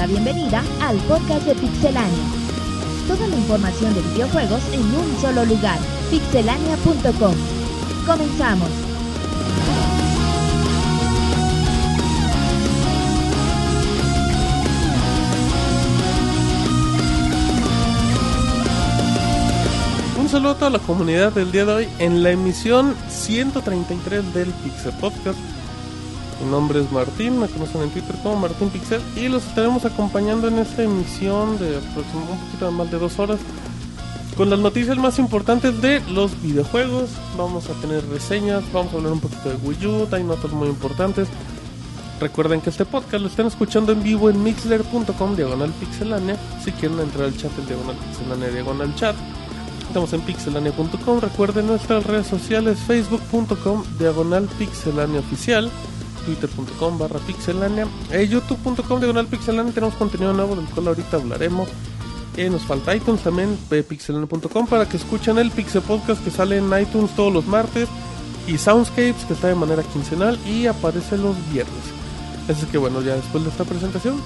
la bienvenida al podcast de Pixelania. Toda la información de videojuegos en un solo lugar, pixelania.com. Comenzamos. Un saludo a toda la comunidad del día de hoy en la emisión 133 del Pixel Podcast. Mi nombre es Martín, me conocen en Twitter como Martín Pixel y los estaremos acompañando en esta emisión de aproximadamente un poquito más de dos horas con las noticias más importantes de los videojuegos. Vamos a tener reseñas, vamos a hablar un poquito de Wii U, hay notas muy importantes. Recuerden que este podcast lo están escuchando en vivo en mixler.com diagonal pixelania. Si quieren entrar al chat, el diagonal pixelania diagonal chat. Estamos en pixelania.com. Recuerden nuestras redes sociales: facebook.com diagonal pixelania oficial, twitter.com barra pixelania, eh, youtube.com diagonal pixelania. Tenemos contenido nuevo del cual ahorita hablaremos. Eh, nos falta iTunes también, eh, pixelania.com para que escuchen el Pixel Podcast que sale en iTunes todos los martes y Soundscapes que está de manera quincenal y aparece los viernes. Así que bueno, ya después de esta presentación,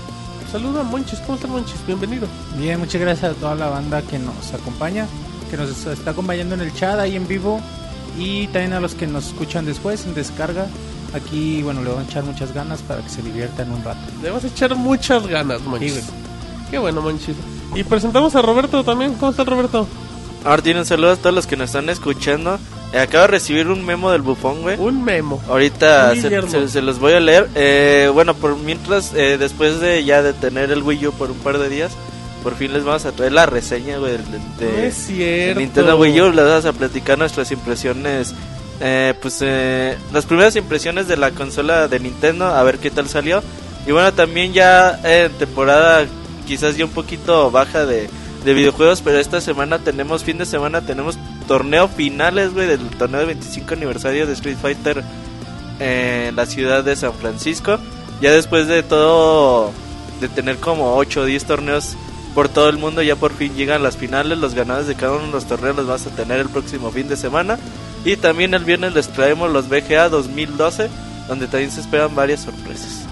saluda Monchis, ¿cómo estás Monchis? Bienvenido. Bien, muchas gracias a toda la banda que nos acompaña, que nos está acompañando en el chat ahí en vivo y también a los que nos escuchan después en descarga. Aquí, bueno, le van a echar muchas ganas para que se diviertan un rato. Le vas a echar muchas ganas, Sí, Monchis. güey. Qué bueno, Monchis. Y presentamos a Roberto también. ¿Cómo está Roberto? Martín, un saludo a todos los que nos están escuchando. Eh, acabo de recibir un memo del bufón, güey. Un memo. Ahorita se, Guillermo. se- se los voy a leer. Eh, bueno, por mientras, eh, después de ya de tener el Wii U por un par de días, por fin les vamos a traer la reseña, güey, de, No es cierto. Nintendo Wii U. Les vamos a platicar nuestras impresiones. Eh, pues eh, las primeras impresiones de la consola de Nintendo, a ver qué tal salió. Y bueno, también ya en temporada quizás ya un poquito baja de, de videojuegos, pero esta semana tenemos, fin de semana tenemos torneo finales, güey, del torneo de 25 aniversario de Street Fighter en la ciudad de San Francisco. Ya después de todo, de tener como 8 o 10 torneos por todo el mundo, ya por fin llegan las finales. Los ganadores de cada uno de los torneos los vas a tener el próximo fin de semana. Y también el viernes les traemos los BGA 2012, donde también se esperan varias sorpresas.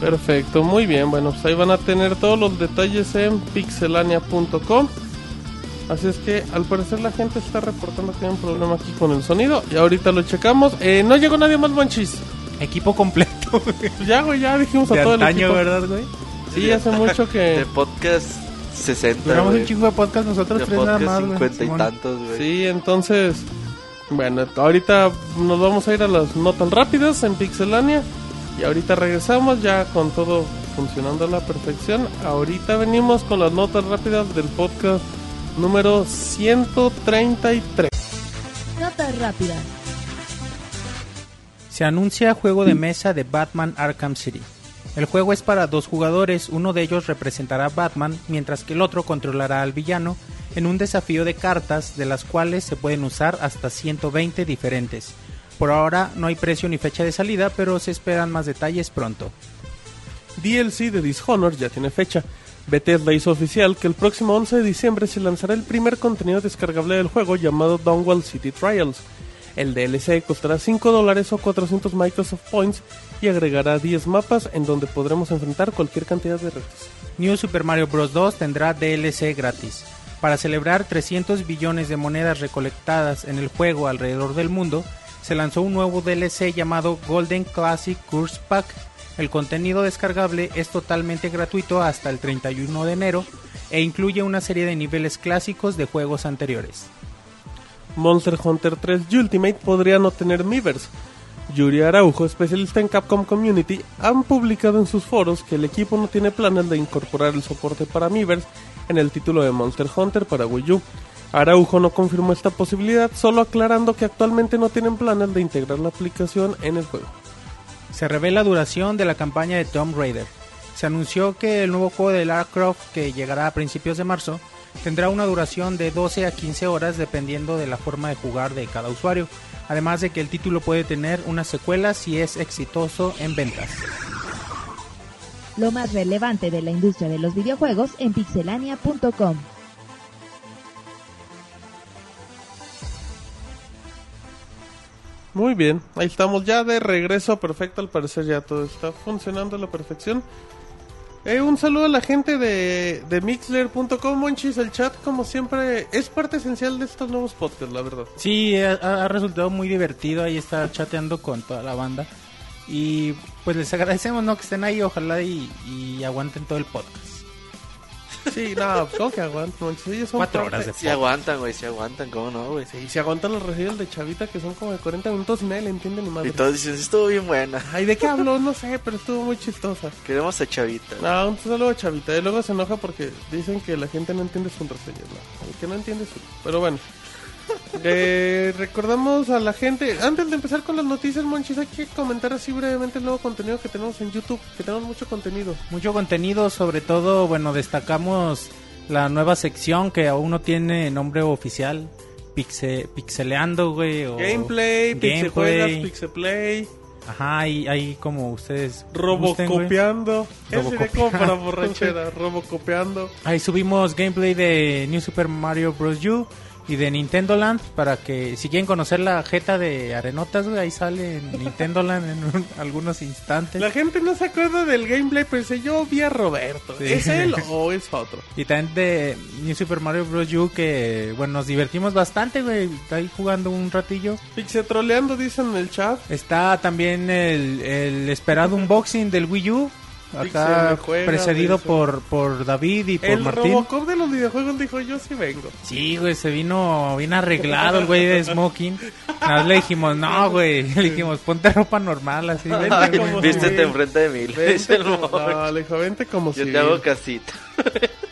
Perfecto, muy bien. Bueno, pues ahí van a tener todos los detalles en pixelania.com. Así es que al parecer la gente está reportando que hay un problema aquí con el sonido. Y ahorita lo checamos. Eh, no llegó nadie más, Monchis. Equipo completo Pues ya, güey, ya dijimos a de todo el equipo. ¿verdad, güey? Sí, hace mucho De que... podcast 60. Duramos güey. un chingo de podcast nosotros De tres nada podcast más, güey. 50 y tantos, güey. Sí, entonces... Bueno, ahorita nos vamos a ir a las notas rápidas en Pixelania. Y ahorita regresamos ya con todo funcionando a la perfección. Ahorita venimos con las notas rápidas del podcast número 133. Notas rápidas. Se anuncia juego de mesa de Batman Arkham City. El juego es para dos jugadores, uno de ellos representará a Batman, mientras que el otro controlará al villano en un desafío de cartas de las cuales se pueden usar hasta 120 diferentes. Por ahora no hay precio ni fecha de salida, pero se esperan más detalles pronto. DLC de Dishonored ya tiene fecha. Bethesda hizo oficial que el próximo 11 de diciembre se lanzará el primer contenido descargable del juego llamado Downwell City Trials. El DLC costará 5 dólares o 400 Microsoft Points y agregará 10 mapas en donde podremos enfrentar cualquier cantidad de retos. New Super Mario Bros. 2 tendrá DLC gratis. Para celebrar 300 billones de monedas recolectadas en el juego alrededor del mundo, se lanzó un nuevo DLC llamado Golden Classic Curse Pack. El contenido descargable es totalmente gratuito hasta el 31 de enero e incluye una serie de niveles clásicos de juegos anteriores. Monster Hunter 3 Ultimate podría no tener Miiverse. Yuri Araujo, especialista en Capcom Community, han publicado en sus foros que el equipo no tiene planes de incorporar el soporte para Miiverse en el título de Monster Hunter para Wii U. Araujo no confirmó esta posibilidad, solo aclarando que actualmente no tienen planes de integrar la aplicación en el juego. Se revela duración de la campaña de Tomb Raider. Se anunció que el nuevo juego de Lara Croft, que llegará a principios de marzo, tendrá una duración de 12 a 15 horas dependiendo de la forma de jugar de cada usuario, además de que el título puede tener una secuela si es exitoso en ventas. Lo más relevante de la industria de los videojuegos en pixelania.com. Muy bien, ahí estamos ya de regreso perfecto, al parecer ya todo está funcionando a la perfección. Eh, un saludo a la gente de, de Mixler.com, Monchis. El chat, como siempre, es parte esencial de estos nuevos podcasts, la verdad. Sí, ha, ha resultado muy divertido ahí estar chateando con toda la banda. Y pues les agradecemos ¿no? que estén ahí, ojalá y, y aguanten todo el podcast. Sí, no, ¿cómo que aguantan? Ellos son Cuatro parte- horas de Si aguantan, güey, si aguantan, ¿cómo no, güey? Sí, si aguantan los residuos de Chavita que son como de 40 minutos y nadie le entiende ni Y madre. todos dicen, estuvo bien buena. Ay, ¿de qué habló? No sé, pero estuvo muy chistosa. Queremos a Chavita. No, un saludo a Chavita. Y luego se enoja porque dicen que la gente no entiende sus reseñas. No, el que no entiende su... Pero bueno. Eh, recordamos a la gente, antes de empezar con las noticias, Monchis, hay que comentar así brevemente el nuevo contenido que tenemos en YouTube, que tenemos mucho contenido. Mucho contenido, sobre todo, bueno, destacamos la nueva sección que aún no tiene nombre oficial, Pixe, Pixeleando, güey. o Gameplay. Pixejuegas, Pixeplay, Ajá, ahí, ahí como ustedes. Robocopiando. Eso sería como para borrachera, Robocopiando. Ahí subimos gameplay de New Super Mario Bros. U y de Nintendo Land para que si quieren conocer la jeta de Arenotas, güey, ahí sale en Nintendo Land en un- algunos instantes. La gente no se acuerda del gameplay, pero dice, yo vi a Roberto. Sí. ¿Es él o es otro? Y también de New Super Mario Bros. U que, bueno, nos divertimos bastante, güey, está ahí jugando un ratillo. Pixetroleando, dicen en el chat. Está también el, el esperado unboxing del Wii U. Acá juega, precedido por, por David y por El Martín. Robocop de los videojuegos dijo, yo sí vengo. Sí, güey, se vino bien arreglado el güey de smoking. Nada más le dijimos, no, güey. Le dijimos, ponte ropa normal, así. vente, Ay, güey". como Vístete enfrente de mí. Vente el no, le dijo, vente como Yo si... te hago casita.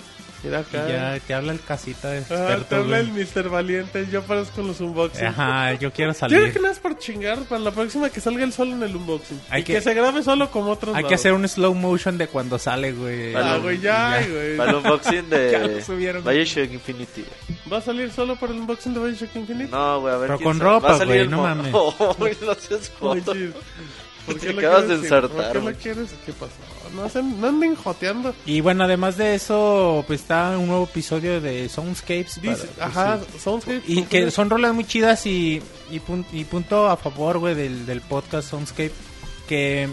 Mira Y acá. ya te habla el casita de Ah, te experto, habla güey. el Mr. Valiente, yo aparezco con los unboxings. Ajá, yo quiero Quiero salir. que nada por chingar para la próxima que salga el solo en el unboxing. Hay y que... que- se grabe solo como otros Hay que hacer un slow motion de cuando sale, güey. Ah, güey, ya, Ya. güey. Para el unboxing Ya lo de subieron. Bioshock Infinity. ¿Va a salir solo para el unboxing de Bioshock Infinite? No, güey, a ver Pero quién con sabe. ropa, Va a salir güey, no mames. No seas. ¿Por Te qué lo acabas de ensartar, qué quieres? ¿Qué pasó? No, hacen, no anden joteando. Y bueno, además de eso, pues está un nuevo episodio de Soundscapes. Dice, para- ajá, sí. Soundscape. Y que son rolas muy chidas y, y, pun- y punto a favor, güey, del, del podcast Soundscape. Que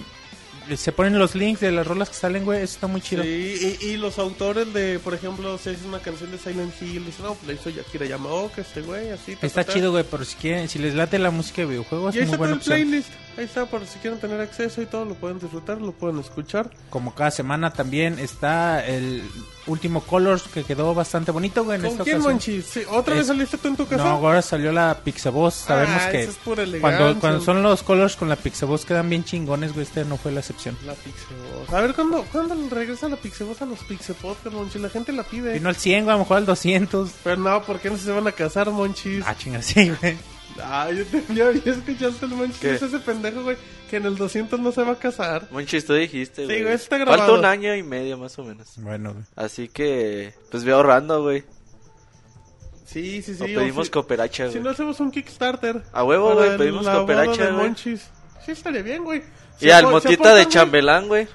se ponen los links de las rolas que salen, güey. Eso está muy chido. Sí, y, y los autores de, por ejemplo, si es una canción de Silent Hill, dicen, no, pues la hizo Yakira Yamaoka, este güey, así. ta, Está ta, ta. chido, güey, pero si quieren, si les late la música de videojuegos, Y es muy buena el opción. playlist. Ahí está, por si quieren tener acceso y todo, lo pueden disfrutar, lo pueden escuchar. Como cada semana también está el último Colors que quedó bastante bonito, güey, en ¿Con esta quién. Monchis? Sí, ¿Otra vez Es- saliste tú en tu casa? No, ahora salió la Pixaboss. Sabemos Ah, que es pura cuando, cuando son los Colors con la Pixaboss quedan bien chingones, güey. Este no fue la excepción. La Pixeboss. A ver, ¿cuándo, ¿cuándo regresa la Pixeboss a los Pixepodcast, Monchis? La gente la pide. Vino al 100, güey, a lo mejor al 200. Pero no, ¿por qué no se van a casar, Monchis? Ah, chinga, sí, güey. Ah, yo, te, yo, yo escuchaste el Monchis. Ese pendejo, güey, que en el 200 no se va a casar. Monchis, tú dijiste, Sí, güey. güey, está Falta grabado. un año y medio más o menos. Bueno, güey. Así que, pues ve ahorrando, güey. Sí, sí, sí. o pedimos si, cooperacha, si güey. no hacemos un Kickstarter. A huevo, güey, pedimos cooperacha, güey. Monchis. Sí, estaría bien, güey. Y al motita de güey, chambelán, güey.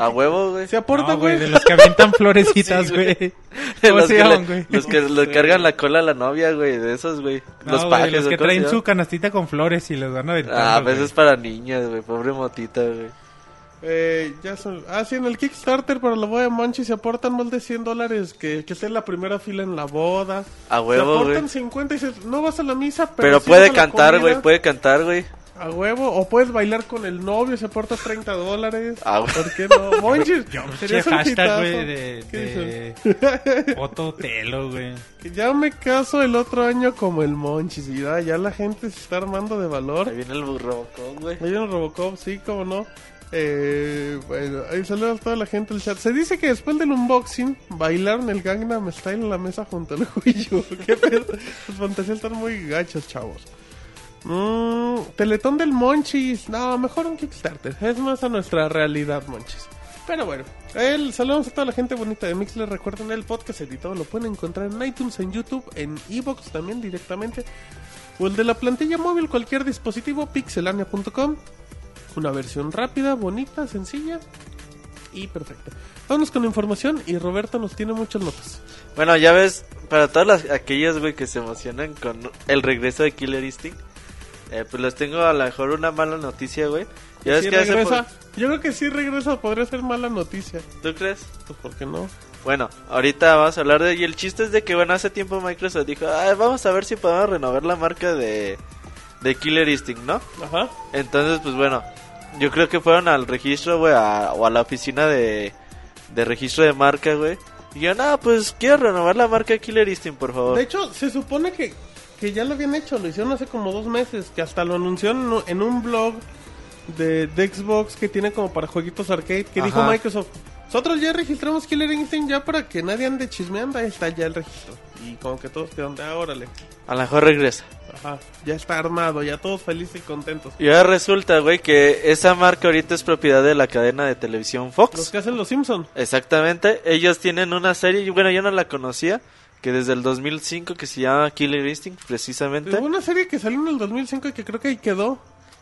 A huevo, güey. Se aporta, No, güey, güey. de los que avientan florecitas, Sí, güey. güey. ¿Cómo los se que, llaman, le, güey? los que le cargan la cola a la novia, güey. De esos, güey. No, los güey, pajes, los ¿o que se traen su canastita con flores y les van a aventar. Ah, pues eso es para niñas, güey. Pobre motita, güey. Eh, ya son... Ah, sí, en el Kickstarter para la boda de Monchis se aportan más de 100 dólares que, que esté en la primera fila en la boda. A se huevo, aportan güey. 50 y dices, no vas a la misa, pero, Pero sí puede a cantar, comida". güey. Puede cantar, güey. A huevo, o puedes bailar con el novio, se aporta 30 dólares. Ah. ¿Por qué no? Monchis, serías un hashtag, güey, de, ¿Qué de güey. Que ya me caso el otro año como el Monchis. Y ya, ya la gente se está armando de valor. Ahí viene el Robocop, güey. Hay un Robocop, sí, cómo no. Eh, bueno, ahí saludos a toda la gente del chat. Se dice que después del unboxing bailaron el Gangnam Style en la mesa junto al Wii ¿Qué pedo? Las fantasías están muy gachas, chavos. Mm, Teletón del Monchis. No, mejor un Kickstarter. Es más a nuestra realidad, Monchis. Pero bueno, el, saludos a toda la gente bonita de Mixler. Recuerden el podcast editado lo pueden encontrar en iTunes, en YouTube, en Evox también directamente. O el de la plantilla móvil, cualquier dispositivo, pixelania.com. Una versión rápida, bonita, sencilla y perfecta. Vámonos con la información y Roberto nos tiene muchas notas. Bueno, ya ves, para todas las, aquellas, güey, que se emocionan con el regreso de Killer Instinct. Eh, pues les tengo a lo mejor una mala noticia, güey. Ya que regresa. por- Yo creo que sí regresa, podría ser mala noticia. ¿Tú crees? Pues, ¿por qué no? Bueno, ahorita vamos a hablar de... Y el chiste es de que, bueno, hace tiempo Microsoft dijo, "Ay, vamos a ver si podemos renovar la marca de, de Killer Instinct, ¿no? Ajá. Entonces, pues bueno, yo creo que fueron al registro, güey, a- o a la oficina de, de registro de marca, güey. Y yo, no, pues quiero renovar la marca Killer Instinct, por favor. De hecho, se supone que, que ya lo habían hecho, lo hicieron hace como dos meses, que hasta lo anunció en, un- blog de, de Xbox que tiene como para jueguitos arcade, que dijo. Microsoft, nosotros ya registramos Killer Instinct ya para que nadie ande chismeando, ahí está ya el registro. Y como que todos quedan de, ah, órale, A lo mejor regresa. ajá, ya está armado, ya todos felices y contentos. Y ahora resulta, güey, que esa marca ahorita es propiedad de la cadena de televisión Fox. Los que hacen los Simpson. Exactamente, ellos tienen una serie, bueno, yo no la conocía, que desde el 2005 que se llama Killer Instinct, precisamente. Hubo una serie que salió en el 2005 y que creo que ahí quedó.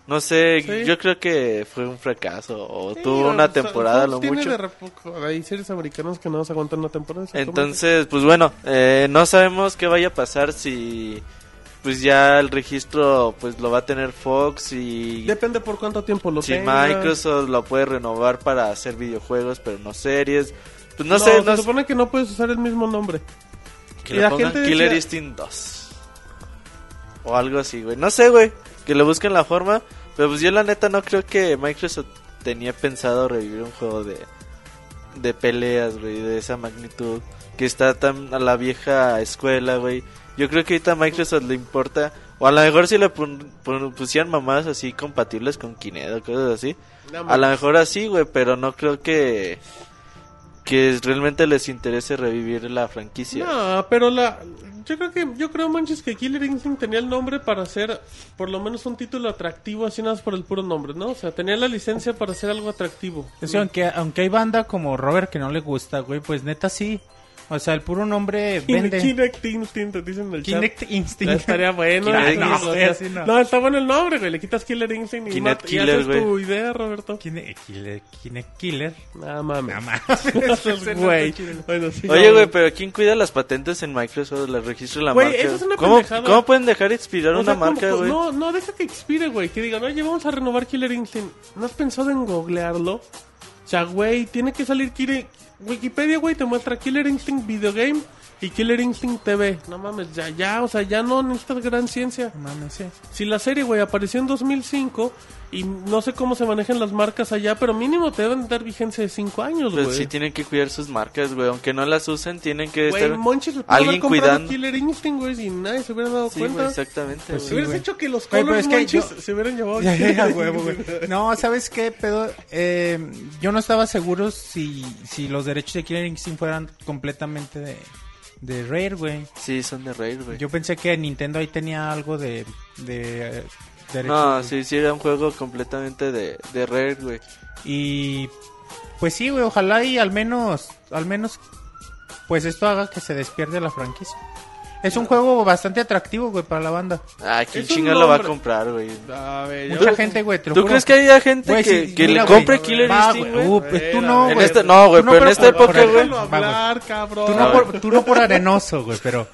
No sé, Sí. yo creo que fue un fracaso, o Sí, tuvo una temporada lo tiene mucho. de hay series americanas que no nos aguantan una temporada. Entonces, pues bueno, eh, no sabemos qué vaya a pasar si pues ya el registro pues lo va a tener Fox y Depende por cuánto tiempo lo si tenga. Microsoft lo puede renovar para hacer videojuegos pero no series. Pues no, No, sé, se no supone que no puedes usar el mismo nombre. Que y le la pongan gente Killer decía- Instinct 2 o algo así, güey. No sé, güey, que le busquen la forma, pero pues yo la neta no creo que Microsoft tenía pensado revivir un juego de de peleas, güey, de esa magnitud, que está tan a la vieja escuela, güey. Yo creo que ahorita a Microsoft le importa, o a lo mejor si le pusieran mamadas así compatibles con Kinect, cosas así. A lo mejor así, güey, pero no creo que que realmente les interese revivir la franquicia. No, pero la yo creo que yo creo manches que Killer Instinct tenía el nombre para hacer por lo menos un título atractivo así nada más por el puro nombre, ¿no? O sea, tenía la licencia para hacer algo atractivo. Es que aunque, aunque hay banda como Robert que no le gusta, güey, pues neta sí. O sea, el puro nombre vende. Kinect Instinct, dicen en el chat. Kinect Ya Instinct. estaría bueno. Kinect, no, o güey, sea, así no. no, está bueno el nombre, güey. Le quitas Killer Instinct y, Kinect mat- y Killer, haces tu idea, Roberto. Kinect Killer. Kinect Killer. Nada mames. Nada más. Güey. Bueno, sí, Oye, no, güey, pero ¿quién cuida las patentes en Microsoft? ¿Les registra la Güey, marca? eso es una ¿Cómo, pendejada. ¿Cómo pueden dejar expirar O una sea, marca, güey? No, no, deja que expire, güey. Que digan, oye, vamos a renovar Killer Instinct. ¿No has pensado en googlearlo? O sea, güey, tiene que salir Killer... Wikipedia, güey, te muestra Killer Instinct Video Game y Killer Instinct TV. No mames, ya, ya, o sea, ya no necesitas gran ciencia. Mames, sí. Si la serie, güey, apareció en 2005 y no sé cómo se manejan las marcas allá, pero mínimo te deben dar vigencia de 5 años, Pues güey. sí tienen que cuidar sus marcas, güey. Aunque no las usen, tienen que Güey, estar... Monchis alguien cuidando. Killer Instinct, güey, y nadie se hubiera dado Sí, cuenta. güey, exactamente, Pues Si güey. hubieras güey. hecho que los colores es que yo- se hubieran llevado Ya, ya, huevo, güey. No, ¿sabes qué, pedo? Eh, yo no estaba seguro si, si los derechos de Killer Instinct fueran completamente de, de Rare, güey. Sí, son de Rare, güey. Yo pensé que Nintendo ahí tenía algo de, de eh. No, sí, sí era un juego completamente de, de Rare, güey. Y pues sí, güey, ojalá y al menos, al menos, pues esto haga que se despierte la franquicia. Es un juego bastante atractivo, güey, para la banda. Ah, ¿quién chinga lo va a comprar, güey? A ver, Mucha yo- gente, güey, ¿Tú juro. crees que haya gente Güey, que, sí, que mira, le compre güey, Killer Instinct, güey, uh, pues tú no, en güey. este- no, güey, Tú pero en esta época, güey. Tú no, tú no por arenoso, güey, pero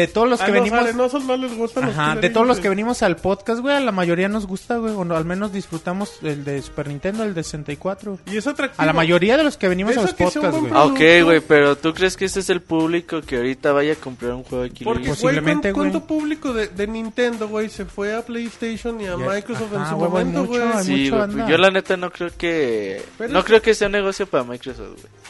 de todos los a que los venimos... arenosos no les gustan los Ajá, de todos los que venimos al podcast, güey, a la mayoría nos gusta, güey, o no, al menos disfrutamos el de Super Nintendo, el de 64. Y es atractivo. A la mayoría de los que venimos a los podcasts, güey. Ah, ok, güey, pero ¿tú crees que ese es el público que ahorita vaya a comprar un juego de Killer Porque, Instinct? güey, Posiblemente, ¿cuánto, público de, de Nintendo, güey, se fue a PlayStation y a Ya- Microsoft en ajá, su güey, hay momento, güey? Sí, güey, pues yo la neta no creo que... Pero no es- creo que sea un negocio para Microsoft, güey.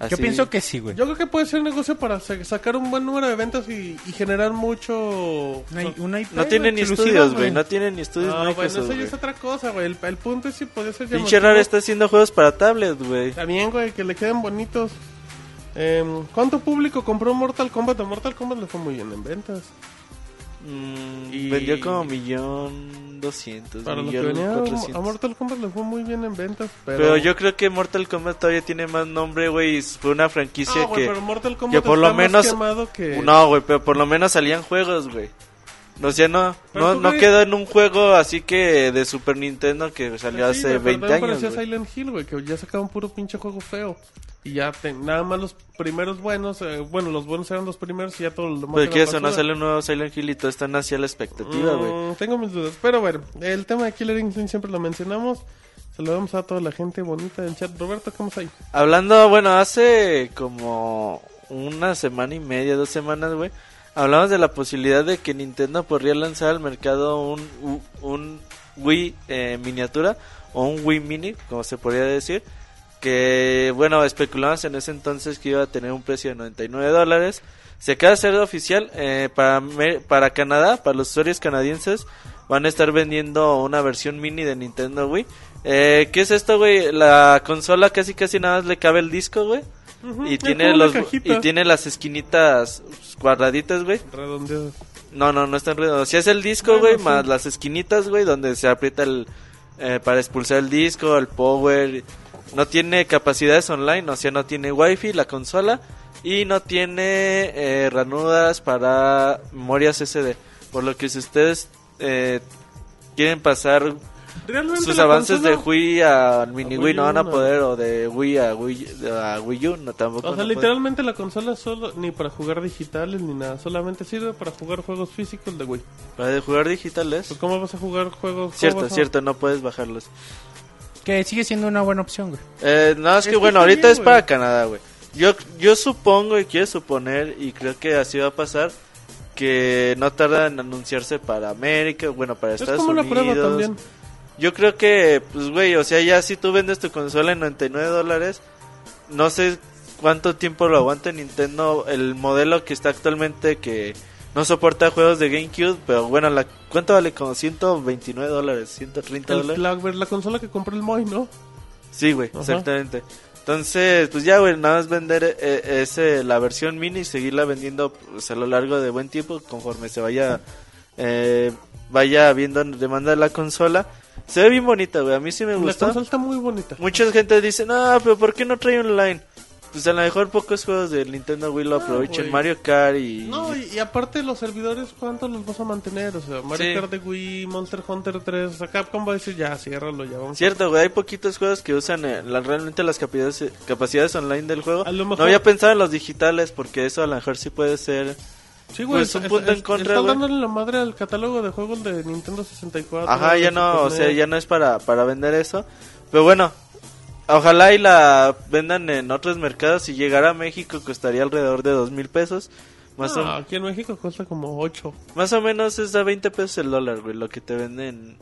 Yo Así- pienso que sí, güey. Yo creo que puede ser negocio para sa- sacar un buen número de ventas y, y generar mucho... Una, una IP, No tienen ni estudios, güey, no tienen ni estudios Ah, bueno, eso ya es otra cosa, güey. El, el punto es si puede ser Pinche. Rare está haciendo juegos para tablet, güey. También, güey, que le queden bonitos. Em, ¿Cuánto público compró Mortal Kombat? A Mortal Kombat le fue muy bien en ventas. Mm, Y- Vendió como millón doscientos, Para lo que millón venía, cuatrocientos. a Mortal Kombat le fue muy bien en ventas. Pero, Pero yo creo que Mortal Kombat todavía tiene más nombre, güey. y Fue una franquicia Ah, güey, que... pero Mortal Kombat que por está lo menos- que... No, güey, pero por lo menos salían juegos, güey. O sea, no, Pero no, no quedó en un juego así que de Super Nintendo que salió sí, hace güey, pero 20 también años. güey. Silent Hill, güey, que ya sacaban puro pinche juego feo. Y ya te- nada más los primeros buenos, eh, bueno, los buenos eran los primeros y ya todo lo demás. Era que eso, no sale un nuevo Silent Hill y todo están hacia la expectativa, güey. Mm, tengo mis dudas. Pero bueno, el tema de Killer Instinct siempre lo mencionamos. Saludamos a toda la gente bonita del chat. Roberto, ¿cómo está ahí? Hablando, bueno, hace como una semana y media, dos semanas, güey. Hablamos de la posibilidad de que Nintendo podría lanzar al mercado un, un Wii eh, miniatura o un Wii mini, como se podría decir. Que, bueno, especulamos en ese entonces que iba a tener un precio de 99 dólares. Se acaba de hacer oficial eh, para, para Canadá, para los usuarios canadienses. Van a estar vendiendo una versión mini de Nintendo Wii. Eh, ¿Qué es esto, güey? La consola casi casi nada más le cabe el disco, güey. Y tiene los y tiene las esquinitas cuadraditas, güey. redondeada. No, no, no están redondos. Si es el disco, Bueno, güey, sí. más las esquinitas, güey, donde se aprieta el eh, para expulsar el disco, el power. No tiene capacidades online, o sea, no tiene wifi la consola y no tiene eh, ranuras para memorias SD. Por lo que si ustedes eh, quieren pasar Realmente sus avances consola- de Wii a mini A Wii Wii no van a no. poder o de Wii a Wii, a Wii U no tampoco. O no sea, pueden. literalmente la consola solo ni para jugar digitales ni nada, solamente sirve para jugar juegos físicos de Wii. Para jugar digitales. Pues cómo vas a jugar juegos Cierto, a- cierto, no puedes bajarlos. Que sigue siendo una buena opción, güey. Eh, no, es Es que que bueno, ahorita bien, es güey. para Canadá, güey. Yo, yo supongo y quiero suponer, y creo que así va a pasar, que no tarda en anunciarse para América, bueno, para Es Estados como la Unidos. prueba también. Yo creo que, pues, güey, o sea, ya si tú vendes tu consola en 99 dólares, no sé cuánto tiempo lo aguante Nintendo, el modelo que está actualmente que no soporta juegos de GameCube, pero bueno, la ¿cuánto vale? Como 129 dólares, 130 El- dólares. la, la consola que compró el Moy, ¿no? Sí, güey, Ajá. exactamente. Entonces, pues ya, güey, nada más vender eh, ese, la versión mini y seguirla vendiendo pues, a lo largo de buen tiempo conforme se vaya eh, vaya viendo demanda de la consola. Se ve bien bonita, güey, a mí sí me La gusta. consola está muy bonita. Mucha gente dice, no, pero ¿por qué no trae online? Pues a lo mejor pocos juegos del Nintendo Wii lo Ah, aprovechan. Mario Kart y... No, y, y aparte los servidores, ¿cuántos los vas a mantener? O sea, Mario Sí. Kart de Wii, Monster Hunter 3, o sea, Capcom va a decir, ya, ciérralo, ya vamos. Cierto, güey, hay poquitos juegos que usan eh, la- realmente las capacidades, capacidades online del juego. A lo mejor- No había pensado en los digitales porque eso a lo mejor sí puede ser... Sí, güey, Pues, un punto es- en contra, Está güey. dándole la madre al catálogo de juegos de Nintendo 64. Ajá, ya no, o sea, ya no es para, para vender eso. Pero bueno, ojalá y la vendan en otros mercados. Si llegara a México costaría alrededor de dos mil pesos. Más, No, o, aquí en México cuesta como 8. más o menos es a 20 pesos el dólar, güey, lo que te venden,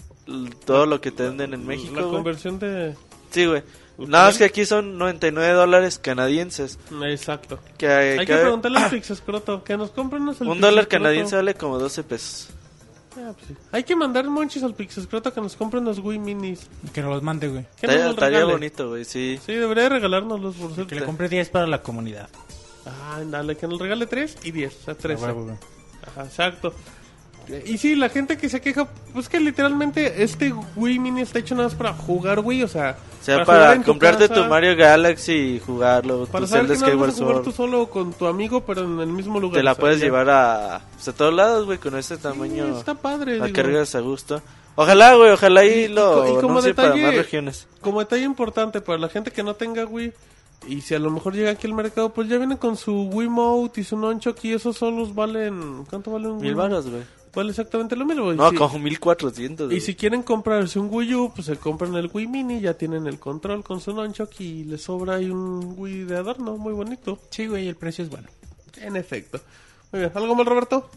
todo lo que te venden en México, La güey. conversión de... Sí, güey. Nada más que aquí son 99 dólares canadienses. Exacto. Que, Hay que que- preguntarle al Pixescroto que nos compren el un dólar canadiense vale como 12 pesos. Ah, pues sí. Hay que mandar monchis al Pixescroto que nos compren los Wii Minis. Que nos los mande, güey. Que nos Estaría, los estaría regale. bonito, güey, sí. Sí, debería regalárnoslos por Que cierto. le compre 10 para la comunidad. Ah, dale, que nos regale 3 y 10. O sea, 13. A huevo, güey. Ajá, exacto. Y sí, la gente que se queja, pues que literalmente este Wii Mini está hecho nada más para jugar Wii, o sea, O sea, para, en tu comprarte casa, tu Mario Galaxy y jugarlo, para tu saber Zelda que no vas a jugar tú solo con tu amigo, pero en el mismo lugar. Te la o sea, puedes ya. llevar a, pues, a todos lados, güey, con ese Sí, tamaño. está padre. la digo. cargas a gusto. Ojalá, güey, ojalá y, Y- lo y como para detalle- más regiones. Como detalle importante para la gente que no tenga Wii, y si a lo mejor llega aquí al mercado, pues ya vienen con su Wii Mode y su Nunchuk y esos solos valen... ¿Cuánto vale un Mil Wii? varos, güey. Vale exactamente lo mismo. y No, si- como 1400. Y si quieren comprarse un Wii U, pues se compran el Wii Mini, ya tienen el control con su nunchuck y les sobra ahí un Wii de adorno, muy bonito. Sí, güey, el precio es bueno. En efecto. Muy bien, ¿algo más, Roberto?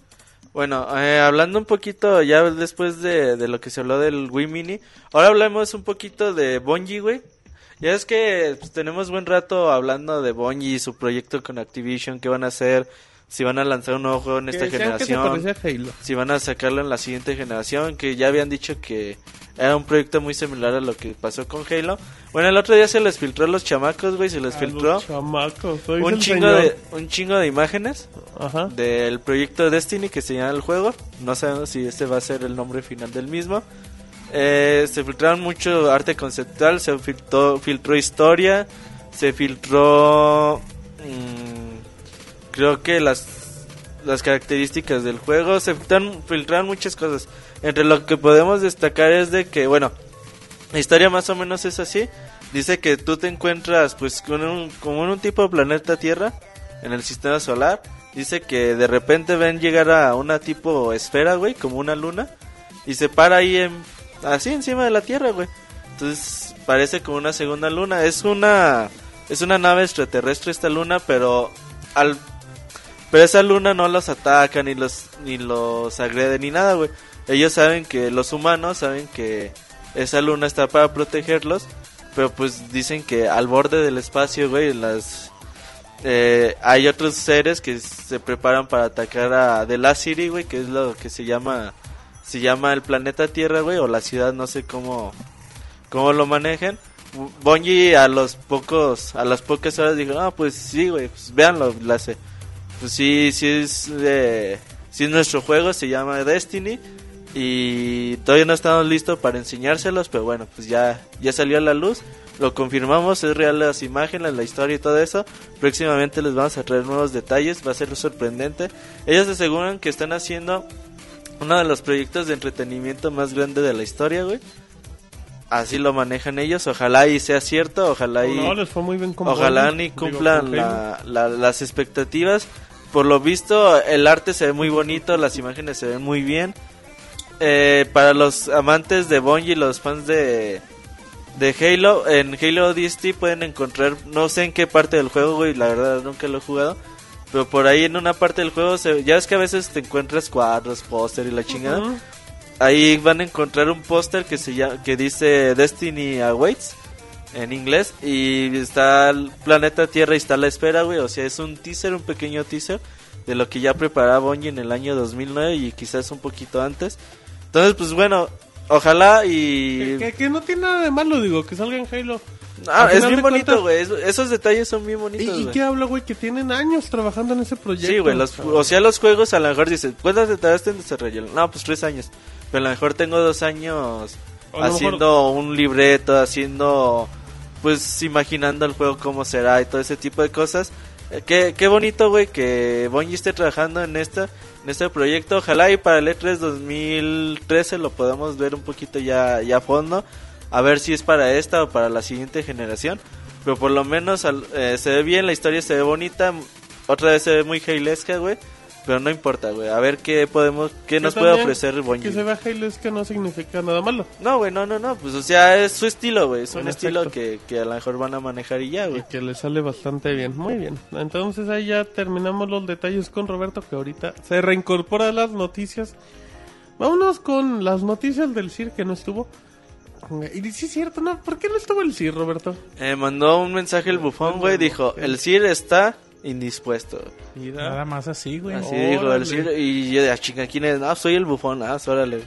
Bueno, eh, hablando un poquito ya después de, de lo que se habló del Wii Mini, ahora hablemos un poquito de Bungie, güey. Ya es que pues, tenemos buen rato hablando de Bungie y su proyecto con Activision, qué van a hacer, si van a lanzar un nuevo juego en esta que generación. si van a sacarlo en la siguiente generación, que ya habían dicho que era un proyecto muy similar a lo que pasó con Halo. Bueno, el otro día se les filtró a los chamacos, güey, se les A filtró chamacos, un chingo señor. de un chingo de imágenes Ajá. del proyecto Destiny que se llama el juego. No sabemos si este va a ser el nombre final del mismo. Eh, se filtraron mucho arte conceptual, se filtró, filtró historia, se filtró... mm, creo que las las características del juego, se filtran, filtran muchas cosas. Entre lo que podemos destacar es de que, bueno, la historia más o menos es así. Dice que tú te encuentras pues con un, como en un tipo de planeta Tierra en el sistema solar. Dice que de repente ven llegar a una tipo esfera, güey, como una luna. Y se para ahí en, así encima de la Tierra, güey. Entonces parece como una segunda luna. Es una es una nave extraterrestre esta luna, pero al pero esa luna no los ataca ni los ni los agrede ni nada, güey. Ellos saben que los humanos saben que esa luna está para protegerlos, pero pues dicen que al borde del espacio, güey, las eh, hay otros seres que se preparan para atacar a The Last City, güey, que es lo que se llama se llama el planeta Tierra, güey, o la ciudad, no sé cómo cómo lo manejen. Bungie a los pocos a las pocas horas dijo, "No, pues sí, güey, pues véanlo, la sé." Pues sí, sí es sí es nuestro juego, se llama Destiny y todavía no estamos listos para enseñárselos, pero bueno, pues ya ya salió a la luz. Lo confirmamos, es real las imágenes, la historia y todo eso. Próximamente les vamos a traer nuevos detalles, va a ser sorprendente. Ellos aseguran que están haciendo uno de los proyectos de entretenimiento más grande de la historia, güey. Así lo manejan ellos, ojalá y sea cierto, ojalá y... No, les fue muy bien con Ojalá ni cumplan Halo. la- la- las expectativas. Por lo visto, el arte se ve muy bonito, las imágenes se ven muy bien. Eh, para los amantes de Bungie, los fans de, de Halo, en Halo DST pueden encontrar, no sé en qué parte del juego, güey, la verdad nunca lo he jugado. Pero por ahí en una parte del juego, se, ya es que a veces te encuentras cuadros, póster y la chingada. Ahí van a encontrar un póster que se llama, que dice Destiny Awaits en inglés y está el planeta Tierra y está la espera, güey, o sea, es un teaser, un pequeño teaser de lo que ya preparaba Bungie en el año 2009 y quizás un poquito antes. Entonces, pues bueno, ojalá Que, y que- que no tiene nada de malo, digo, que salga en Halo. Ah, es bien bonito, güey, es- esos detalles son bien ¿Y, bonitos, y güey. qué habla, güey? Que tienen años trabajando en ese proyecto. Sí, güey, o sea, los juegos a lo mejor dices, ¿cuántas te tardaste en desarrollarlo? No, pues tres años. Pero a lo mejor tengo dos años haciendo un libreto, haciendo, pues, imaginando el juego cómo será y todo ese tipo de cosas. Eh, qué, qué bonito, güey, que Bungie esté trabajando en esta en este proyecto. Ojalá y para el E E3 2013 lo podamos ver un poquito ya, ya a fondo. A ver si es para esta o para la siguiente generación. Pero por lo menos al- eh, se ve bien, la historia se ve bonita. Otra vez se ve muy hailesca, güey. Pero no importa, güey. A ver qué podemos, qué nos puede ofrecer Bungie. Que se vea Halo es que no significa nada malo. No, güey, no, no, no. Pues o sea, es su estilo, güey. Es un estilo que, que a lo mejor van a manejar y ya, Y güey. que le sale bastante bien. Muy bien. Entonces ahí ya terminamos los detalles con Roberto, que ahorita se reincorpora a las noticias. Vámonos con las noticias del CIR que no estuvo. Y sí es cierto, ¿no? ¿Por qué no estuvo el CIR, Roberto? Eh, mandó un mensaje el bufón, güey. Dijo, el CIR está indispuesto. Mira. Nada más así, güey. Así dijo el. CIR. Y yo de, "Ah, chinga, ¿quién es? No, soy el bufón. Ah, órale.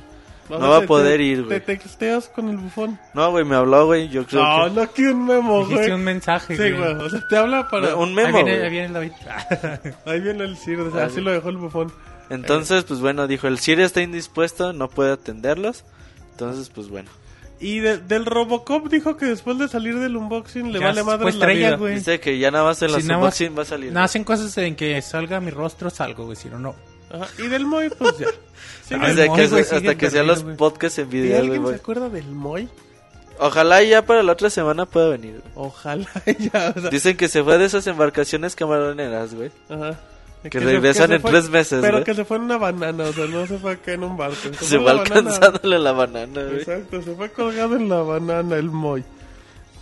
No va a poder te- ir, güey. Te texteas con el bufón. No, güey, me habló, güey. Yo creo No, que... no, que un memo, Dijiste güey. un mensaje, Sí, güey. O sea, te habla para. Un Ahí memo, viene, ahí viene el David. Ahí viene el CIR, o sea, así sí. lo dejó el bufón. Entonces, pues bueno, dijo, el CIR está indispuesto, no puede atenderlos. Entonces, pues bueno. Y de- del Robocop dijo que después de salir del unboxing le Ya vale se madre fue la estrella, vida. güey. Dice que ya nada más en Si los nada más- unboxing va a salir. No, hacen cosas en que salga mi rostro, salgo, güey. Si no, no. Ajá, Y del Moy, pues ya. Sí. Hasta que, hasta que sean los podcasts en ¿Y video, güey, alguien se güey. acuerda del Moy? Ojalá ya para la otra semana pueda venir. Ojalá ya. o sea, Dicen que se fue de esas embarcaciones camaroneras, güey. ajá. Que regresan en tres meses, Pero que se fue en una banana, o sea, no se fue acá en un barco. Se fue la banana. alcanzándole la banana, güey. Exacto, se fue colgado en la banana el Moy.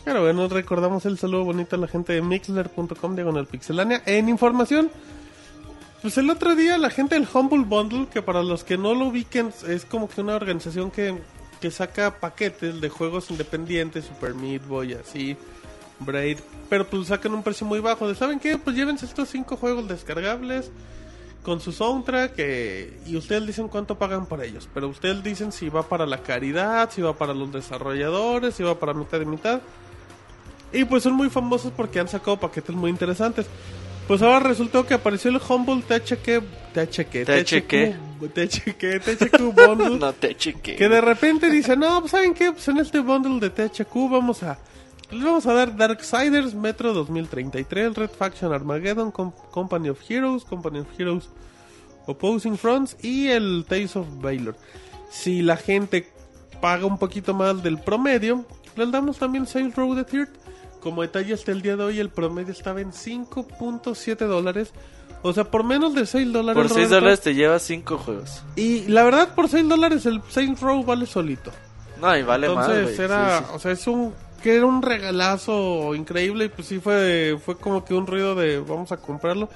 Pero bueno, recordamos el saludo bonito a la gente de mixler.com diagonal pixelania. En información, pues el otro día la gente del Humble Bundle, que para los que no lo ubiquen, es como que una organización que, que saca paquetes de juegos independientes, Super Meat Boy, así, Braid, pero pues sacan un precio muy bajo. De, ¿Saben qué? Pues llévense estos cinco juegos descargables con su soundtrack eh, y ustedes dicen cuánto pagan por ellos. Pero ustedes dicen si va para la caridad, si va para los desarrolladores, si va para mitad de mitad. Y pues son muy famosos porque han sacado paquetes muy interesantes. Pues ahora resultó que apareció el Humble THQ, THQ, THQ. THQ, THQ Bundle. No cheque. Que de repente dice, no, pues saben qué, pues en este bundle de THQ vamos a... Les vamos a dar Darksiders Metro 2033, Red Faction Armageddon, Com- Company of Heroes, Company of Heroes Opposing Fronts y el Tales of Baylor. Si la gente paga un poquito más del promedio, les damos también Sail Row the Third. Como detalle hasta el día de hoy el promedio estaba en 5.7 dólares. O sea, por menos de 6 dólares. Por 6 Roberto. dólares te llevas 5 juegos. Y la verdad, por 6 dólares el Sail Row vale solito. No, y vale más, Entonces era, Sí, sí. o sea, es un que era un regalazo increíble y pues sí fue fue como que un ruido de vamos a comprarlo.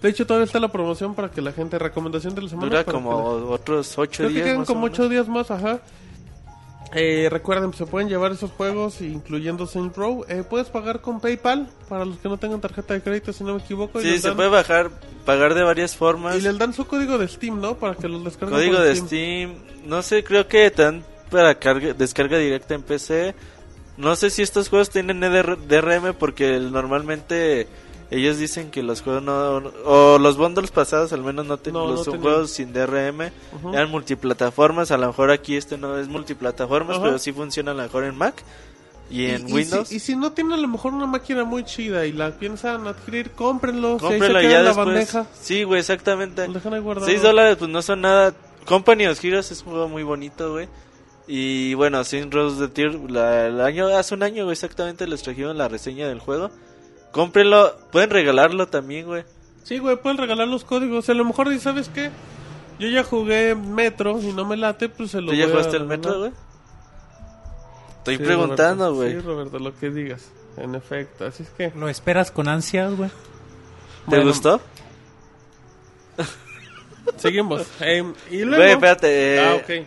De hecho todavía está la promoción para que la gente recomendación de la semana Dura como que la- otros 8 creo que días. quedan más o como menos. 8 días más, ajá. Eh, recuerden, se pueden llevar esos juegos, incluyendo Saint Row. Eh, puedes pagar con PayPal para los que no tengan tarjeta de crédito, si no me equivoco. Sí, se dan- puede bajar, pagar de varias formas. Y les dan su código de Steam, ¿no? Para que los descarguen. Código por de Steam. No sé, creo que te dan para carga- descarga directa en PC. No sé si estos juegos tienen EDR DRM porque normalmente ellos dicen que los juegos no... O los bundles pasados al menos no, ten- No, los no son juegos sin DRM. Ujú. Eran multiplataformas. A lo mejor aquí este no es multiplataformas, pero sí funciona a lo mejor en Mac y en y, Windows. Si, y si no tienen a lo mejor una máquina muy chida y la piensan adquirir, cómprenlo. Si ahí se Cómpralo queda ya en la después. bandeja. Sí, güey, exactamente. Lo dejan ahí guardado. 6 dólares, pues no son nada. Company of Heroes es un juego muy bonito, güey. Y bueno, Sin Rose de Tear, la, el año, hace un año, exactamente les trajeron la reseña del juego. Cómprenlo, pueden regalarlo también, güey. Sí, güey, pueden regalar los códigos. A lo mejor, ¿y ¿sabes qué? Yo ya jugué Metro y no me late, pues se lo ¿Tú ya voy a jugaste el regalar. metro, güey? Estoy Sí, preguntando, güey. Sí, Roberto, lo que digas. En efecto, así es que... ¿Lo esperas con ansias, güey? ¿Te Bueno, gustó? Seguimos. Eh, y luego... Güey, espérate. eh, Ah, ok.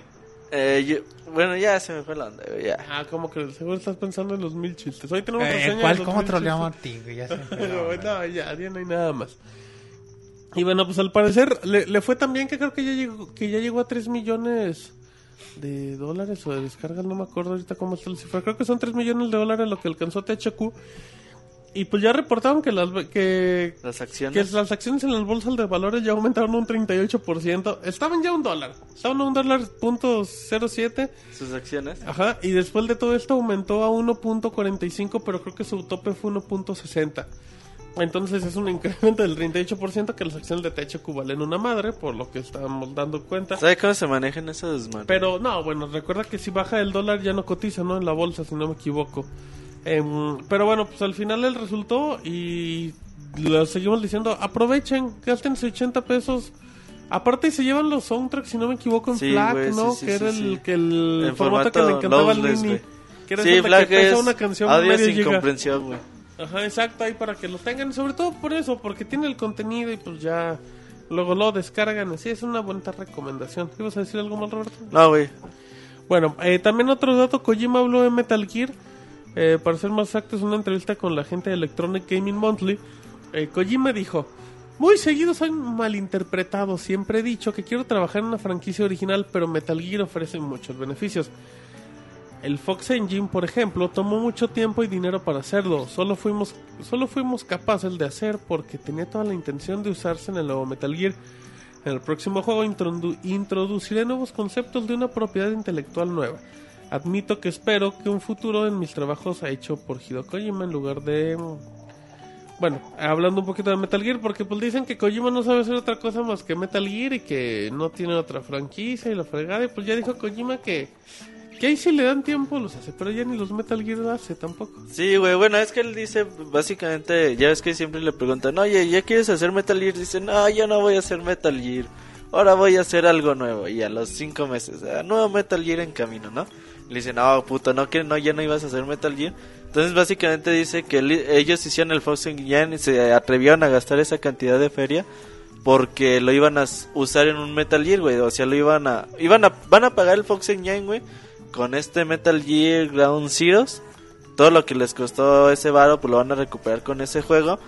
eh, yo- bueno, ya se me fue la onda, güey, ya. Ah, como que seguro estás pensando en los mil chistes. Hoy tenemos Eh, reseña de ¿cuál, los ¿Cómo mil trolea chistes. Martín, güey? Ya se me fue la Pero, onda. no, ya, ya no hay nada más. Y bueno, pues al parecer le, le fue tan bien que creo que ya llegó, que ya llegó a 3 millones de dólares o de descargas, no me acuerdo ahorita cómo está la cifra. Creo que son 3 millones de dólares lo que alcanzó THQ. Y pues ya reportaron que las que, Las que acciones. las acciones en las bolsas de valores ya aumentaron un 38%. Estaban ya a un dólar. Estaban a un dólar punto 07. Sus acciones. Ajá, y después de todo esto aumentó a 1.45, pero creo que su tope fue 1.60. Entonces es un incremento del 38% que las acciones de THQ valen una madre, por lo que estamos dando cuenta. ¿Sabe cómo se manejan esos man? Pero no, bueno, recuerda que si baja el dólar ya no cotiza, ¿no? En la bolsa, si no me equivoco. Em, pero bueno, pues al final él resultó y lo seguimos diciendo, aprovechen, gástense 80 pesos. Aparte se llevan los soundtracks, si no me equivoco, en Sí, ¿no? sí, sí, que era sí, el, sí. que el formato que le encantaba al Nini. Que Sí, resulta Black que es una canción audio medio sin giga. comprensión, güey. Ajá, exacto, ahí para que lo tengan, sobre todo por eso, porque tiene el contenido y pues ya luego lo descargan, así es una buena recomendación. ¿Ibas a decir algo mal, Roberto? No, güey. Bueno, eh, también otro dato, Kojima habló de Metal Gear, eh, para ser más exacto es una entrevista con la gente de Electronic Gaming Monthly. Eh, Kojima dijo, muy seguido soy malinterpretado, siempre he dicho que quiero trabajar en una franquicia original, pero Metal Gear ofrece muchos beneficios. El Fox Engine, por ejemplo, tomó mucho tiempo y dinero para hacerlo. Solo fuimos, solo fuimos capaces de hacer porque tenía toda la intención de usarse en el nuevo Metal Gear. En el próximo juego introdu- introduciré nuevos conceptos de una propiedad intelectual nueva. Admito que espero que un futuro en mis trabajos ha hecho por Hideo Kojima en lugar de... Bueno, hablando un poquito de Metal Gear, porque pues dicen que Kojima no sabe hacer otra cosa más que Metal Gear y que no tiene otra franquicia y la fregada. Y pues ya dijo Kojima que, que ahí si le dan tiempo los hace, pero ya ni los Metal Gear hace tampoco. Sí, güey, bueno, es que él dice, básicamente, ya ves que siempre le preguntan, oye, ¿ya quieres hacer Metal Gear? Dice, no, yo no voy a hacer Metal Gear, ahora voy a hacer algo nuevo. Y a los cinco meses, ah, nuevo Metal Gear en camino, ¿no? Le dice, no, puto, no, que no, ya no ibas a hacer Metal Gear. Entonces, básicamente dice que ellos hicieron el Fox Engine y se atrevieron a gastar esa cantidad de feria porque lo iban a usar en un Metal Gear, güey. O sea, lo iban a, iban a, van a pagar el Fox Engine, güey, con este Metal Gear Ground Zeroes todo lo que les costó ese varo, pues lo van a recuperar con ese juego.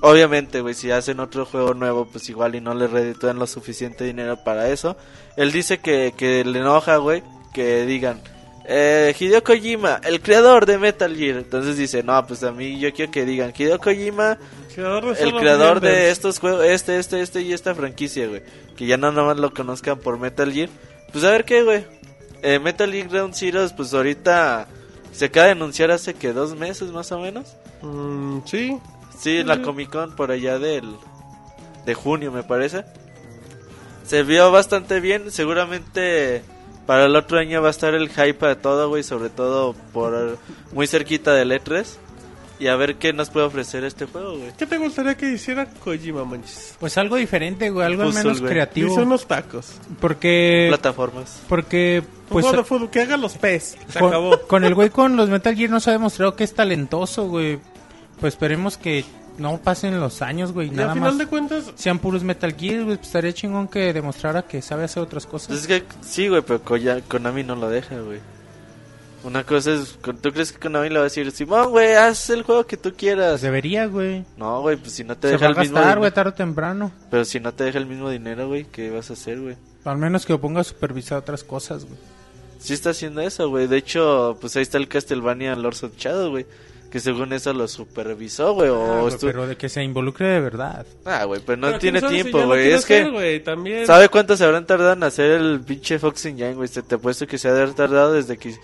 Obviamente, güey, si hacen otro juego nuevo, pues igual y no les reditúan lo suficiente dinero para eso. Él dice que, que le enoja, güey, que digan, eh, Hideo Kojima, el creador de Metal Gear. Entonces dice, no, pues a mí yo quiero que digan, Hideo Kojima, Creador de el creador de estos juegos, este, este, este y esta franquicia, güey. Que ya no nomás lo conozcan por Metal Gear. Pues a ver qué, güey. Eh, Metal Gear Ground Zeroes, pues ahorita se acaba de anunciar hace que dos meses más o menos. Mm, sí, Sí, la Ujú. Comic Con por allá del de junio, me parece. se vio bastante bien. Seguramente para el otro año va a estar el hype a todo, güey. Sobre todo por muy cerquita del E3. Y a ver qué nos puede ofrecer este juego, güey. ¿Qué te gustaría que hiciera Kojima, manches? Pues algo diferente, güey, algo Puzzle, menos güey. creativo. Hice unos tacos. Porque, Plataformas. porque, Un pues, juego de fútbol, que haga los pez. Se con, acabó. con el güey con los Metal Gear nos ha demostrado que es talentoso, güey. Pues esperemos que no pasen los años, güey, Y nada al final más de cuentas, sean puros Metal Gear, güey. Pues estaría chingón que demostrara que sabe hacer otras cosas. Pues es que sí, güey, pero Koya- Konami no lo deja, güey. Una cosa es, ¿tú crees que Konami le va a decir, Simón, güey, haz el juego que tú Pues quieras? debería, güey. No, güey, pues si no te Se deja va el mismo gastar, dinero. güey, tarde o temprano. Pero si no te deja el mismo dinero, güey, ¿qué vas a hacer, güey? Al menos que lo ponga a supervisar otras cosas, güey. Sí está haciendo eso, güey. De hecho, pues ahí está el Castlevania Lords of Shadow, güey. Que según eso lo supervisó, güey. O Ah, pero de que se involucre de verdad. Ah, güey, pero no pero tiene tiempo, güey. es que... también. ¿Sabe cuánto se habrán tardado en hacer el pinche Fox Engine, güey? Se te apuesto que se ha de haber tardado desde que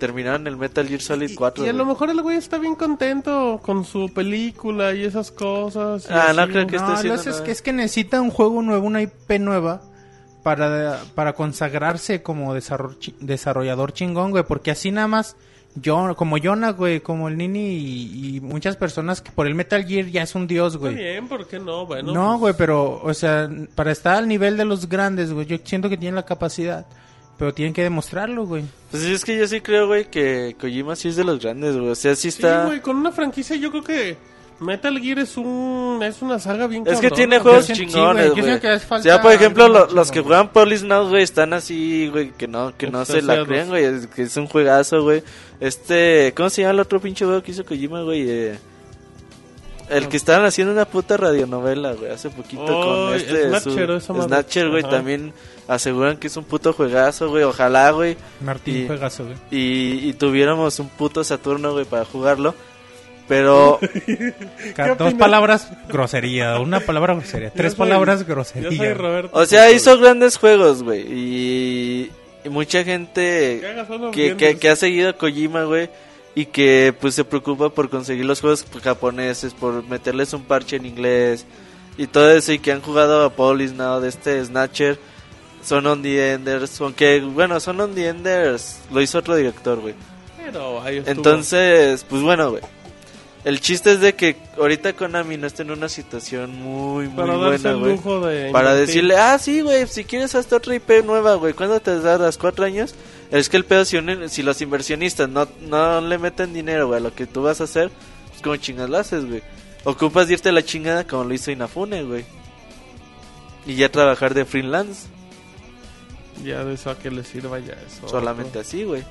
terminaron el Metal Gear Solid 4, Y a lo mejor el güey está bien contento con su película y esas cosas. y Ah, no creo que esté No, haciendo lo es, que es que necesita un juego nuevo, una IP nueva para, para consagrarse como desarrollador chingón, güey, porque así nada más yo como Jonah, güey, como el Nini y, y muchas personas que por el Metal Gear ya es un dios, Está güey. bien, ¿por qué no? Bueno, No, pues, güey, pero, o sea, para estar al nivel de los grandes, güey, yo siento que tienen la capacidad, pero tienen que demostrarlo, güey. Pues es que yo sí creo, güey, que Kojima sí es de los grandes, güey. O sea, sí Sí, está... güey, con una franquicia yo creo que Metal Gear es un es una saga bien Es que tiene juegos chingones, güey, que O sea, por ejemplo, lo- los que juegan Police Now, güey, están así, güey, que no, que no se la creen, güey. Es, que es un juegazo, güey. Este, ¿cómo se llama el otro pinche juego que hizo Kojima, güey? Eh, el que estaban haciendo una puta radionovela, güey, hace poquito Oh, con este. Snatcher, su-. Snatcher, güey, Ajá. también aseguran que es un puto juegazo, güey. Ojalá, güey. Martín Y- juegazo, güey. Y, y tuviéramos un puto Saturno, güey, para jugarlo. Pero, Dos palabras, grosería. Una palabra, grosería. Tres soy- palabras, Yo soy grosería. Roberto. o sea, hizo grandes juegos, güey. Y, y mucha gente Que que, ha seguido a Kojima, güey, y que pues se preocupa por conseguir los juegos japoneses, por meterles un parche en inglés y todo eso, y que han jugado a Police Now de este Snatcher, son on the Enders, aunque bueno, son on the Enders, lo hizo otro director, güey. Pero ahí estuvo. Entonces, pues bueno, güey. El chiste es de que ahorita Konami no está en una situación muy, muy para buena, güey. de Para invertir. decirle, ah, sí, güey, si quieres hasta otra IP nueva, güey, ¿cuándo te das? ¿Cuatro años? Es que el pedo, si, un- si los inversionistas no, no le meten dinero, güey, a lo que tú vas a hacer, pues como chingas lo haces, güey. Ocupas de irte la chingada como lo hizo Inafune, güey. Y ya trabajar de freelance, Ya de eso a que le sirva ya eso. solamente así, güey.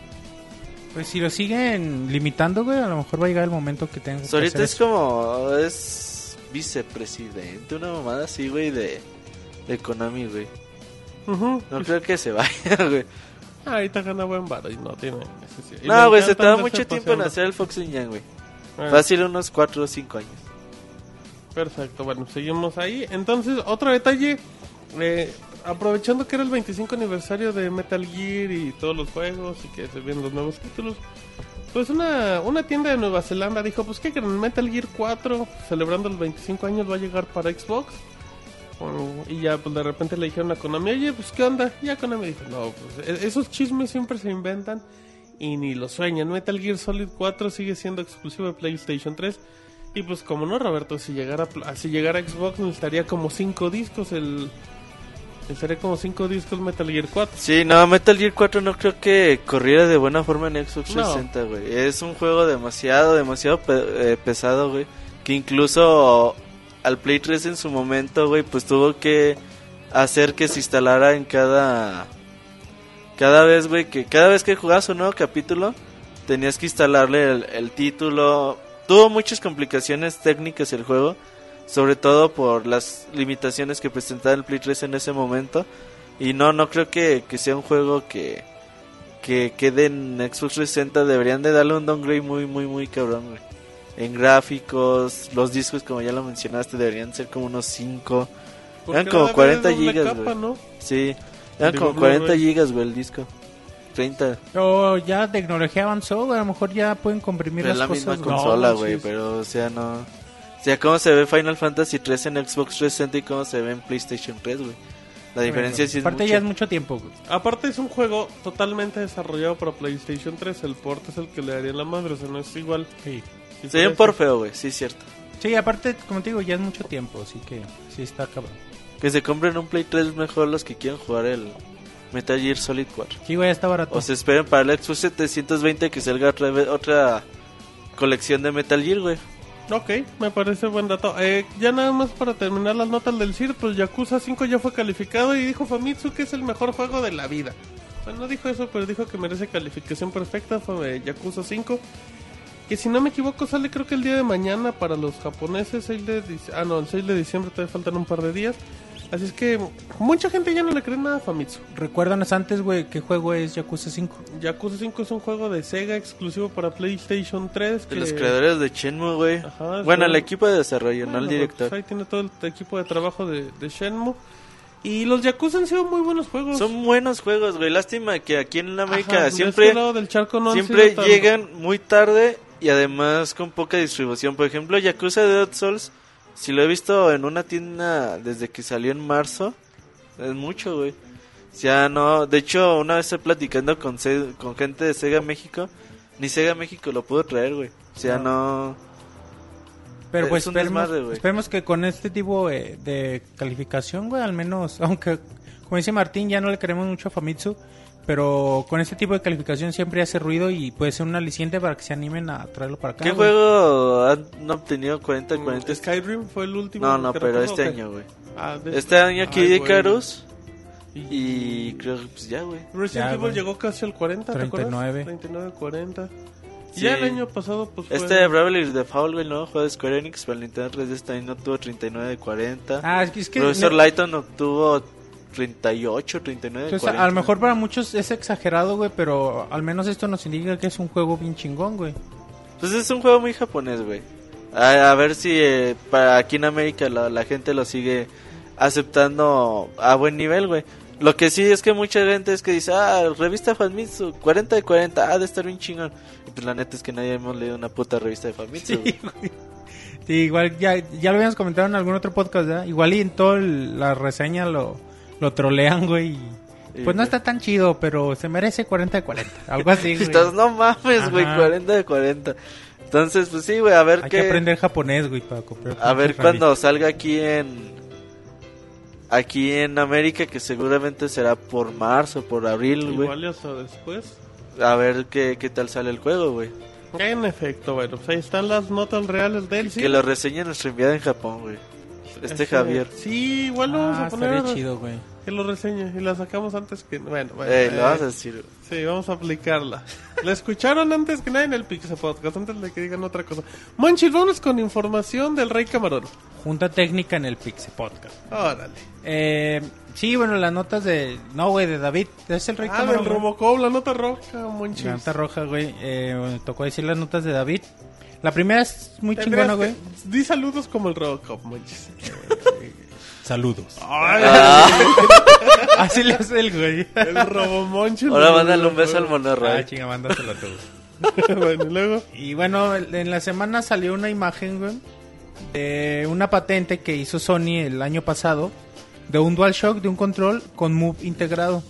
Pues si lo siguen limitando, güey, a lo mejor va a llegar el momento que tengan que ahorita hacer es eso. como, es vicepresidente, una mamada así, güey, de, de Konami, güey. No creo que se vaya, güey. Ah, ahorita gana buen varo y no tiene necesidad. Y No, güey, se tarda mucho tiempo en hacer el Fox Engine, güey. Ah, Fácil unos 4 o 5 años. Perfecto, bueno, seguimos ahí. Entonces, otro detalle, eh, aprovechando que era el 25 aniversario de Metal Gear y todos los juegos y que se ven los nuevos títulos, pues una, una tienda de Nueva Zelanda dijo, pues que creen, Metal Gear 4, celebrando los 25 años, va a llegar para Xbox. Um, y ya, pues de repente le dijeron a Konami, oye, pues qué onda. Y ya Konami dijo, no, pues e- esos chismes siempre se inventan y ni lo sueñan. Metal Gear Solid 4 sigue siendo exclusivo de PlayStation 3. Y pues como no, Roberto, si llegara, si llegara a Xbox necesitaría como 5 discos el... Necesitaría como 5 discos Metal Gear 4. Sí, no, Metal Gear 4 no creo que corriera de buena forma en Xbox No. 360, güey. Es un juego demasiado, demasiado pe- eh, pesado, güey. Que incluso al Play 3 en su momento, güey, pues tuvo que hacer que se instalara en cada... Cada vez, güey, que cada vez que jugabas un nuevo capítulo, tenías que instalarle el, el título. Tuvo muchas complicaciones técnicas el juego, sobre todo por las limitaciones que presentaba el Play 3 en ese momento. Y no, no creo que, que sea un juego que, que quede en Xbox 360. Deberían de darle un downgrade muy, muy, muy cabrón, güey. En gráficos, los discos, como ya lo mencionaste, deberían ser como unos 5. Porque Eran como debe 40 de doble gigas, capa, güey. ¿no? Sí, eran Digo, como 40 Blu-ray. gigas, güey, el disco. 30. Pero ya la tecnología avanzó, güey, a lo mejor ya pueden comprimir Pero las la misma cosas, güey. consola, No, güey, sí. pero o sea, no... O sea, cómo se ve Final Fantasy 3 en Xbox 360 y cómo se ve en PlayStation 3, güey. La diferencia sí es Aparte mucha. ya es mucho tiempo, güey. Aparte es un juego totalmente desarrollado para PlayStation 3. El port es el que le daría la madre, o sea, no es igual. Sí. Sí, Sería un feo, güey, sí es cierto. Sí, aparte, como te digo, ya es mucho tiempo, así que sí está cabrón. Que se compren un Play 3 mejor los que quieran jugar el Metal Gear Solid 4. Sí, güey, está barato. O se esperen para el Xbox 720 que salga otra, otra colección de Metal Gear, güey. Ok, me parece buen dato. Eh, ya nada más para terminar las notas del CIR, pues Yakuza 5 ya fue calificado y dijo Famitsu que es el mejor juego de la vida. Bueno, no dijo eso, pero dijo que merece calificación perfecta. Fue eh, Yakuza 5. Que si no me equivoco sale creo que el día de mañana para los japoneses. 6 de ah, no, el 6 de diciembre todavía faltan un par de días. Así es que mucha gente ya no le cree nada a Famitsu. Recuérdanos antes, güey, qué juego es Yakuza 5. Yakuza 5 es un juego de Sega exclusivo para PlayStation 3. De que- los creadores de Shenmue, güey. Ajá, Bueno, sí. el equipo de desarrollo, no Bueno, el pues, director. ahí tiene todo el equipo de trabajo de, de Shenmue. Y los Yakuza han sido muy buenos juegos. Son buenos juegos, güey. Lástima que aquí en América Ajá, de siempre, este lado del charco no han siempre llegan muy tarde y además con poca distribución. Por ejemplo, Yakuza de Dead Souls, si lo he visto en una tienda desde que salió en marzo, es mucho, güey. O sea, no, de hecho, una vez estoy platicando con, Se- con gente de Sega México, ni Sega México lo pudo traer, güey. O sea, no... Pero Es pues un esperemos, desmadre, güey. esperemos que con este tipo eh, de calificación, güey, al menos, aunque como dice Martín, ya no le queremos mucho a Famitsu, pero con este tipo de calificación siempre hace ruido y puede ser un aliciente para que se animen a traerlo para acá. ¿Qué güey. juego han no obtenido 40 40? Skyrim fue el último. No, no, pero este año, güey. Ah, de- Este año aquí Ay, de güey. Y creo que pues ya, güey. Resident Ya, Evil güey. llegó casi al 40, ¿te 39. acuerdas? 39, 40. Y Sí. Ya el año pasado, pues fue... Este Bravely Default, güey, no juego de Square Enix para el Nintendo 3 de este año no tuvo 39 de 40. Ah, es que, es que Professor ne- Lighton obtuvo 38, 39 de pues, 40. a lo mejor para muchos es exagerado, güey, pero al menos esto nos indica que es un juego bien chingón, güey. Pues es un juego muy japonés, güey. A, a ver si eh, para aquí en América la, la gente lo sigue aceptando a buen nivel, güey. Lo que sí es que mucha gente es que dice, ah, revista Famitsu, 40 de 40, ah, de estar bien chingón. Y pues la neta es que nadie hemos leído una puta revista de Famitsu. Sí, güey. Sí, igual ya, ya lo habíamos comentado en algún otro podcast, ¿verdad? Igual y en toda la reseña lo, lo trolean, güey. Sí, Pues no está tan chido, pero se merece 40 de 40. Algo así, güey. estás, no mames, güey, Ajá. 40 de 40. Entonces, pues sí, güey, a ver Hay qué... que aprender japonés, güey, para comprar. A ver cuando salga aquí en aquí en América que seguramente será por marzo, por abril, güey. Igual hasta después. A ver qué, qué tal sale el juego, güey. En efecto, bueno, pues ahí están las notas reales del Que lo reseñe nuestra enviada en Japón, güey. Este Este, Javier. Sí, igual lo vamos Ah, a poner chido, güey. Que lo reseñe y la sacamos antes que... Bueno, bueno. Eh, eh, lo vas a decir. Sí, vamos a aplicarla. La escucharon antes que nada en el Pixel Podcast, antes de que digan otra cosa. Monchis, vamos con información del Rey Camarón. Junta técnica en el Pixie Podcast. Órale. Eh, sí, bueno, las notas de... No, güey, de David. Es el Rey Ah, Camarón, del güey. Robocop, la nota roja, Monchis. La nota roja, güey. Eh, tocó decir las notas de David. La primera es muy Tendrías chingona, güey. Di saludos como el Robocop, Monchis. Saludos. Ay, Así le hace el güey. el Robomonchis. Ahora mándale un beso al monorra. Ah, chinga, mándaselo tú. bueno, y luego... Y bueno, en la semana salió una imagen, güey, de una patente que hizo Sony el año pasado de un DualShock, de un control con Move integrado.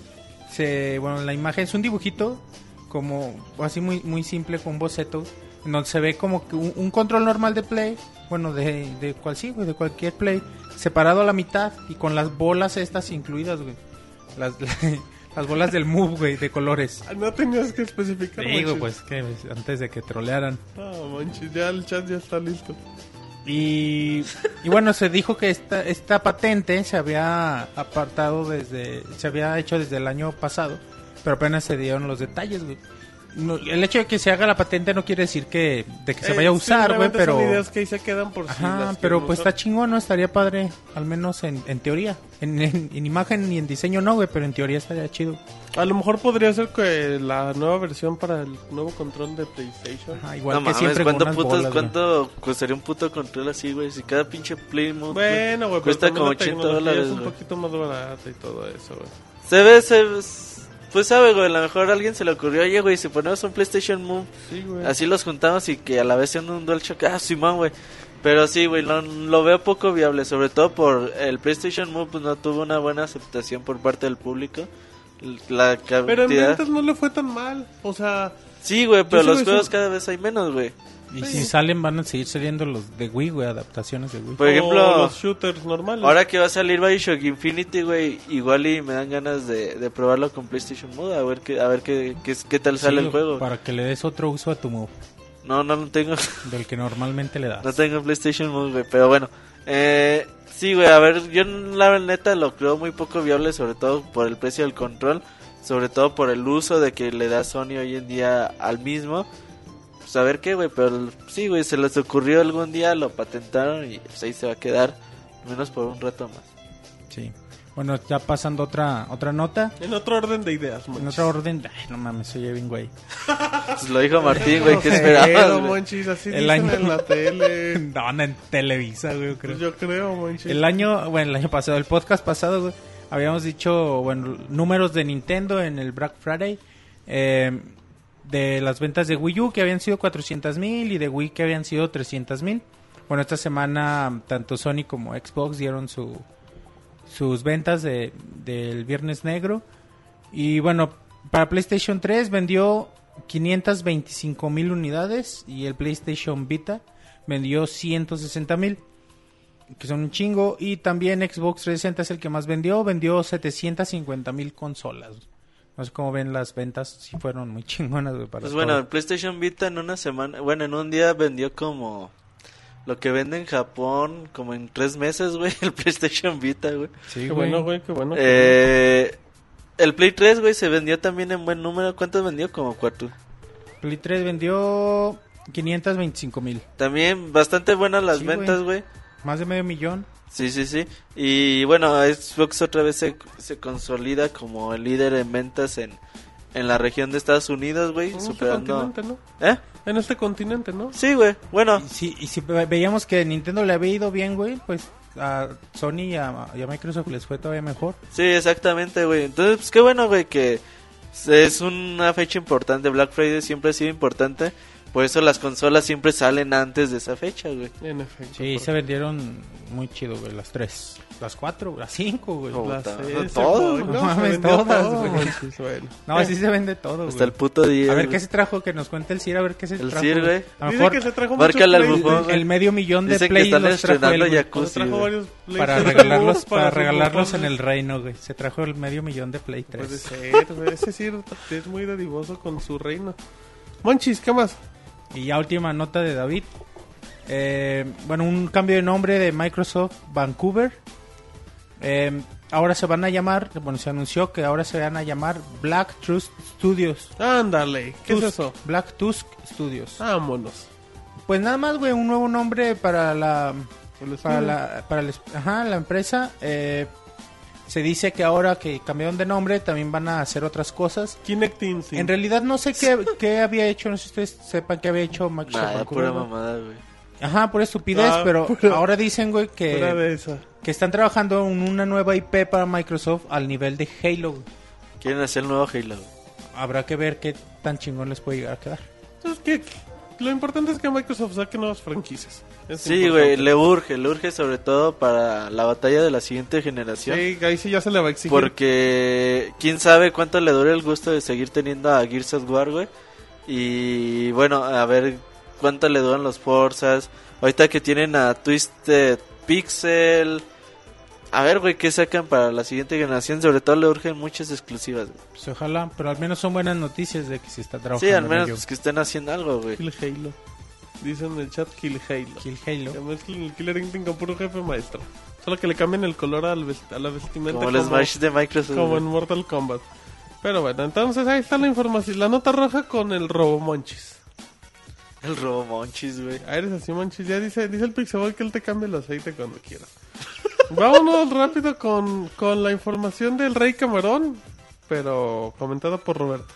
Se, bueno, la imagen es un dibujito como así muy muy simple con boceto, en donde se ve como que un, un control normal de play, bueno, de de cual sí, güey, de cualquier play, separado a la mitad y con las bolas estas incluidas, güey. Las las bolas del Move, güey, de colores. Ah, No tenías que especificar, Digo, pues que antes de que trolearan. No, Monchis, ya el chat ya está listo. Y, y bueno, se dijo que esta, esta patente se había apartado desde, se había hecho desde el año pasado, pero apenas se dieron los detalles, güey. No, el hecho de que se haga la patente no quiere decir que, de que se Eh, vaya a usar, güey, pero... Son ideas que ahí se quedan por si Ajá, las pero pues usar. está chingón, ¿no? Estaría padre, al menos en, en teoría. En, en, en imagen y en diseño no, güey, pero en teoría estaría chido. A lo mejor podría ser que la nueva versión para el nuevo control de PlayStation. Ajá, igual No que mames, siempre ¿cuánto, bolas. ¿cuánto costaría un puto control así, güey? Si cada pinche Play Mode, Bueno, güey, cuesta como la 80 tecnología dólares, es un poquito más barata y todo eso, güey. Se ve, se ve- Pues sabe, güey, a lo mejor a alguien se le ocurrió, oye, güey, si ponemos un PlayStation Move, Sí, güey. así los juntamos y que a la vez sean un DualShock, ah, Simón, güey. Pero sí, güey, lo, lo veo poco viable, sobre todo por el PlayStation Move pues, no tuvo una buena aceptación por parte del público. La cantidad... Pero en ventas no le fue tan mal. O sea, Sí, güey, pero los juegos cada vez hay menos, güey. Y si salen, van a seguir saliendo los de Wii, güey, adaptaciones de Wii. Por o ejemplo, los shooters normales. ahora que va a salir Bioshock Infinity, güey, igual y me dan ganas de, de probarlo con PlayStation Move, a ver qué, a ver qué, qué, qué tal sale Sí, el juego. Para que le des otro uso a tu move, No, no, no tengo, del que normalmente le das. no tengo PlayStation Move, güey, pero bueno. Eh, sí, güey, a ver, yo la neta lo creo muy poco viable, sobre todo por el precio del control, sobre todo por el uso de que le da Sony hoy en día al mismo. Pues a ver qué, güey, pero sí, güey, se les ocurrió algún día, lo patentaron y pues ahí se va a quedar, al menos por un rato más. Sí. Bueno, ya pasando otra otra nota. En otro orden de ideas, En Monchis. otra orden, ay, no mames, soy bien güey. Pues lo dijo Martín, güey, ¿qué esperabas? Monchis, así El dicen año- en la tele. No, no, en Televisa, güey, yo creo. Pues yo creo, Monchis. El año, bueno, el año pasado, el podcast pasado, güey, habíamos dicho, bueno, números de Nintendo en el Black Friday, eh, de las ventas de Wii U que habían sido 400 mil y de Wii que habían sido 300 mil. Bueno, esta semana tanto Sony como Xbox dieron su, sus ventas de, del Viernes Negro. Y bueno, para PlayStation 3 vendió 525 mil unidades y el PlayStation Vita vendió 160 mil que son un chingo. Y también Xbox 360 es el que más vendió. Vendió 750 mil consolas. No sé cómo ven las ventas. Si fueron muy chingonas, güey. Para Pues todo. bueno, el PlayStation Vita en una semana, bueno, en un día vendió como lo que vende en Japón, como en tres meses, güey, el PlayStation Vita, güey. Sí, Qué güey. bueno, güey, qué bueno. Eh, el Play 3, güey, se vendió también en buen número. ¿Cuántos vendió? Como cuatro. Play 3 vendió 525 mil. También bastante buenas las Sí, ventas, güey. Más de medio millón. Sí, sí, sí. Y bueno, Xbox otra vez se, se consolida como el líder en ventas en, en la región de Estados Unidos, güey, En este continente, ¿no? ¿Eh? En este continente, ¿no? Sí, güey. Bueno, Y si, y si ve- veíamos que Nintendo le había ido bien, güey, pues a Sony y a, y a Microsoft les fue todavía mejor. Sí, exactamente, güey. Entonces, pues qué bueno, güey, que es una fecha importante. Black Friday siempre ha sido importante. Por eso las consolas siempre salen antes de esa fecha, güey. En efecto. Sí, se vendieron muy chido, güey, las tres. Las cuatro, las cinco, güey. Oh. Las ese, todo, güey, no se mames, todas, todo, güey. Bueno. No, así se vende todo, Hasta güey. el puto día. A ver qué se trajo, que nos cuente el Cir, a ver qué se El trajo. Cir, güey. A lo Dice mejor que se trajo Márcale al Play- bufón. el medio millón de Dicen que Play están los trajo Yakuza. Se trajo güey. varios para PlayStation regalarlos, para su regalarlos en el reino, güey. Se trajo el medio millón de Play 3. Puede ser, güey. Ese sí es muy dadivoso con su reino. Monchis, ¿qué más? Y ya última nota de David. Eh, bueno, un cambio de nombre de Microsoft Vancouver. Eh, ahora se van a llamar, bueno, se anunció que ahora se van a llamar Black Trust Studios. Ándale, ¿qué es Tusk, eso? Black Tusk Studios. Vámonos. Pues nada más, güey, un nuevo nombre para la para estudio. la para el- ajá, la empresa. Eh, se dice que ahora que cambiaron de nombre también van a hacer otras cosas. Kinect Instinct. En realidad no sé qué, qué había hecho, no sé si ustedes sepan qué había hecho Microsoft Nada, pura mamada, güey. Ajá, por estupidez, Ah, pero pura- ahora dicen, güey, que, que están trabajando en una nueva IP para Microsoft al nivel de Halo. güey. Quieren hacer el nuevo Halo. Habrá que ver qué tan chingón les puede llegar a quedar. Entonces, ¿qué? Lo importante es que Microsoft saque nuevas franquicias. Es Sí, güey, le urge, le urge sobre todo para la batalla de la siguiente generación. Sí, ahí sí ya se le va a exigir. Porque quién sabe cuánto le dure el gusto de seguir teniendo a Gears of War, güey. Y bueno, a ver cuánto le duran los Forzas. Ahorita que tienen a Twisted Pixel. A ver, güey, qué sacan para la siguiente generación. Sobre todo le urgen muchas exclusivas. güey. Pues ojalá, pero al menos son buenas noticias de que se está trabajando Sí, al en menos pues, que estén haciendo algo, güey. Kill Halo. Dicen en el chat Kill Halo. Kill Halo. Que mezclen el Killer Instinct con puro jefe maestro. Solo que le cambien el color al vest- a la vestimenta Como el Smash de Microsoft. como en Mortal Kombat. Pero bueno, entonces ahí está la información. La nota roja con el robo Monchis. El Robo Monchis, güey. Ah, eres así, Monchis. Ya dice, dice el Pixabay que él te cambia el aceite cuando quieras. Vámonos rápido con, con la información del Rey Camarón, pero comentada por Roberto.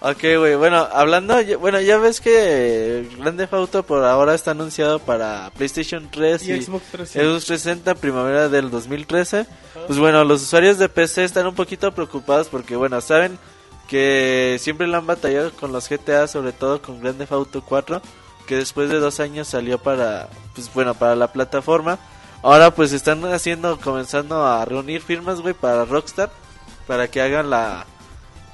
Ok, güey, bueno, hablando, bueno, ya ves que Grand Theft Auto por ahora está anunciado para PlayStation 3 y, Y Xbox 360. Xbox 360 primavera del 2013. Pues bueno, los usuarios de PC están un poquito preocupados porque, bueno, saben que siempre la han batallado con los GTA, sobre todo con Grand Theft Auto 4, que después de dos años salió para, pues bueno, para la plataforma. Ahora pues están haciendo, comenzando a reunir firmas, güey, para Rockstar, para que hagan la,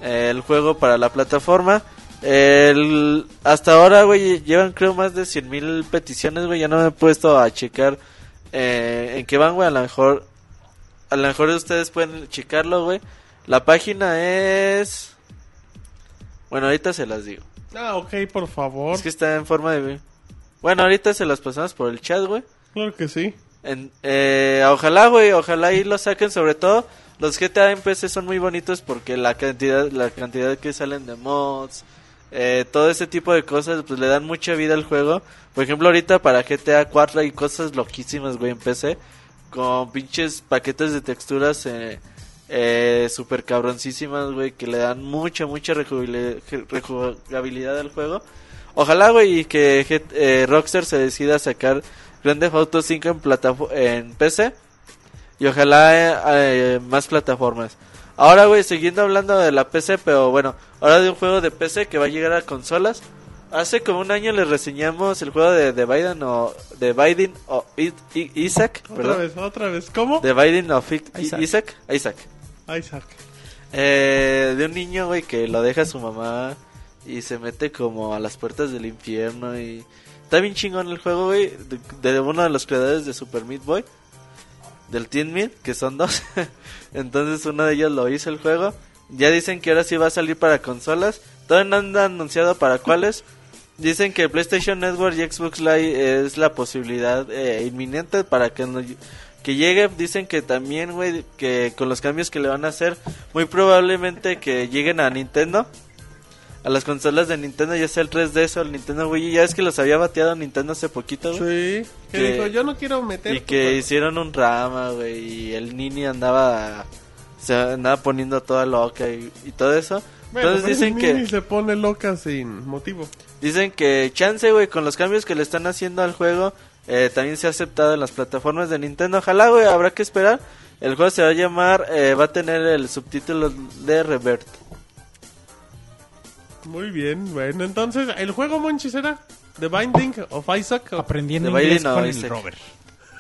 el juego para la plataforma. El, hasta ahora, güey, llevan creo más de 100 mil peticiones, güey. Ya no me he puesto a checar eh, en qué van, güey. A lo mejor, a lo mejor ustedes pueden checarlo, güey. La página es... Bueno, ahorita se las digo. Ah, ok, por favor. Es que está en forma de... Bueno, ahorita se las pasamos por el chat, güey. Claro que sí. En, eh, ojalá, güey, ojalá ahí lo saquen. Sobre todo, los GTA en PC son muy bonitos porque la cantidad, la cantidad que salen de mods, eh, todo ese tipo de cosas, pues le dan mucha vida al juego. Por ejemplo, ahorita para GTA 4 hay cosas loquísimas, güey, en PC. Con pinches paquetes de texturas eh, eh, super cabroncísimas, güey, que le dan mucha, mucha rejugabili- rejugabilidad al juego. Ojalá, güey, y que eh, Rockstar se decida a sacar Grand Theft Auto 5 en, en PC. Y ojalá eh, eh, más plataformas. Ahora, güey, siguiendo hablando de la PC, pero bueno, ahora de un juego de PC que va a llegar a consolas. Hace como un año les reseñamos el juego de The Biden o The Biden o I- I- Isaac, Otra ¿verdad? vez, otra vez. ¿Cómo? The Biden I- Isaac. Isaac, Isaac. Isaac. Eh, de un niño, güey, que lo deja a su mamá y se mete como a las puertas del infierno y está bien chingón el juego, güey, de, de uno de los creadores de Super Meat Boy, del Teen Meat, que son dos. Entonces uno de ellos lo hizo el juego. Ya dicen que ahora sí va a salir para consolas. Todavía no han anunciado para cuáles. Dicen que PlayStation Network y Xbox Live es la posibilidad eh, inminente para que no- que llegue. Dicen que también, güey, que con los cambios que le van a hacer, muy probablemente que lleguen a Nintendo. A las consolas de Nintendo, ya sea el 3DS o el Nintendo Wii. Ya es que los había bateado Nintendo hace poquito, güey. Sí. Que Que- dijo, yo no quiero meter. Y que hicieron un rama, güey, y el Nini andaba se andaba poniendo toda loca y, y todo eso. Bueno, Entonces dicen Nini que se pone loca sin motivo. dicen que chance, güey, con los cambios que le están haciendo al juego, eh, también se ha aceptado en las plataformas de Nintendo. Ojalá, güey, habrá que esperar. El juego se va a llamar, eh, va a tener el subtítulo de Revert. Muy bien, bueno, entonces, ¿el juego, Monchi, será? ¿The Binding of Isaac? Aprendiendo De inglés con el Isaac. Robert.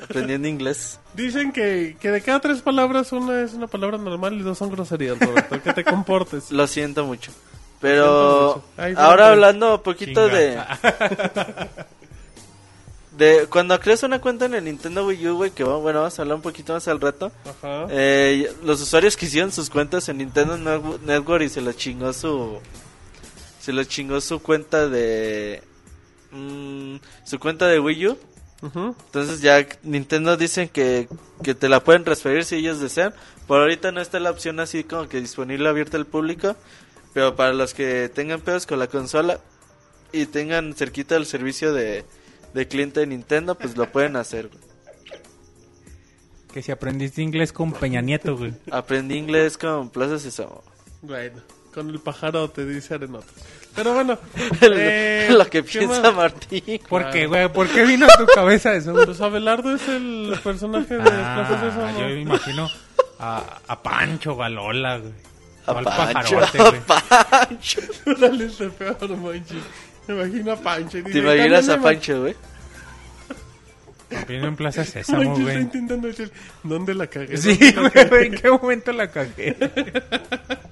Aprendiendo inglés. Dicen que, que de cada tres palabras una es una palabra normal y dos son groserías, Roberto. que te comportes. Lo siento mucho. siento Pero mucho. Ay, ahora siempre. hablando un poquito Chinga. de... De cuando creas una cuenta en el Nintendo Wii U, güey, que bueno, vamos a hablar un poquito más al rato. Ajá. Eh, los usuarios que hicieron sus cuentas en Nintendo Net- Network y se los chingó su se los chingó su cuenta de mm, su cuenta de Wii U. Entonces ya Nintendo dicen que, que te la pueden transferir si ellos desean. Por ahorita no está la opción así como que disponible abierta al público. Pero para los que tengan pedos con la consola y tengan cerquita el servicio de, de cliente de Nintendo, pues lo pueden hacer. güey. Que si aprendiste inglés con Peña Nieto, güey. Aprendí inglés con Plaza Sésamo. Bueno, con el pájaro te dice arenote. Pero bueno, Lo- eh, lo que ¿qué piensa más? Martín. ¿Por qué, güey? ¿Por qué vino a tu cabeza eso? Pues Abelardo es el personaje de Plaza Ah, Sésamo. yo me imagino a, a Pancho Galola, güey. A O al Pancho, pajarote, a. Pancho. Dale este peor, Monchi. Me imagino a Pancho. y ¿Te dice, imaginas a "Cámbiame, Pancho, güey? Vino en Plaza Sésamo, güey. intentando decir, ¿dónde la cagué? Sí, ¿Dónde la güey, cagué?" ¿en qué momento la cagué?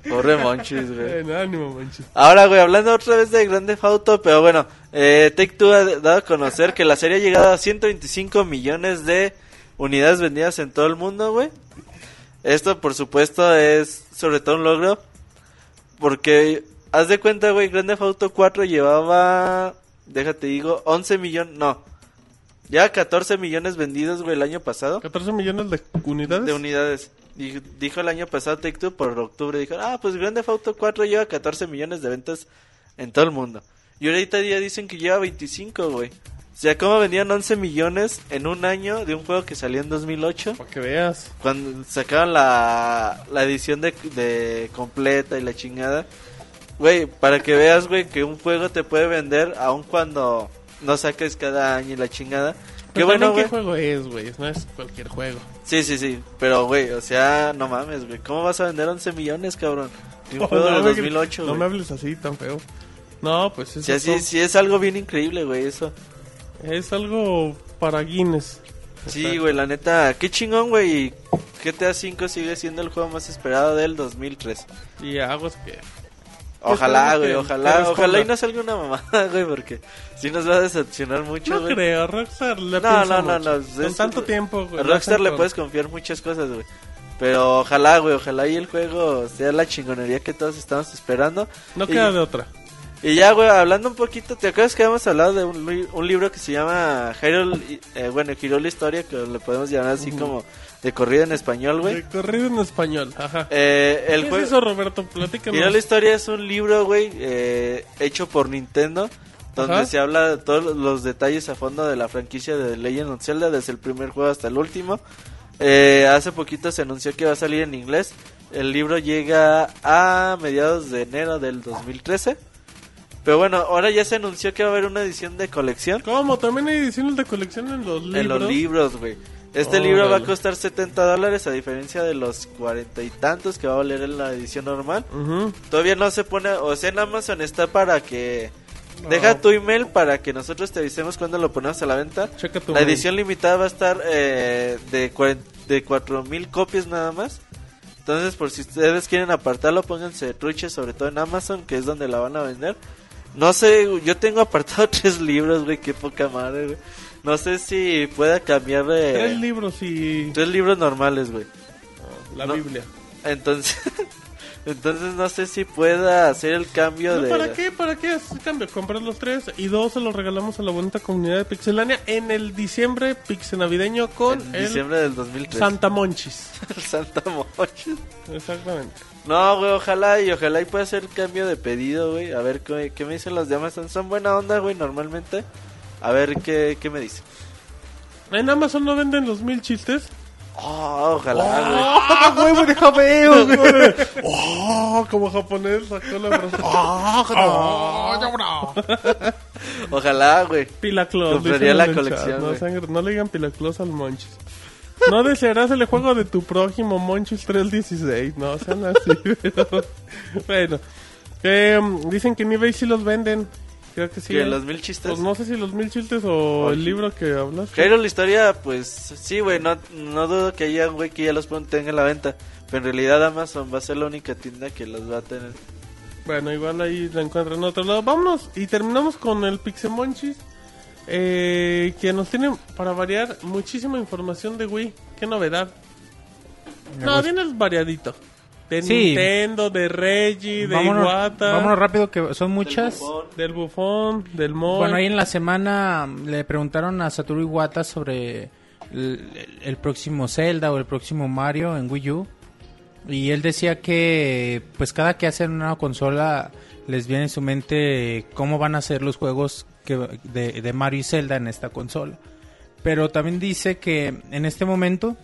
Pobre Monchis, güey. Ánimo, Monchi. Ahora, güey, hablando otra vez de Grande Auto, pero bueno, eh, Take Two ha dado a conocer que la serie ha llegado a 125 millones de unidades vendidas en todo el mundo, güey. Esto, por supuesto, es sobre todo un logro, porque haz de cuenta, güey, Grande Auto 4 llevaba, déjate digo, 11 millones, no, ya 14 millones vendidos, güey, el año pasado. 14 millones de unidades. De unidades. Dijo, el año pasado Take Two por octubre. Dijo, ah, pues Grand Theft Auto 4 lleva 14 millones de ventas en todo el mundo. Y ahorita ya dicen que lleva 25, güey. O sea, ¿cómo vendían 11 millones en un año de un juego que salió en 2008? Para que veas. Cuando sacaron la, la edición de, de completa y la chingada. Güey, para que veas, güey, que un juego te puede vender aun cuando no saques cada año y la chingada. Qué bueno, güey. ¿Qué juego es, güey? No es cualquier juego. Sí, sí, sí. Pero, güey, o sea, no mames, güey. ¿Cómo vas a vender 11 millones, cabrón? De un juego no de me- 2008, No me hables así tan feo. No, pues eso Sí, sí, sí es algo bien increíble, güey, eso. es algo para Guinness. Sí, güey, la neta, qué chingón, güey. GTA V sigue siendo el juego más esperado del 2003. Y aguas que... Ojalá, güey, ojalá, ojalá y no salga una mamada, güey, porque si nos va a decepcionar mucho, No creo, Rockstar le No, no, no, mucho. no, Con es- tanto tiempo, güey. A Rockstar le puedes confiar muchas cosas, güey. Pero ojalá, güey, ojalá y el juego sea la chingonería que todos estamos esperando. No Y- queda de otra. Y ya, güey, hablando un poquito, ¿te acuerdas que habíamos hablado de un, li- un libro que se llama Hyrule, eh, bueno, Hyrule Historia, que le podemos llamar así como de corrido en español, güey? De corrido en español, ajá. Eh, el ¿Qué juego... es eso, Roberto? Platícanos. Hyrule Historia es un libro, güey, eh, hecho por Nintendo, donde Ajá. se habla de todos los detalles a fondo de la franquicia de Legend of Zelda, desde el primer juego hasta el último. Eh, hace poquito se anunció que va a salir en inglés. El libro llega a mediados de enero del 2013. Pero bueno, ahora ya se anunció que va a haber una edición de colección ¿Cómo? ¿También hay ediciones de colección en los libros? en los libros, güey. Este libro va a costar 70 dólares a diferencia de los cuarenta y tantos que va a valer en la edición normal. Ujú. Todavía no se pone, o sea, en Amazon está para que... No. Deja tu email para que nosotros te avisemos cuando lo ponemos a la venta. Checa tu La mail. edición limitada va a estar eh, de, cuaren- de 4000 copias nada más. Entonces, por si ustedes quieren apartarlo, pónganse truches, sobre todo en Amazon, que es donde la van a vender. No sé, yo tengo apartado tres libros, güey, qué poca madre, güey. No sé si pueda cambiar de... Tres libros y tres libros normales, güey. la No. Biblia. Entonces, entonces no sé si pueda hacer el cambio No, de... ¿Para qué? ¿Para qué? Es cambio, comprar los tres y dos se los regalamos a la bonita comunidad de Pixelania en el diciembre pixenavideño con En el diciembre del 2003. Santa Monchis. El Santa Mocha. Exactamente. No, güey, ojalá y ojalá y pueda hacer cambio de pedido, güey. A ver qué, qué me dicen los demás. Son buena onda, güey, normalmente. A ver qué, qué me dicen. En Amazon no venden los mil chistes. Oh, ojalá, ¡Ah, huevo de jabeo, güey! ¡Oh! Como japonés sacó la frase. ¡Oh! güey. Ojalá, güey. Pilaclos. Compraría la colección, No, güey. sangre, no le digan Pilaclos al Monchis. No desearás el juego de tu prójimo Monchis 316. No, sean así. pero- bueno. Mm, dicen que en eBay sí los venden. Creo que sí. Que ¿eh? los mil chistes. Pues no sé si los mil chistes o Oye. el libro que hablas. Jairo, la historia, pues sí, güey. No, no dudo que haya un güey que ya los tenga en la venta. Pero en realidad Amazon va a ser la única tienda que los va a tener. Bueno, igual ahí la encuentran en otro lado. Vámonos y terminamos con el Pixemonchis. Eh, que nos tiene, para variar, muchísima información de Wii. Qué novedad. No, viene variadito. De Sí. Nintendo, de Reggie, de Vámonos, Iwata, vámonos rápido que son muchas. del Bufón, del Moy. Bueno, ahí en la semana le preguntaron a Satoru Iwata sobre el, el próximo Zelda o el próximo Mario en Wii U. Y él decía que pues cada que hacen una consola les viene en su mente cómo van a ser los juegos que, de, de Mario y Zelda en esta consola. Pero también dice que en este momento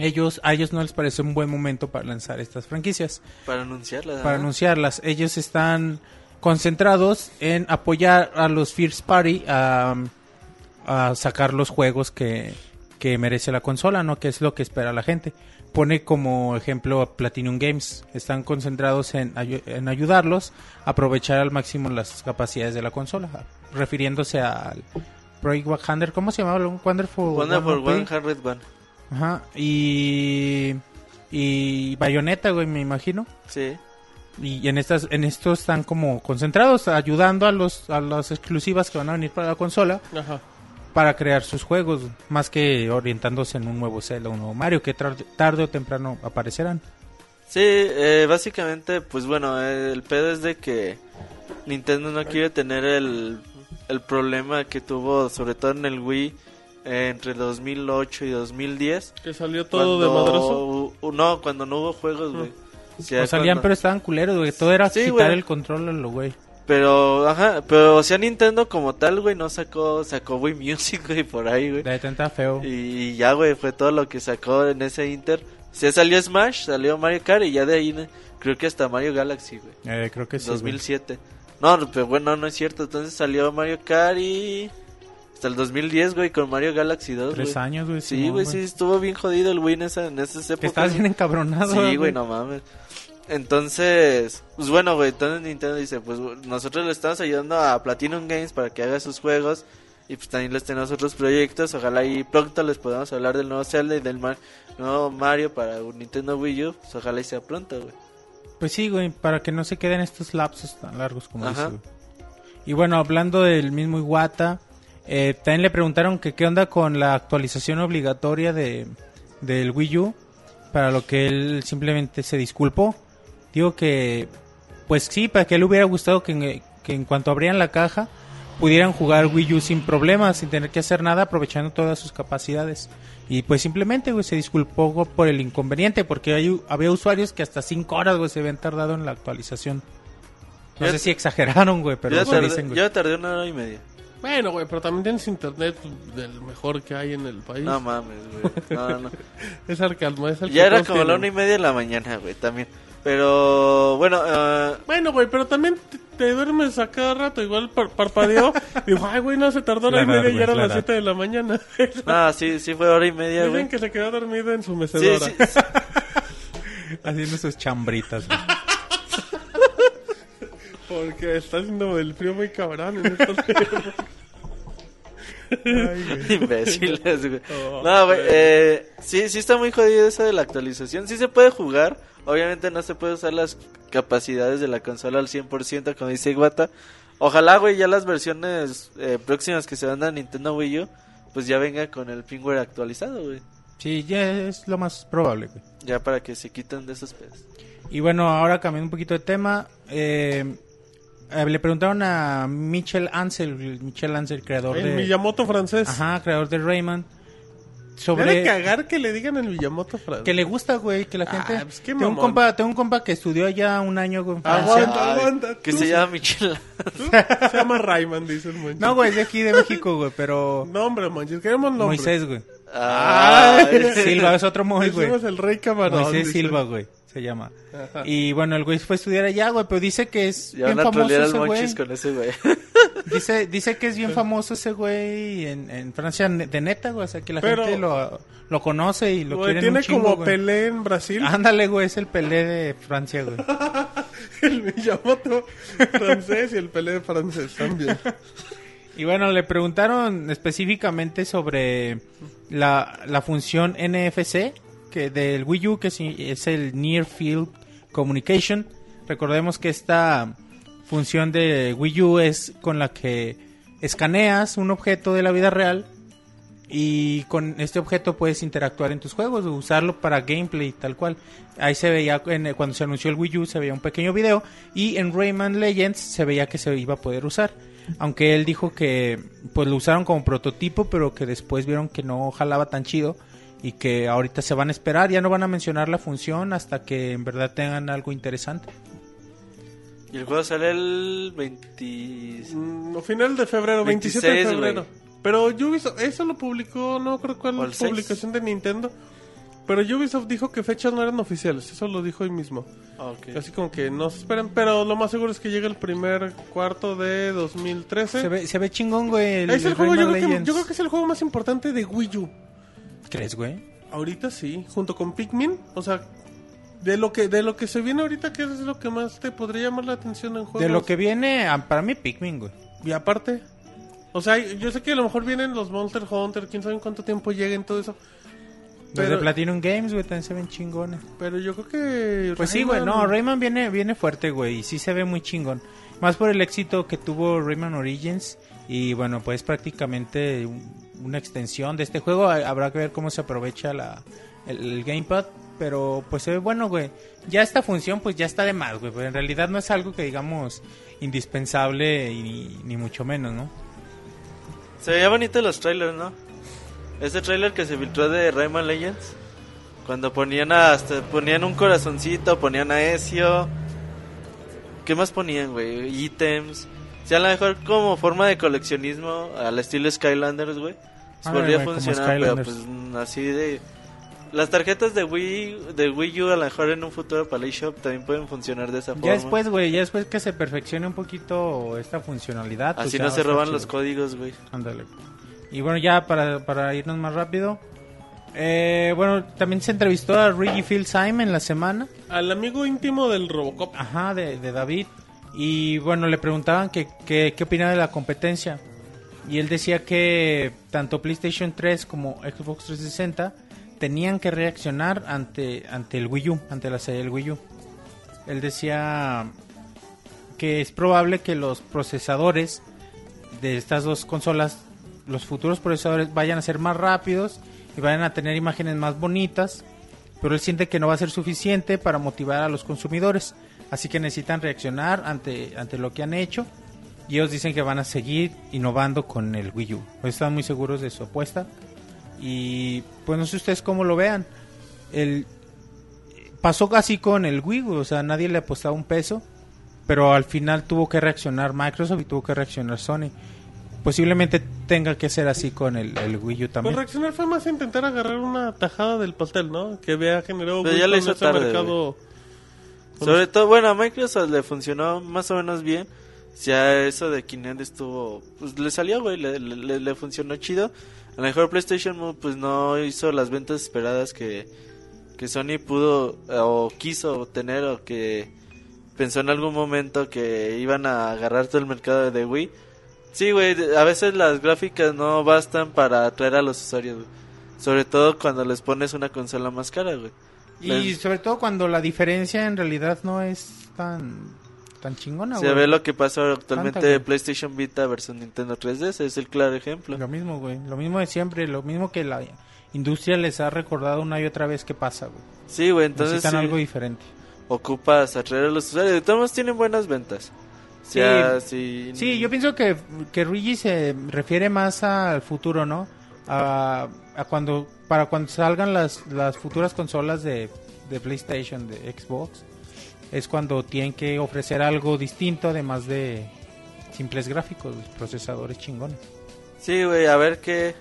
ellos a ellos no les parece un buen momento para lanzar estas franquicias Para anunciarla. para ¿no? anunciarlas. Ellos están concentrados en apoyar a los First Party a, a sacar los juegos que, que merece la consola, ¿no? Que es lo que espera la gente. Pone como ejemplo a Platinum Games. Están concentrados en, en ayudarlos a aprovechar al máximo las capacidades de la consola. Refiriéndose al Project 100, ¿cómo se llamaba? Wonderful, Wonderful 101. 101. Ajá. Y, y Bayonetta, güey, me imagino. Sí. Y en estas, en esto están como concentrados, ayudando a los, a las exclusivas que van a venir para la consola Ajá. para crear sus juegos, más que orientándose en un nuevo Zelda, un nuevo Mario, que tar- tarde o temprano aparecerán. Sí, eh, básicamente, pues bueno, el pedo es de que Nintendo no quiere tener el, el problema que tuvo, sobre todo en el Wii, entre 2008 y 2010. Que salió todo de cuando madrazo. hu- no, cuando no hubo juegos, güey. O sea, o salían, cuando- pero estaban culeros, güey. Todo era Sí, quitar güey. el control a lo güey. Pero, ajá, pero o sea, Nintendo como tal, güey, no sacó, sacó Wii Music, güey, por ahí, güey. De tanta feo. Y ya, güey, fue todo lo que sacó en ese Inter. Se salió Smash, salió Mario Kart y ya de ahí, creo que hasta Mario Galaxy, güey. Eh, creo que sí. güey. 2007. No, pero bueno, no es cierto. Entonces salió Mario Kart y... Hasta el 2010, güey, con Mario Galaxy 2, Tres güey. años, güey. Sí, güey, sí, estuvo bien jodido el Wii en, esa, en esas épocas. estás bien encabronado. Sí, güey, no mames. Entonces, pues bueno, güey, entonces Nintendo dice, pues nosotros le estamos ayudando a Platinum Games para que haga sus juegos y pues también les tenemos otros proyectos, ojalá y pronto les podamos hablar del nuevo Zelda y del Mar- nuevo Mario para Nintendo Wii U, pues ojalá y sea pronto, güey. Pues sí, güey, para que no se queden estos lapsos tan largos como dice, güey. Y bueno, hablando del mismo Iwata, eh, también le preguntaron que qué onda con la actualización obligatoria de del Wii U, para lo que él simplemente se disculpó. Digo que, pues sí, para que él hubiera gustado que en, que en cuanto abrieran la caja pudieran jugar Wii U sin problemas, sin tener que hacer nada, aprovechando todas sus capacidades. Y pues simplemente, güey, se disculpó por el inconveniente, porque hay, había usuarios que hasta 5 horas, güey, se habían tardado en la actualización. No Yo- sé si exageraron, güey, pero yo, eso tardé, dicen, güey. yo tardé una hora y media. Bueno, güey, pero también tienes internet del mejor que hay en el país. No mames, güey. No, no. es el que alma- es el Ya era como la una y media de la mañana, güey, también. Pero, bueno, eh, Bueno, güey, pero también te, te duermes a cada rato. Igual par- parpadeó. Digo, ay, güey, no se tardó hora y La media y güey, era la las edad. 7 de la mañana. no, sí, sí fue hora y media, Dicen güey. que se quedó dormido en su Sí, mecedora. sí, sí. Haciendo sus chambritas, güey. Porque está haciendo el frío muy cabrón en estos tiempos. Imbéciles, güey. Oh, No, güey, güey. eh, sí, sí está muy jodido eso de la actualización. Sí se puede jugar, obviamente no se puede usar las capacidades de la consola al 100%, como dice Iwata. Ojalá, güey, ya las versiones eh, próximas que se van a Nintendo Wii U, pues ya venga con el firmware actualizado, güey. Sí, ya es lo más probable, güey. Ya para que se quiten de esos pedos. Y bueno, ahora cambiando un poquito de tema, eh, eh, le preguntaron a Michel Ansel, Michel Ansel, creador El de... Miyamoto francés. Ajá, creador de Rayman, Debe sobre... cagar que le digan el Miyamoto francés. Que le gusta, güey, que la Ah, gente... pues qué tengo, un compa, tengo un compa que estudió allá un año en Francia. Aguanta, aguanta. Que se llama Michel. Se llama Rayman, dice el manches. No, güey, es de aquí de México, güey, pero... Nombre, manches. Queremos nombre. Moisés, güey. Ay, Silva es otro Moisés, güey. El rey camarón. Moisés dice. Silva, güey, se llama. Ajá. Y bueno, el güey fue a estudiar allá, güey, pero dice que es Ya bien van a famoso ese güey. Con ese güey. Dice, dice que es bien famoso ese güey en, en Francia de neta, güey. O sea, que la Pero- gente lo, lo conoce y lo Güey, quiere tiene un chingo, como güey. Pelé en Brasil. Ándale, güey, es el Pelé de Francia, güey. El Miyamoto francés y el Pelé francés también. Y bueno, le preguntaron específicamente sobre la, la función NFC que del Wii U, que sí es el Near Field Communication. Recordemos que esta función de Wii U es con la que escaneas un objeto de la vida real y con este objeto puedes interactuar en tus juegos, usarlo para gameplay tal cual. Ahí se veía, cuando se anunció el Wii U, se veía un pequeño video y en Rayman Legends se veía que se iba a poder usar. Aunque él dijo que pues lo usaron como prototipo, pero que después vieron que no jalaba tan chido y que ahorita se van a esperar, ya no van a mencionar la función hasta que en verdad tengan algo interesante. Y el juego sale el 20... Mm, o final de febrero, 27 de 26, febrero. Pero Ubisoft, eso lo publicó, no creo cuál seis. publicación de Nintendo. Pero Ubisoft dijo que fechas no eran oficiales, eso lo dijo hoy mismo. Ah. Así como que no se esperan, pero lo más seguro es que llegue el primer cuarto de 2013. Se ve, se ve chingón, güey. El, es el el juego, yo Rayman creo, que, yo creo que es el juego más importante de Wii U. ¿Crees, güey? Ahorita sí, junto con Pikmin, o sea, de lo que de lo que se viene ahorita, ¿qué es lo que más te podría llamar la atención en juegos? De lo que viene, ah, para mí Pikmin, güey. Y aparte, o sea, yo sé que a lo mejor vienen los Monster Hunter, quién sabe en cuánto tiempo lleguen todo eso. Pero, Platinum Games, güey, también se ven chingones. pero yo creo que Pues sí, güey, no, Rayman viene, viene fuerte, güey, y sí se ve muy chingón. Más por el éxito que tuvo Rayman Origins, y bueno, pues prácticamente una extensión de este juego. Ha- Habrá que ver cómo se aprovecha la, el, gamepad, pero pues se ve bueno, güey. Ya esta función, pues ya está de más, güey, pero en realidad no es algo que digamos indispensable y ni, mucho menos, ¿no? Se veía bonito los trailers, ¿no? Ese trailer que se filtró de Rayman Legends. Cuando ponían hasta ponían un corazoncito, ponían a Ezio. ¿Qué más ponían, güey? Ítems. Sea, a lo mejor como forma de coleccionismo al estilo Skylanders, güey. Pues Ah, podría como funcionar, pero pues así de las tarjetas de Wii de Wii U a lo mejor en un futuro para la eShop también pueden funcionar de esa forma. Ya después, güey, ya después que se perfeccione un poquito esta funcionalidad. pues así ya no se roban los códigos, güey. Ándale. Y bueno, ya para, para irnos más rápido, Eh, bueno, también se entrevistó a Reggie Fils-Aime en la semana. Al amigo íntimo del Robocop. Ajá, de, de David. Y bueno, le preguntaban que, que- qué opinaba de la competencia. Y él decía que tanto PlayStation 3 como Xbox 360 tenían que reaccionar ante, ante el Wii U, ante la serie del Wii U. Él decía que es probable que los procesadores de estas dos consolas, los futuros procesadores vayan a ser más rápidos y vayan a tener imágenes más bonitas, pero él siente que no va a ser suficiente para motivar a los consumidores, así que necesitan reaccionar ante, ante lo que han hecho y ellos dicen que van a seguir innovando con el Wii U. Pues están muy seguros de su apuesta y pues no sé ustedes cómo lo vean. El, pasó casi con el Wii, güey, o sea, nadie le apostaba un peso, pero al final tuvo que reaccionar Microsoft y tuvo que reaccionar Sony. Posiblemente tenga que ser así con el, el Wii U Pues también. reaccionar fue más intentar agarrar una tajada del pastel, ¿no? Que vea generado Pero ya le hizo ese tarde, mercado. Sobre todo, bueno, a Microsoft le funcionó más o menos bien. Ya eso de Kinect estuvo, pues le salió, güey, le, le, funcionó chido. A lo mejor PlayStation pues no hizo las ventas esperadas que, que Sony pudo eh, o quiso tener o que pensó en algún momento que iban a agarrar todo el mercado de Wii. Sí, güey, a veces las gráficas no bastan para atraer a los usuarios, güey. Sobre todo cuando les pones una consola más cara, güey. Y sobre todo cuando la diferencia en realidad no es tan tan chingona, Se güey. ve lo que pasó actualmente güey. PlayStation Vita versus Nintendo 3DS, es el claro ejemplo. Lo mismo, güey. Lo mismo de siempre. Lo mismo que la industria les ha recordado una y otra vez que pasa, güey. Sí, güey, entonces Necesitan sí, algo diferente. ocupas atraer a los usuarios. De todos modos tienen buenas ventas. O sea, sí. Sí, yo pienso que, que Luigi se refiere más al futuro, ¿no? A, a cuando para cuando salgan las, las futuras consolas de, de PlayStation, de Xbox, es cuando tienen que ofrecer algo distinto además de simples gráficos, procesadores chingones. Sí, güey, a ver qué.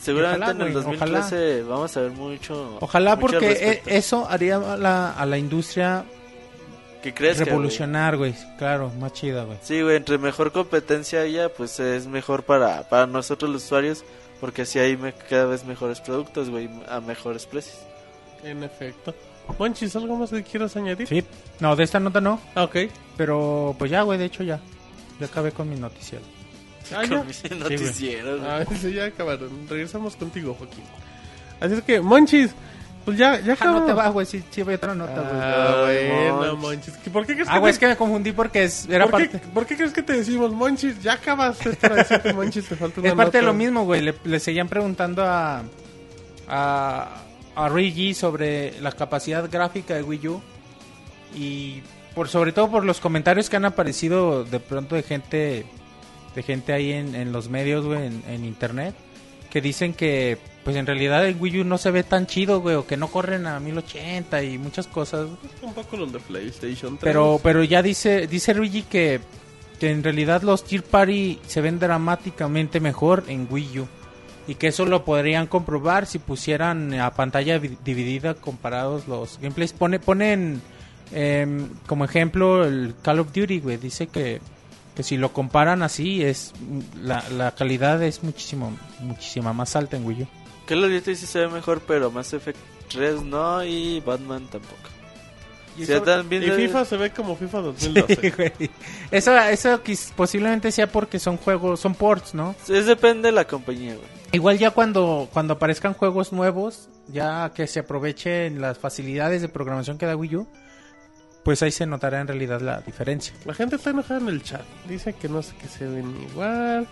Seguramente Ojalá, en el güey, 2013 vamos a ver mucho. Ojalá mucho porque e- eso haría a la, a la industria que crezca, revolucionar, güey. Claro, más chida, güey. Sí, güey, entre mejor competencia haya, pues es mejor para, para nosotros los usuarios, porque así hay me- cada vez mejores productos, güey, a mejores precios. En efecto. Monchis, ¿algo más que quieras añadir? Sí. No, de esta nota no, Ah, ok. pero pues ya, güey, de hecho ya. Ya acabé con mi noticiero. Ah, ya. Con mi noticiero, güey. Ah, sí, ya acabaron. Regresamos contigo, Joaquín. Así es que, Monchis, pues ya, ya Ah, no te acabamos. va, güey, sí, sí, voy a otra nota, güey. Ah. ¿Qué- ¿Por qué crees Ah, que güey, te- es que me confundí porque es, era ¿Por, parte... qué, por qué crees que te decimos, Monchis? Ya acabaste para decirte, Monchis, te falta una Es parte de nota. lo mismo, güey. Le, le seguían preguntando a, a, a Rigi sobre la capacidad gráfica de Wii U. Y por sobre todo por los comentarios que han aparecido de pronto de gente de gente ahí en, en los medios, güey, en, en internet. Que dicen que, pues en realidad el Wii U no se ve tan chido, güey. O que no corren a 1080 y muchas cosas. Un poco los de PlayStation 3. Pero, pero ya dice, dice Luigi que, que en realidad los Tier Party se ven dramáticamente mejor en Wii U. Y que eso lo podrían comprobar si pusieran a pantalla vi- dividida comparados los gameplays. Pone, ponen em, como ejemplo el Call of Duty, güey. Dice que, que si lo comparan así, es la, la calidad es muchísimo, muchísima más alta en Wii U. Call of Duty sí se ve mejor, pero Mass Effect 3 no y Batman tampoco. Y eso- también Y de- FIFA se ve como FIFA 2012. Sí, güey. Eso, eso posiblemente sea porque son juegos, son ports, ¿no? Es depende de la compañía, güey. Igual ya cuando, cuando aparezcan juegos nuevos, ya que se aprovechen las facilidades de programación que da Wii U, pues ahí se notará en realidad la diferencia. La gente está enojada en el chat. Dice que no sé que se ven igual,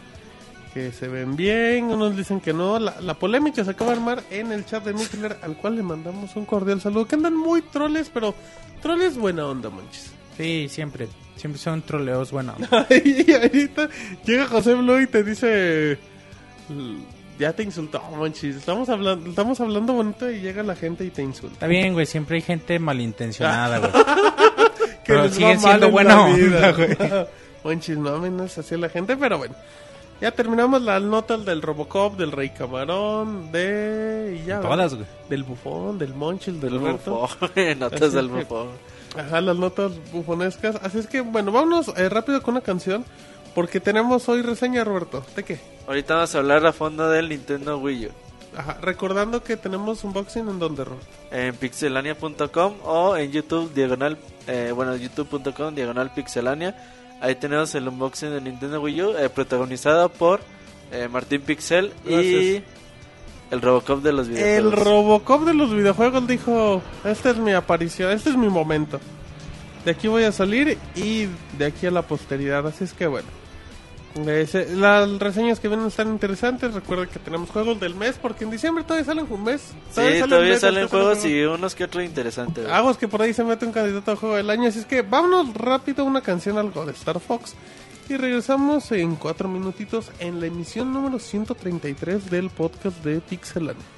que se ven bien. Unos dicen que no. La, la polémica se acaba de armar en el chat de Mikler, al cual le mandamos un cordial saludo. Que andan muy troles, pero troles buena onda, manches. Sí, siempre. Siempre son troleos buena onda. y ahorita llega José Blue y te dice. Ya te insultó, manches. Estamos hablando, estamos hablando bonito y llega la gente y te insulta. Está bien, güey. Siempre hay gente malintencionada, güey. Pero siguen siendo en buena onda, güey. Monchis, no menos así la gente, pero bueno. Ya terminamos las notas del Robocop, del Rey Camarón, de... Y ya, Todas, güey. Del bufón, del Monchil, del bufón, notas Así del que- bufón. Ajá, las notas bufonescas. Así es que, bueno, vámonos eh, rápido con una canción. Porque tenemos hoy reseña, Roberto. ¿De qué? Ahorita vamos a hablar a fondo del Nintendo Wii U. Ajá, recordando que tenemos unboxing en donde, Ro. En pixelania.com o en YouTube, diagonal, eh, bueno, youtube.com, diagonal pixelania. Ahí tenemos el unboxing de Nintendo Wii U, eh, protagonizado por eh, Martín Pixel y el Robocop de los El videojuegos. Robocop de los videojuegos dijo, esta es mi aparición, este es mi momento. De aquí voy a salir y de aquí a la posteridad, así es que bueno. Las reseñas que vienen están interesantes, recuerda que tenemos juegos del mes, porque en diciembre todavía salen un mes. sí, salen todavía salen todavía juegos y unos que otro interesante. güey. Aguas que por ahí se mete un candidato a juego del año, así es que vámonos rápido a una canción algo de Star Fox y regresamos en cuatro minutitos en la emisión número 133 del podcast de. Pixelania.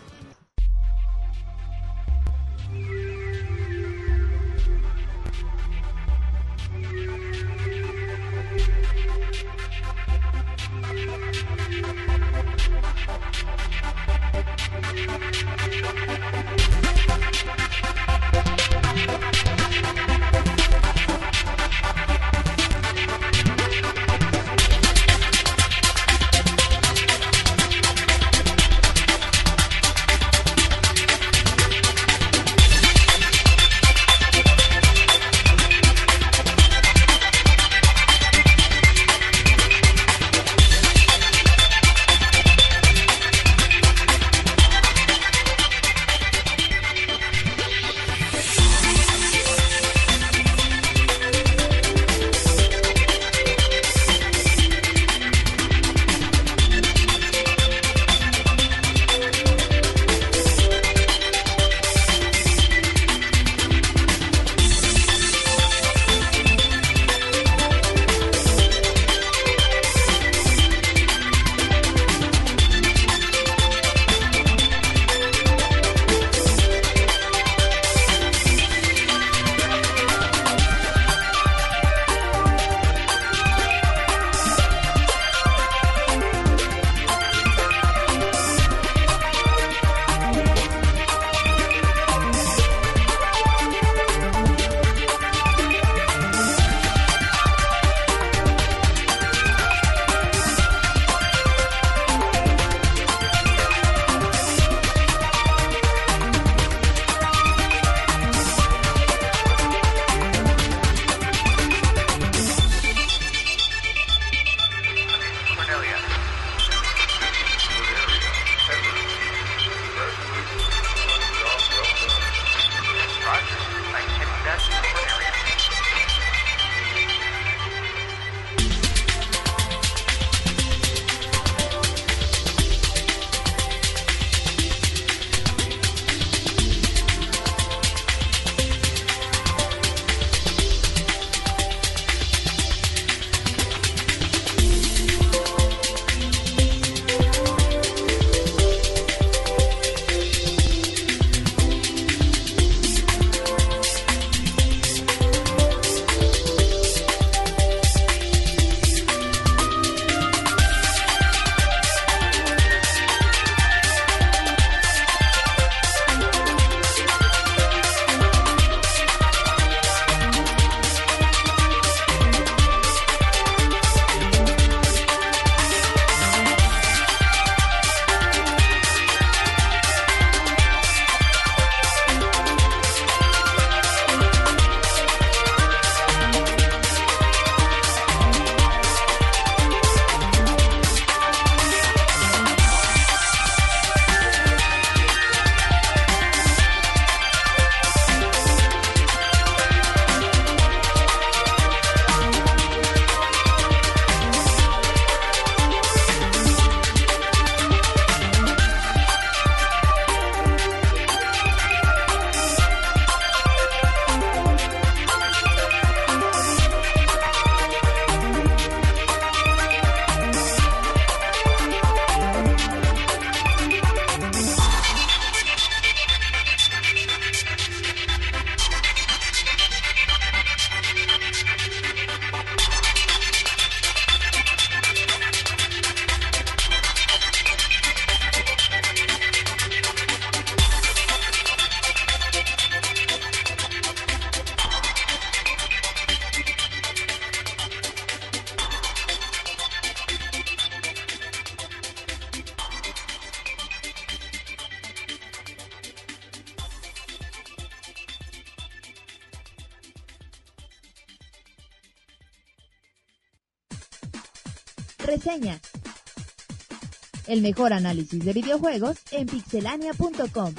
El mejor análisis de videojuegos en pixelania.com.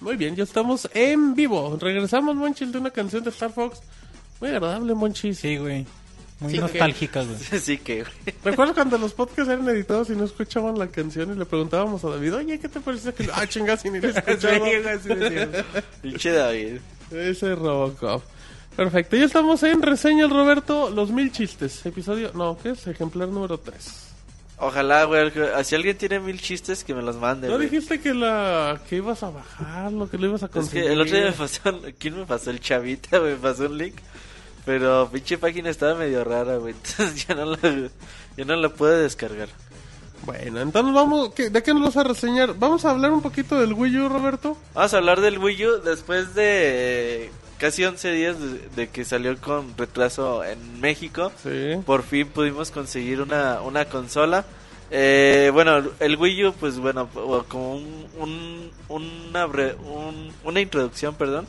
Muy bien, ya estamos en vivo. Regresamos, Monchil, de una canción de Star Fox. Muy agradable, Monchil. Sí, güey. Muy Sí, nostálgica, güey. sí que, güey. Recuerdo cuando los podcasts eran editados y no escuchaban la canción y le preguntábamos a David, oye, ¿qué te parece que... Ah, chingas, y ni le escuchaba. Pinche David. Ese Robocop. Perfecto, ya estamos en reseña, Roberto, los mil chistes. Episodio, no, ¿qué es? Ejemplar número 3. Ojalá, güey. que- Si alguien tiene mil chistes, que me los mande, ¿No güey. dijiste que la que ibas a bajarlo, que lo ibas a Es conseguir? que el otro día me pasó, ¿quién me pasó? El chavita, me pasó un link. Pero pinche página estaba medio rara, güey. Entonces ya no la, ya no la pude descargar. Bueno, entonces vamos, ¿qué- ¿de qué nos vas a reseñar? Vamos a hablar un poquito del Wii U, Roberto. Vamos a hablar del Wii U después de casi 11 días de, que salió con retraso en México. Sí. Por fin pudimos conseguir una, una consola. Eh, bueno, el Wii U, pues bueno, como un, un- una, un- una introducción, perdón.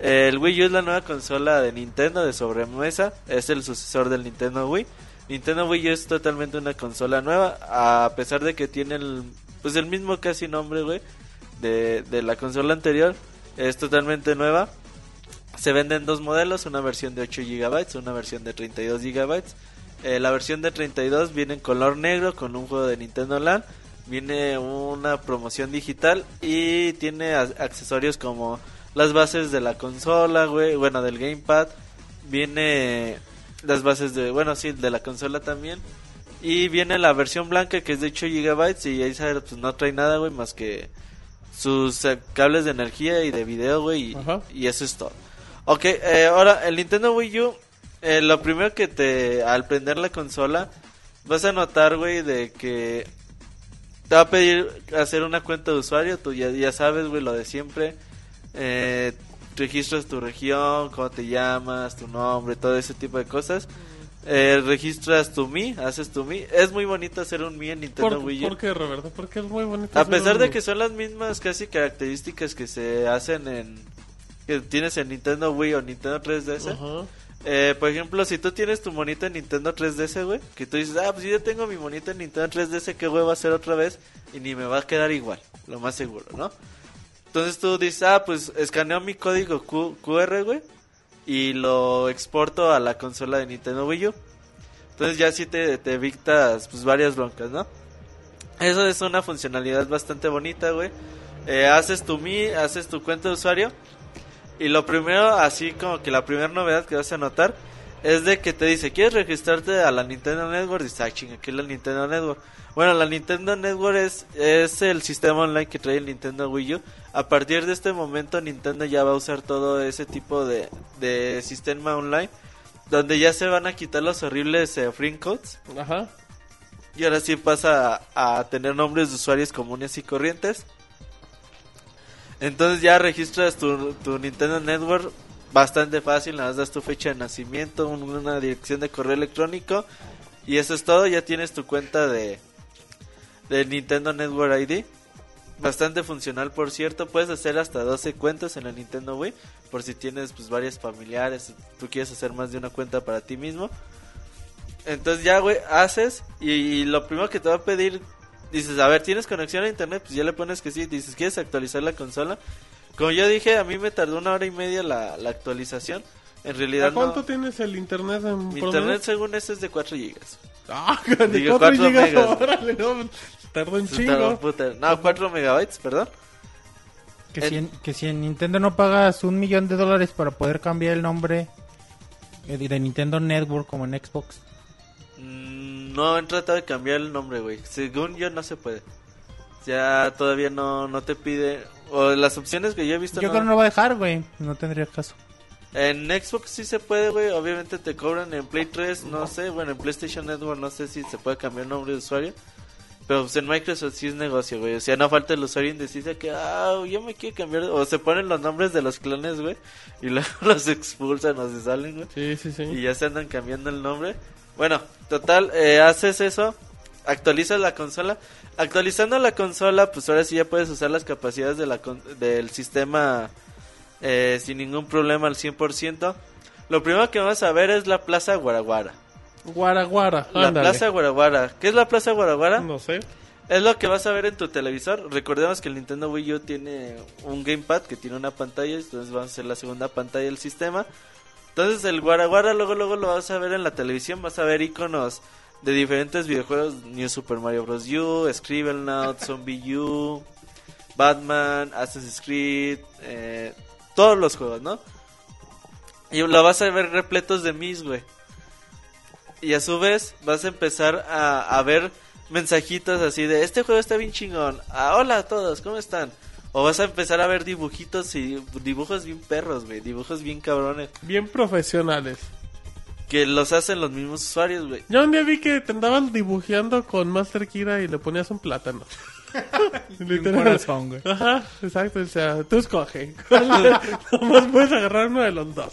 Eh, El Wii U es la nueva consola de Nintendo de sobremesa, es el sucesor del Nintendo Wii. Nintendo Wii U es totalmente una consola nueva, a pesar de que tiene el, pues el mismo casi nombre, güey, de, de la consola anterior, es totalmente nueva. Se venden dos modelos, una versión de 8 GB, una versión de 32 GB. Eh, la versión de 32 viene en color negro con un juego de Nintendo Land. Viene una promoción digital y tiene accesorios como las bases de la consola, güey, bueno, del gamepad. Viene las bases de, bueno, sí, de la consola también. Y viene la versión blanca que es de 8 GB y ahí pues no trae nada, güey, más que sus eh, cables de energía y de video, güey, y eso es todo. Ok, eh, ahora el Nintendo Wii U, eh, lo primero que te, al prender la consola, vas a notar, güey, de que te va a pedir hacer una cuenta de usuario, tú ya, ya sabes, güey, lo de siempre. Eh, registras tu región, cómo te llamas, tu nombre, todo ese tipo de cosas. Eh, registras tu Mi, haces tu Mi. Es muy bonito hacer un Mi en Nintendo ¿Por, Wii U. ¿Por qué, Roberto? Porque es muy bonito. A pesar de que son las mismas casi características que se hacen en que tienes en Nintendo Wii o Nintendo 3DS. Ajá. Eh, por ejemplo, si tú tienes tu monito en Nintendo 3DS, güey, que tú dices, ah, pues yo ya tengo mi monito en Nintendo 3DS, ¿qué güey va a hacer otra vez? Y ni me va a quedar igual, lo más seguro, ¿no? Entonces tú dices, ah, pues escaneo mi código Q- QR, güey, y lo exporto a la consola de Nintendo Wii U. Entonces ya sí te, te pues, varias broncas, ¿no? Eso es una funcionalidad bastante bonita, güey. Eh, haces tu Mi, haces tu cuenta de usuario. Y lo primero, así como que la primera novedad que vas a notar es de que te dice, ¿quieres registrarte a la Nintendo Network? Dices, ah, chinga, ¿qué es la Nintendo Network? Bueno, la Nintendo Network es, es el sistema online que trae el Nintendo Wii U. A partir de este momento, Nintendo ya va a usar todo ese tipo de, de sistema online. Donde ya se van a quitar los horribles eh, free codes. Ajá. Y ahora sí pasa a, a tener nombres de usuarios comunes y corrientes. Entonces ya registras tu, tu Nintendo Network bastante fácil, nada más das tu fecha de nacimiento, un- una dirección de correo electrónico y eso es todo, ya tienes tu cuenta de, de Nintendo Network ID. Bastante funcional, por cierto, puedes hacer hasta 12 cuentas en la Nintendo Wii, por si tienes pues varias familiares, tú quieres hacer más de una cuenta para ti mismo. Entonces ya, güey, haces y, y lo primero que te va a pedir, dices, a ver, ¿tienes conexión a internet? Pues ya le pones que sí, dices, ¿quieres actualizar la consola? Como yo dije, a mí me tardó una hora y media la, la actualización. En realidad ¿A cuánto no. tienes el internet en Mi internet según eso es de 4 gigas. Ah, de Digo, 4 cuatro gigas, megas. órale, no, tardó un chingo. No, 4 megabytes, perdón. Que, si en, que si en Nintendo no pagas un millón de dólares para poder cambiar el nombre eh, de Nintendo Network como en Xbox. No han tratado de cambiar el nombre, güey. Según yo no se puede. Ya todavía no, no te pide... O las opciones que yo he visto... Yo no- creo que no va a dejar, güey. No tendría caso. En Xbox sí se puede, güey. Obviamente te cobran en Play 3, no sé. Bueno, en PlayStation Network no sé si se puede cambiar el nombre de usuario. Pero pues en Microsoft sí es negocio, güey. O sea, no falta el usuario indeciso que, ah, yo me quiero cambiar. O se ponen los nombres de los clones, güey. Y luego los expulsan o se salen, güey. Sí, sí, sí. Y ya se andan cambiando el nombre. Bueno, total, eh, haces eso, actualizas la consola. Actualizando la consola, pues ahora sí ya puedes usar las capacidades de la con- del sistema eh, sin ningún problema al 100%. Lo primero que vamos a ver es la Plaza Guaraguara. Guaraguara. La ándale. Plaza Guaraguara. ¿Qué es la Plaza Guaraguara? No sé. Es lo que vas a ver en tu televisor. Recordemos que el Nintendo Wii U tiene un gamepad que tiene una pantalla, entonces va a ser la segunda pantalla del sistema. Entonces el Guaraguara luego luego lo vas a ver en la televisión, vas a ver iconos de diferentes videojuegos, New Super Mario Bros. U, Scribblenauts, Zombie U, Batman, Assassin's Creed, eh, todos los juegos, ¿no? Y lo vas a ver repletos de mis, güey. Y a su vez vas a empezar a, a ver mensajitos así de este juego está bien chingón. Ah, hola a todos, ¿cómo están? O vas a empezar a ver dibujitos y dibujos bien perros, güey, dibujos bien cabrones Bien profesionales. que los hacen los mismos usuarios, güey. Yo un día vi que te andaban dibujeando con Master Kira y le ponías un plátano. Un corazón, güey. Ajá, exacto. O sea, tú escoge. Nomás puedes agarrar uno de los dos.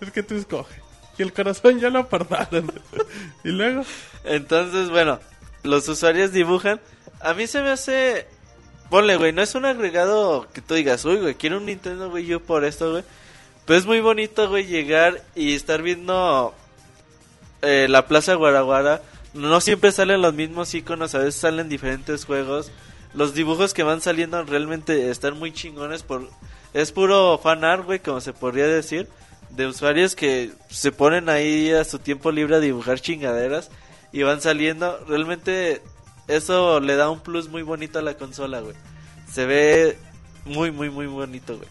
Es que tú escoge. Y el corazón ya lo apartaron. y luego, Entonces, bueno, los usuarios dibujan. A mí se me hace. Ponle, güey, no es un agregado que tú digas, uy, güey, quiero un Nintendo Wii U por esto, güey. Pero es muy bonito, güey, llegar y estar viendo eh, la Plaza Guaraguara. No siempre salen los mismos iconos, a veces salen diferentes juegos. Los dibujos que van saliendo realmente están muy chingones. por Es puro fan art, güey, como se podría decir. De usuarios que se ponen ahí a su tiempo libre a dibujar chingaderas y van saliendo. Realmente eso le da un plus muy bonito a la consola, güey. Se ve muy, muy, muy bonito, güey.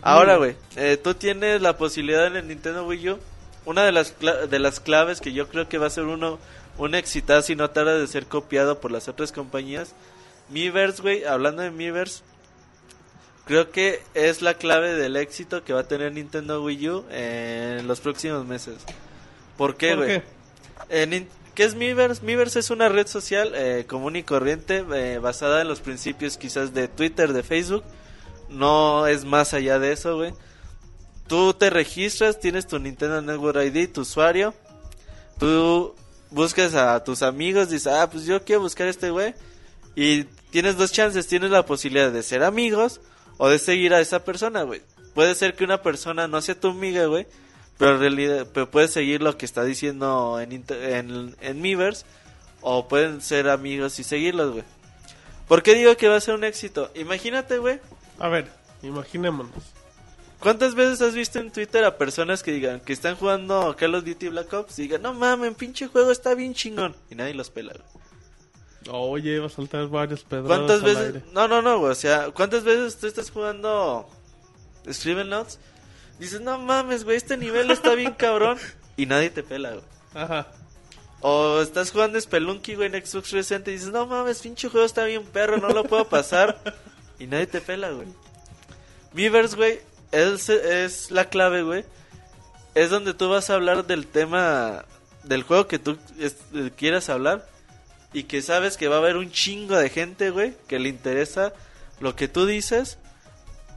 Ahora, güey, eh, tú tienes la posibilidad en el Nintendo Wii U. Una de las, de las claves que yo creo que va a ser uno un exitazo y no tarda de ser copiado por las otras compañías. Miiverse, güey, hablando de Miiverse, creo que es la clave del éxito que va a tener Nintendo Wii U en los próximos meses. ¿Por qué, ¿por güey? Qué? Eh, nin- ¿Qué es Miiverse? Miiverse es una red social eh, común y corriente eh, basada en los principios quizás de Twitter, de Facebook. No es más allá de eso, güey. Tú te registras, tienes tu Nintendo Network ID, tu usuario. Tú buscas a tus amigos, dices, ah, pues yo quiero buscar a este güey. Y tienes dos chances, tienes la posibilidad de ser amigos o de seguir a esa persona, güey. Puede ser que una persona no sea tu amiga, güey, pero en realidad pero puedes seguir lo que está diciendo en, inter- en, en Miiverse o pueden ser amigos y seguirlos, güey. ¿Por qué digo que va a ser un éxito? Imagínate, güey, A ver, imaginémonos. ¿Cuántas veces has visto en Twitter a personas que digan que están jugando Call of Duty Black Ops y digan, no mames, pinche juego está bien chingón? Y nadie los pela, güey. Oye, va a saltar varios pedados. ¿Cuántas al veces? aire. No, no, no, güey. O sea, ¿cuántas veces tú estás jugando Notes? Dices, no mames, güey, este nivel está bien cabrón. Y nadie te pela, güey. Ajá. O estás jugando Spelunky, güey, en Xbox 360 y dices, no mames, pinche juego está bien perro, no lo puedo pasar. y nadie te pela, güey. Miiverse, güey, es, es la clave, güey. Es donde tú vas a hablar del tema del juego que tú es- eh, quieras hablar. Y que sabes que va a haber un chingo de gente, güey, que le interesa lo que tú dices.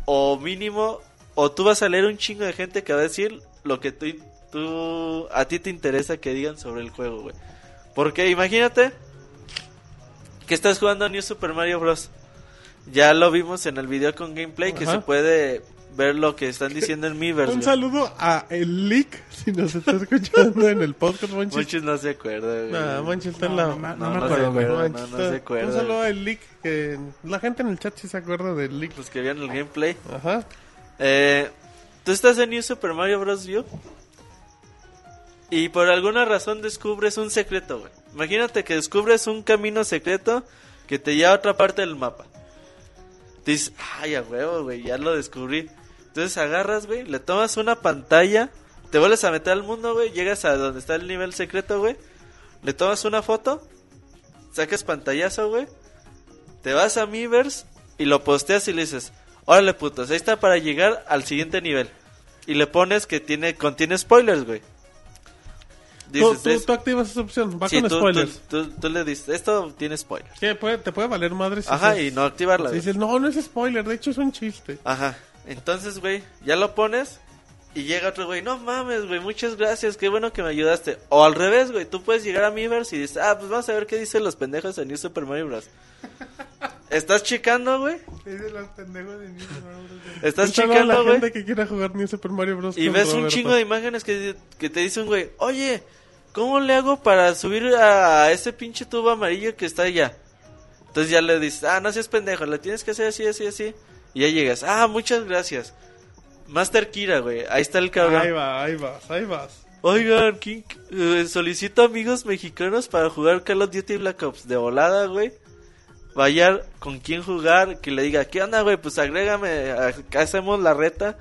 O mínimo, o tú vas a leer un chingo de gente que va a decir lo que tú, tú a ti te interesa que digan sobre el juego, güey. Porque imagínate que estás jugando a New Super Mario Bros. Ya lo vimos en el video con gameplay que se puede ver lo que están diciendo en Miiverse. Un güey. saludo a el Leak, si nos está escuchando en el podcast, Monchis. Muchos no se acuerdan, güey. Nah, Monchis está en No, la... no me- No, me no acuerdo, se güey. acuerda, Monchis no, no está- se acuerda. Un saludo al Leak, que la gente en el chat sí se acuerda del Leak. Los que vieron el gameplay. Ajá. Eh, Tú estás en New Super Mario Bros. U y por alguna razón descubres un secreto, güey. Imagínate que descubres un camino secreto que te lleva a otra parte del mapa. Dices, ay, a huevo, güey, ya lo descubrí. Entonces agarras, güey, le tomas una pantalla, te vuelves a meter al mundo, güey, llegas a donde está el nivel secreto, güey, le tomas una foto, sacas pantallazo, güey, te vas a Miiverse y lo posteas y le dices, órale putos, ahí está para llegar al siguiente nivel. Y le pones que tiene contiene spoilers, güey. Dices, tú- es- tú activas esa opción, va sí, con tú- spoilers. Tú, le dices, esto tiene spoilers. ¿Qué? Puede- te puede valer madre si Ajá, y no activarla. si dices, no, no es spoiler, de hecho es un chiste. Ajá. Entonces, güey, ya lo pones y llega otro güey, no mames, güey, muchas gracias, qué bueno que me ayudaste. O al revés, güey, tú puedes llegar a Miiverse y dices, ah, pues vamos a ver qué dicen los pendejos de New Super Mario Bros. Estás checando, güey. Estás Un saludo a la checando, güey. gente que quiera jugar New Super Mario Bros. Y ves un Roberto. chingo de imágenes que, que te dice un güey, oye, ¿cómo le hago para subir a ese pinche tubo amarillo que está allá? Entonces ya le dices, ah, no seas pendejo, lo tienes que hacer así, así, así. Y ya llegas, ah, muchas gracias. Master Kira, güey, ahí está el cabrón. Ahí va, ahí vas, ahí vas. Oigan, ¿quién- eh, solicito amigos mexicanos para jugar Call of Duty Black Ops de volada, güey. Vaya con quién jugar, que le diga, ¿qué onda, güey? Pues agrégame, acá hacemos la reta.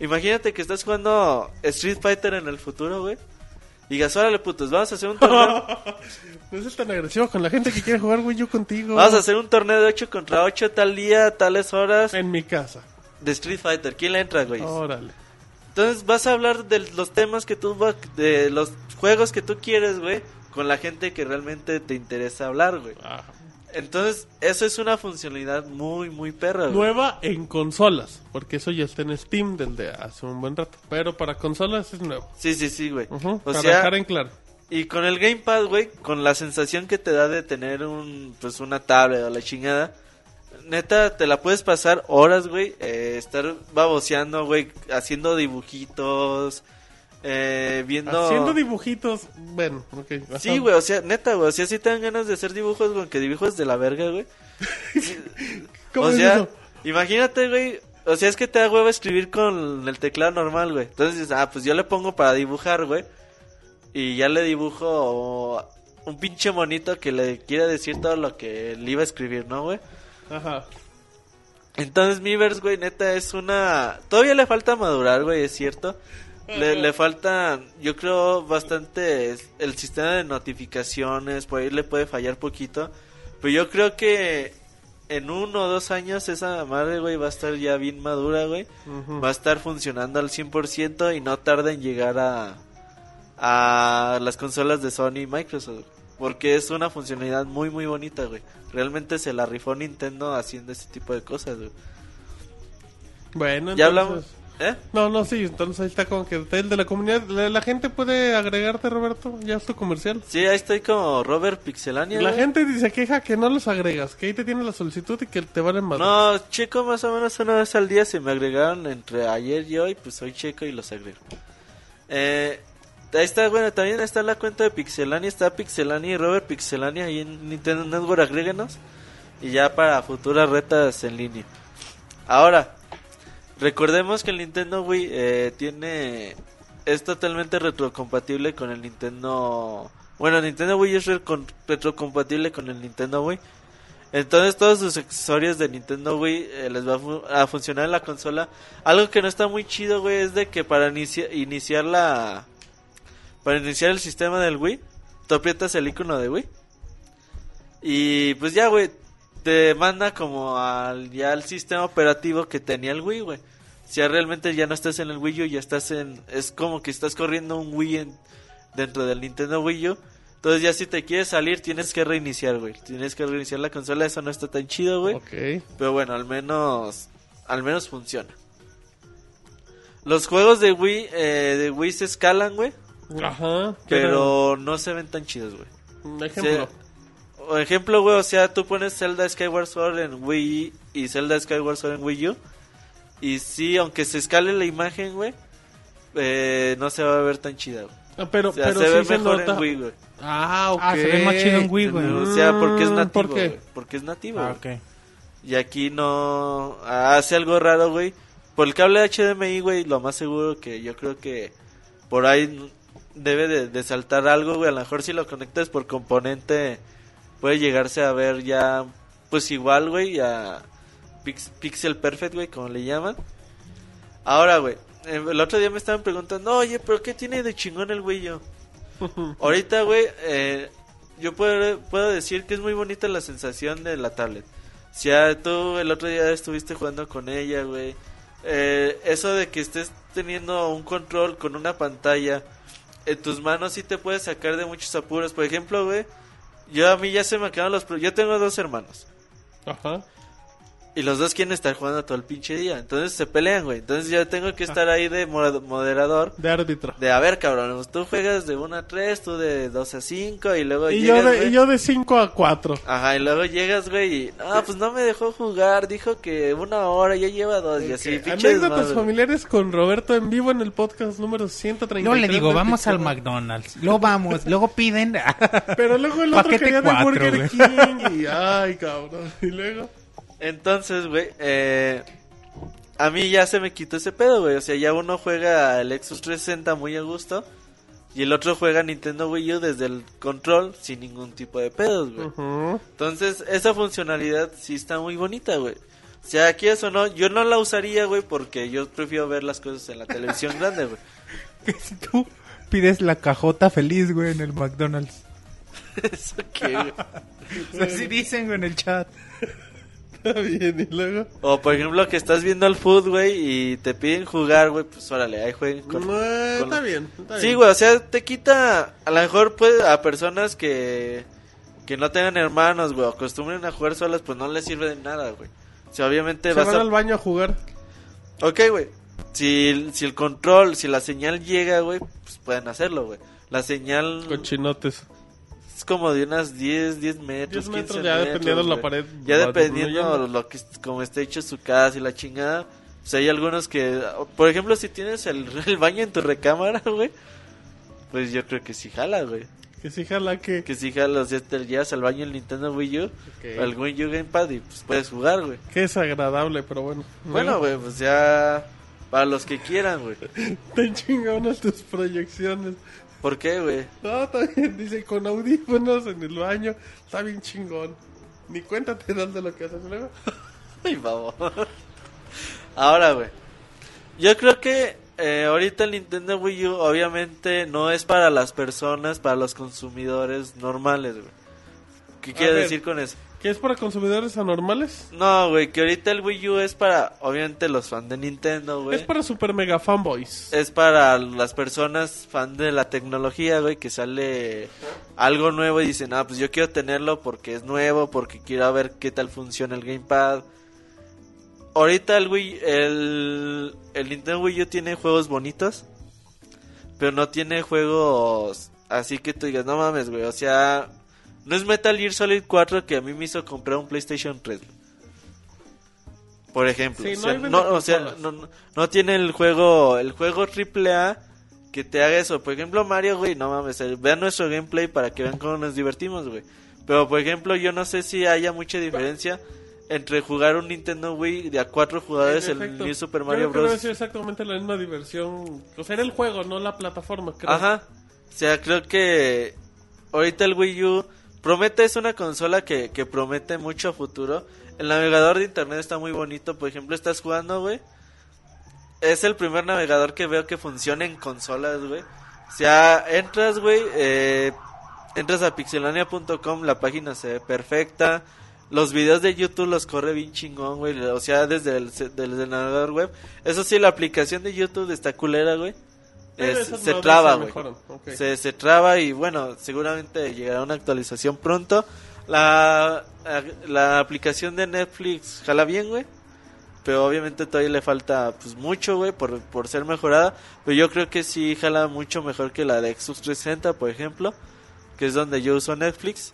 Imagínate que estás jugando Street Fighter en el futuro, güey. Y digas, órale, putos, vamos a hacer un torneo. No seas tan agresivo con la gente que quiere jugar Wii U contigo. vamos a hacer un torneo de 8 contra 8 tal día, tales horas En mi casa. de Street Fighter. ¿Quién le entra, güey? Órale. Entonces vas a hablar de los temas que tú va- de los juegos que tú quieres, güey, con la gente que realmente te interesa hablar, güey. Ah. Entonces, eso es una funcionalidad muy muy perra, güey. Nueva en consolas, porque eso ya está en Steam desde hace un buen rato. Pero para consolas es nuevo. Sí, sí, sí, güey. O para sea, dejar en claro. y con el Gamepad, güey, con la sensación que te da de tener un pues una tablet o la chingada, neta te la puedes pasar horas, güey, eh, estar baboseando, güey, haciendo dibujitos, eh, viendo Haciendo dibujitos. Bueno, ok. ajá. Sí, güey, o sea, neta, güey, o sea, sí te dan ganas de hacer dibujos, güey, que dibujos de la verga, güey. ¿Cómo o es sea, eso? imagínate, güey, o sea, es que te da huevo escribir con el teclado normal, güey. Entonces dices, ah, pues yo le pongo para dibujar, güey. Y ya le dibujo un pinche monito que le quiera decir todo lo que le iba a escribir, ¿no, güey? Ajá. Entonces Miiverse, güey, neta es una... Todavía le falta madurar, güey, es cierto. Le, le falta, yo creo, bastante el sistema de notificaciones, por ahí le puede fallar poquito. Pero yo creo que en uno o dos años esa madre, güey, va a estar ya bien madura, güey. Va a estar funcionando al 100% y no tarda en llegar a, a las consolas de Sony y Microsoft. Porque es una funcionalidad muy, muy bonita, güey. Realmente se la rifó Nintendo haciendo ese tipo de cosas, güey. Bueno, Ya entonces- hablamos... ¿Eh? No, no, sí, entonces ahí está como que el de la comunidad. La, la gente puede agregarte, Roberto, ya es tu comercial. Sí, ahí estoy como Robert Pixelania. La güey. gente dice queja que no los agregas, que ahí te tiene la solicitud y que te valen más. No, checo más o menos una vez al día. Se me agregaron entre ayer y hoy. Pues hoy checo y los agrego. Eh, ahí está, bueno, también está la cuenta de Pixelania. Está Pixelania y Robert Pixelania ahí en Nintendo Network. Agréguenos. Y ya para futuras retas en línea. Ahora, recordemos que el Nintendo Wii eh, tiene. Es totalmente retrocompatible con el Nintendo. Bueno, Nintendo Wii es retrocompatible con el Nintendo Wii. Entonces todos sus accesorios de Nintendo Wii eh, les va a, a funcionar en la consola. Algo que no está muy chido, güey, es de que para inicia- iniciar la... Para iniciar el sistema del Wii, tú aprietas el icono de Wii. Y pues ya, güey, te manda como al, ya al sistema operativo que tenía el Wii, güey. Si ya realmente ya no estás en el Wii U, ya estás en... Es como que estás corriendo un Wii en- dentro del Nintendo Wii U. Entonces ya si te quieres salir tienes que reiniciar, güey. Tienes que reiniciar la consola, eso no está tan chido, güey. Ok. Pero bueno, al menos al menos funciona. Los juegos de Wii eh, de Wii se escalan, güey, Ajá. pero no se ven tan chidos, güey. Un ejemplo. O ejemplo, güey, o sea, tú pones Zelda Skyward Sword en Wii y Zelda Skyward Sword en Wii U. Y sí, aunque se escale la imagen, güey, eh, no se va a ver tan chida, güey. Ah, pero O sea, pero se sí ve se mejor nota. en Wii, güey. Ah, ok. Ah, se ve más chido en Wii, güey. O sea, porque es Mm, nativo, ¿Por güey. Porque es nativo, Ah. Y aquí no hace algo raro, güey. Por el cable HDMI, güey, lo más seguro que yo creo que por ahí debe de, de saltar algo, güey. A lo mejor si lo conectas por componente puede llegarse a ver ya, pues igual, güey, a pix- Pixel Perfect, güey, como le llaman. Ahora, güey, eh, el otro día me estaban preguntando, oye, pero ¿qué tiene de chingón el Wii yo? Ahorita, güey, eh, yo puedo, puedo decir que es muy bonita la sensación de la tablet. Si ya tú el otro día estuviste jugando con ella, güey. eh, eso de que estés teniendo un control con una pantalla en tus manos sí te puede sacar de muchos apuros. Por ejemplo, güey, yo a mí ya se me acaban los... Yo tengo dos hermanos. Ajá. Y los dos quieren estar jugando todo el pinche día. Entonces se pelean, güey. Entonces yo tengo que estar ahí de mo- moderador. De árbitro. De, a ver, cabrón, pues tú juegas de 1 a 3, tú de 2 a 5 y luego Y yo, llegas, de, güey. y yo de 5 a 4. Ajá, y luego llegas, güey, y... Ah, pues no me dejó jugar, dijo que una hora, ya lleva dos, y así, pinche Anécdotas familiares con Roberto en vivo en el podcast número 133. Luego le digo, de vamos al. McDonald's. Luego vamos, luego piden. Pero luego el otro Paquete quería de cuatro, Burger güey. King. Y ay, cabrón. Y luego. Entonces, güey, eh, a mí ya se me quitó ese pedo, güey. O sea, ya uno juega el Xbox 360 muy a gusto. Y el otro juega Nintendo Wii U desde el control sin ningún tipo de pedos, güey. Entonces, esa funcionalidad sí está muy bonita, güey. O sea, aquí eso no, yo no la usaría, güey, porque yo prefiero ver las cosas en la televisión grande, güey. que si tú pides la cajota feliz, güey, en el McDonald's. Eso qué, güey. Así dicen, güey, en el chat. Bien, y luego. O por ejemplo que estás viendo el food, güey, y te piden jugar, güey, pues órale, ahí jueguen con... No, con está bien. Está Sí, güey, o sea, te quita, a lo mejor puede a personas que que no tengan hermanos, güey, acostumbren a jugar solas, pues no les sirve de nada, güey. O sea, obviamente Se vas van a al baño a jugar. Ok, güey. Si, si el control, si la señal llega, güey, pues pueden hacerlo, güey. La señal Cochinotes. Es como de unas 10, 10 metros, 10 metros 15 ya metros, dependiendo la güey. pared. Ya dependiendo disminuyendo. lo que como esté hecho su casa y la chingada. Pues hay algunos que, por ejemplo, si tienes el, el baño en tu recámara, güey, pues yo creo que sí jala, güey. Que sí, jala que. Que sí jala, o sea, te llevas al baño el Nintendo Wii U, Ok. o el Wii U Gamepad y pues puedes jugar, güey. Que es agradable, pero bueno. Bueno, güey, pues ya para los que quieran, güey. Están chingonas tus proyecciones. ¿Por qué, güey? No, también dice con audífonos en el baño. Está bien chingón. Ni cuenta te das de lo que haces luego. Ay, vamos. Ahora, güey. Yo creo que eh, ahorita el Nintendo Wii U obviamente no es para las personas, para los consumidores normales, güey. ¿Qué quiere decir con eso? ¿Qué es para consumidores anormales? No, güey, que ahorita el Wii U es para, obviamente, los fans de Nintendo, güey. Es para super mega fanboys. Es para las personas fan de la tecnología, güey, que sale algo nuevo y dicen, ah, pues yo quiero tenerlo porque es nuevo, porque quiero ver qué tal funciona el gamepad. Ahorita el Wii, el, el Nintendo Wii U tiene juegos bonitos, pero no tiene juegos así que tú digas, no mames, güey, o sea, no es Metal Gear Solid 4 que a mí me hizo comprar un PlayStation 3. güey. Por ejemplo, Sí, o no sea, no, o sea, no, no- no tiene el juego, el juego AAA que te haga eso. Por ejemplo, Mario, güey, no mames, eh, vean nuestro gameplay para que vean cómo nos divertimos, güey. Pero, por ejemplo, yo no sé si haya mucha diferencia entre jugar un Nintendo Wii de a cuatro jugadores, En el. New Super Creo Mario que Bros. ser exactamente la misma diversión. O sea, era el juego, no la plataforma, creo. Ajá. O sea, creo que ahorita el Wii U promete, es una consola que, que promete mucho futuro. El navegador de internet está muy bonito. Por ejemplo, estás jugando, güey. Es el primer navegador que veo que funciona en consolas, güey. O sea, entras, güey, eh, entras a pixelania.com, la página se ve perfecta. Los videos de YouTube los corre bien chingón, güey. O sea, desde el, desde el navegador web. Eso sí, la aplicación de YouTube está culera, güey. Es- se traba, güey. Se, se traba y bueno, seguramente llegará una actualización pronto. La, la aplicación de Netflix jala bien, güey. Pero obviamente todavía le falta pues mucho, güey, por, por ser mejorada. Pero yo creo que sí jala mucho mejor que la de Xbox 360, por ejemplo. Que es donde yo uso Netflix.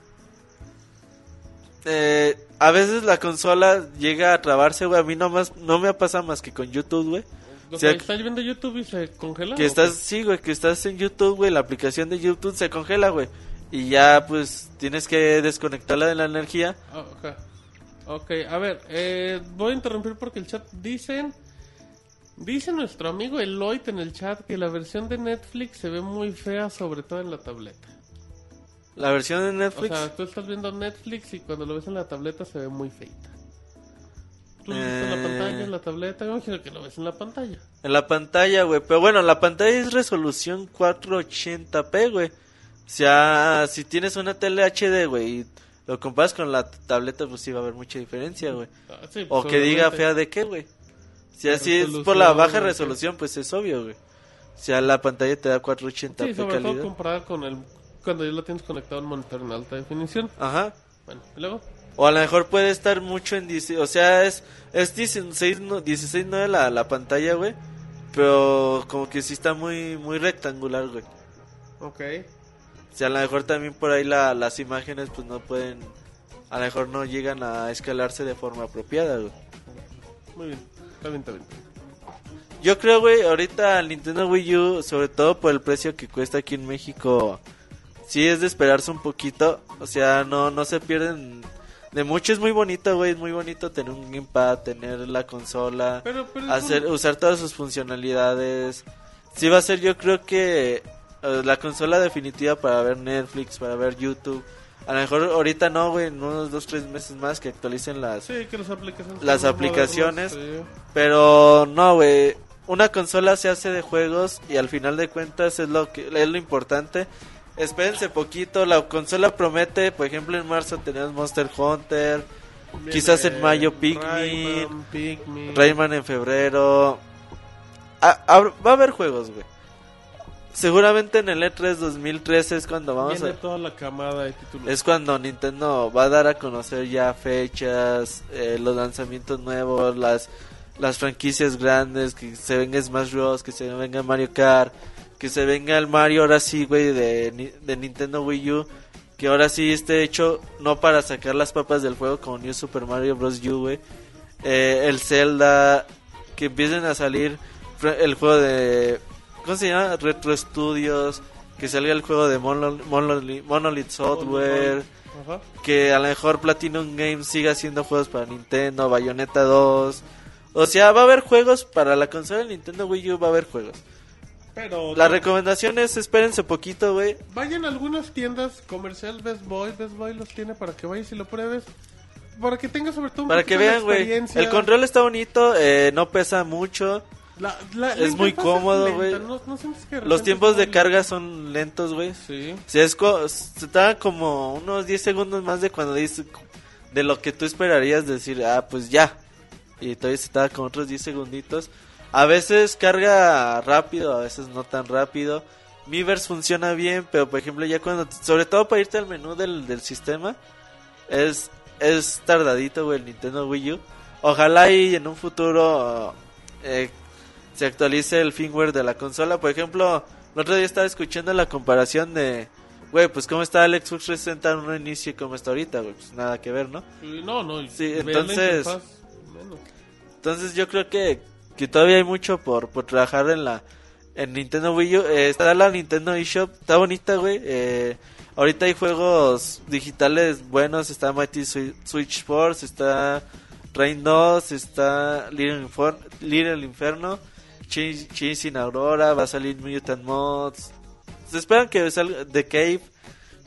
Eh, a veces la consola llega a trabarse, güey. A mí no, más, no me ha pasado más que con YouTube, güey. O O sea, ¿estás viendo YouTube y se congela? Que o estás, sí, güey, que estás en YouTube, güey, la aplicación de YouTube se congela, güey. Y ya, pues, tienes que desconectarla de la energía. Ah, ok. Ok, a ver, eh, voy a interrumpir porque el chat dicen... Dice nuestro amigo Eloy en el chat que la versión de Netflix se ve muy fea, sobre todo en la tableta. La versión de O Netflix. sea, tú estás viendo Netflix y cuando lo ves en la tableta se ve muy feita. Tú lo ves en la Eh. pantalla, en la tableta, imagino que lo ves en la pantalla. En la pantalla, güey. Pero bueno, la pantalla es resolución 480p, güey. O sea, si tienes una tele HD, güey, y lo comparas con la tableta, pues sí va a haber mucha diferencia, güey. Ah, sí, O pues, que diga fea de qué, güey. Si así es por la baja resolución, pues es obvio, güey. O sea, la pantalla te da 480p Sí, sobre todo calidad. comparada con el... Cuando ya lo tienes conectado a un monitor en alta definición. Ajá. Bueno, y luego... O a lo mejor puede estar mucho en... O sea, es, es 16, no- 16 9 la, la pantalla, güey. Pero como que sí está muy, muy rectangular, güey. Ok. O sea, a lo mejor también por ahí la- las imágenes pues no pueden... A lo mejor no llegan a escalarse de forma apropiada, güey. Muy bien. Está bien, está bien. Yo creo, güey, ahorita el Nintendo Wii U, sobre todo por el precio que cuesta aquí en México, sí es de esperarse un poquito. O sea, no, no se pierden de mucho. Es muy bonito, güey, es muy bonito tener un gamepad, tener la consola, Pero, pero es hacer, un- usar todas sus funcionalidades. Sí va a ser, yo creo que eh, la consola definitiva para ver Netflix, para ver YouTube. A lo mejor ahorita no, güey, en unos dos, tres meses más que actualicen las, Sí, que las aplicaciones. Las Pero no, güey. Una consola se hace de juegos y al final de cuentas es lo que es lo importante. Espérense poquito, la consola promete, por ejemplo en marzo tenemos Monster Hunter, quizás en mayo Pikmin, Rayman, Pikmin. Rayman en febrero. Ah, ah, va a haber juegos, güey. Seguramente en el E E3 2013 es cuando vamos Viene a toda la camada de títulos. es cuando Nintendo va a dar a conocer ya fechas, eh, los lanzamientos nuevos, las, las franquicias grandes, que se venga Smash Bros, que se venga Mario Kart, que se venga el Mario ahora sí, güey, de, de Nintendo Wii U, que ahora sí esté hecho no para sacar las papas del fuego como New Super Mario Bros. U, güey. Eh, el Zelda, que empiecen a salir el juego de... ¿Cómo se llama? Retro Studios, que salga el juego de Monol- Monolith, Monolith Software, que a lo mejor Platinum Games siga haciendo juegos para Nintendo, Bayonetta 2. O sea, va a haber juegos para la consola de Nintendo Wii U, va a haber juegos. Pero. La recomendación es espérense poquito, güey. Vayan a algunas tiendas comercial Best Boy. Best Boy los tiene para que vayas y lo pruebes. Para que tengas sobre todo un Para que vean, güey. El control está bonito, eh, no pesa mucho. La- la- la es muy cómodo, güey. ¿no- no sientes que de Los tiempos de carga son lentos, güey. Sí. Si es co- se tarda como unos 10 segundos más de cuando dices de lo que tú esperarías decir, ah, pues ya. Y todavía se tarda como otros 10 segunditos. A veces carga rápido, a veces no tan rápido. Miiverse funciona bien, pero por ejemplo ya cuando, sobre todo para irte al menú del, del sistema, es, es tardadito, güey, el Nintendo Wii U. Ojalá y en un futuro eh, se actualice el firmware de la consola. Por ejemplo, el otro día estaba escuchando la comparación de, güey, pues cómo está el Xbox 360 en un inicio y cómo está ahorita, güey. Pues nada que ver, ¿no? No, no. Sí, entonces-. Entonces yo creo que, que todavía hay mucho por, por trabajar en la en Nintendo Wii U. Eh, está la Nintendo eShop, está bonita, güey. Eh, ahorita hay juegos digitales buenos. Está Mighty Swi- Switch Force, está Rain 2, está Little, Little Inferno, Ch- Chasing Aurora, va a salir Mutant Mods. Se esperan que salga The Cave.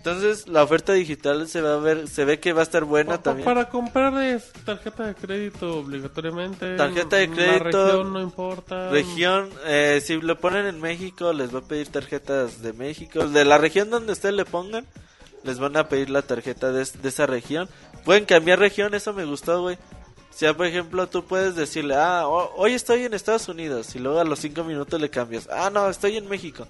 Entonces la oferta digital se va a ver, se ve que va a estar buena también. Para comprar es tarjeta de crédito obligatoriamente. Tarjeta de La crédito, región no importa. Región, eh, si lo ponen en México, les va a pedir tarjetas de México. De la región donde ustedes le pongan, les van a pedir la tarjeta de, de esa región. Pueden cambiar región, eso me gustó, güey. O sea, por ejemplo, tú puedes decirle, ah, ho- hoy estoy en Estados Unidos. Y luego a los 5 minutos le cambias, ah, no, estoy en México.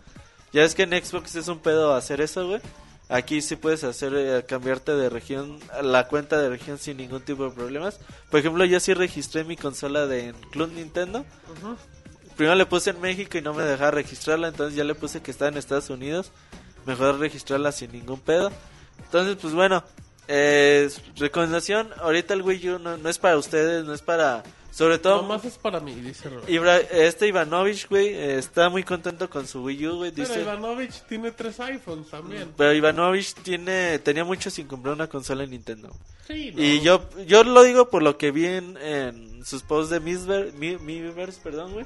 Ya es que en Xbox es un pedo hacer eso, güey. Aquí sí puedes hacer eh, cambiarte de región, la cuenta de región sin ningún tipo de problemas. Por ejemplo, yo sí registré mi consola de Club Nintendo. Primero le puse en México y no me dejaba registrarla, entonces ya le puse que estaba en Estados Unidos. Mejor registrarla sin ningún pedo. Entonces, pues bueno, eh, recomendación, ahorita el Wii U no, no es para ustedes, no es para... Sobre todo... Nomás es para mí, dice Robert. Ibra- este Ivanovich, güey, está muy contento con su Wii U, güey. Pero Dice, Ivanovich tiene tres iPhones también. pero Ivanovich tiene, tenía mucho sin comprar una consola en Nintendo. Sí, no. Y yo, yo lo digo por lo que vi en, en sus posts de Miiverse, Mi- Miiverse, perdón, güey.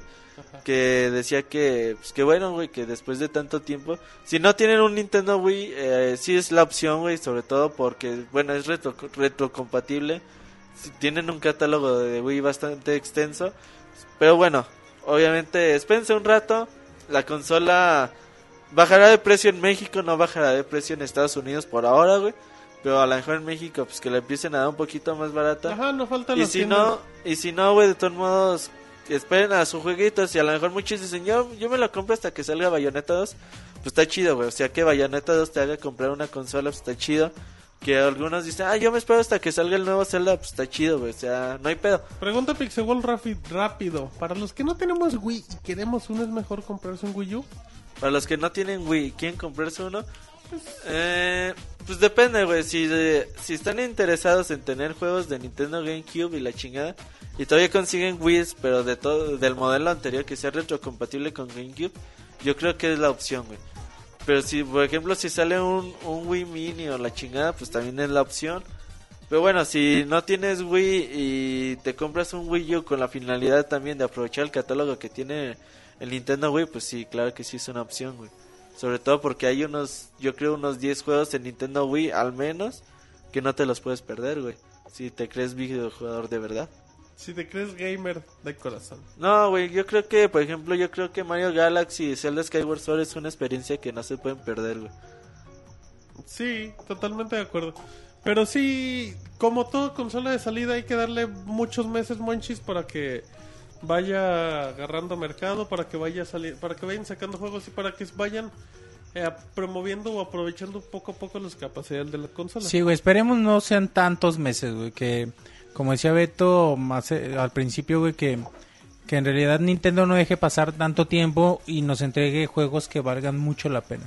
Que decía que, pues que bueno, güey, que después de tanto tiempo, si no tienen un Nintendo Wii, eh, sí es la opción, güey, sobre todo porque, bueno, es retro, retrocompatible. Tienen un catálogo de Wii bastante extenso. Pero bueno, obviamente, espérense un rato. La consola bajará de precio en México, no bajará de precio en Estados Unidos por ahora, güey. Pero a lo mejor en México, pues que la empiecen a dar un poquito más barata. Ajá, no falta Y si tiendas. no, y si no, güey, de todos modos, esperen a sus jueguitos. Y a lo mejor muchos dicen, yo, yo me lo compro hasta que salga Bayonetta 2. Pues está chido, güey. O sea, que Bayonetta 2 te haga comprar una consola, pues está chido. Que algunos dicen, ah, yo me espero hasta que salga el nuevo Zelda, pues está chido, güey. O sea, no hay pedo. Pregunta Pixel Rafi rápido. Para los que no tenemos Wii y queremos uno, ¿es mejor comprarse un Wii U? Para los que no tienen Wii y quieren comprarse uno, eh, pues depende, güey. Si, de- si están interesados en tener juegos de Nintendo GameCube y la chingada, y todavía consiguen Wii, pero de todo, del modelo anterior que sea retrocompatible con GameCube, yo creo que es la opción, güey. Pero si, por ejemplo, si sale un, un Wii Mini o la chingada, pues también es la opción. Pero bueno, si no tienes Wii y te compras un Wii U con la finalidad también de aprovechar el catálogo que tiene el Nintendo Wii, pues sí, claro que sí es una opción, güey. Sobre todo porque hay unos, yo creo unos 10 juegos en Nintendo Wii al menos que no te los puedes perder, güey. Si te crees videojugador de verdad. Si te crees gamer de corazón. No, güey, yo creo que, por ejemplo, yo creo que Mario Galaxy y Zelda Skyward Sword es una experiencia que no se pueden perder, güey. Sí, totalmente de acuerdo. Pero sí, como todo consola de salida, hay que darle muchos meses monchis para que vaya agarrando mercado, para que vaya sali- para que vayan sacando juegos y para que vayan eh, promoviendo o aprovechando poco a poco las capacidades de la consola. Sí, güey, esperemos no sean tantos meses, güey, que como decía Beto más eh, al principio, güey, que, que en realidad Nintendo no deje pasar tanto tiempo y nos entregue juegos que valgan mucho la pena.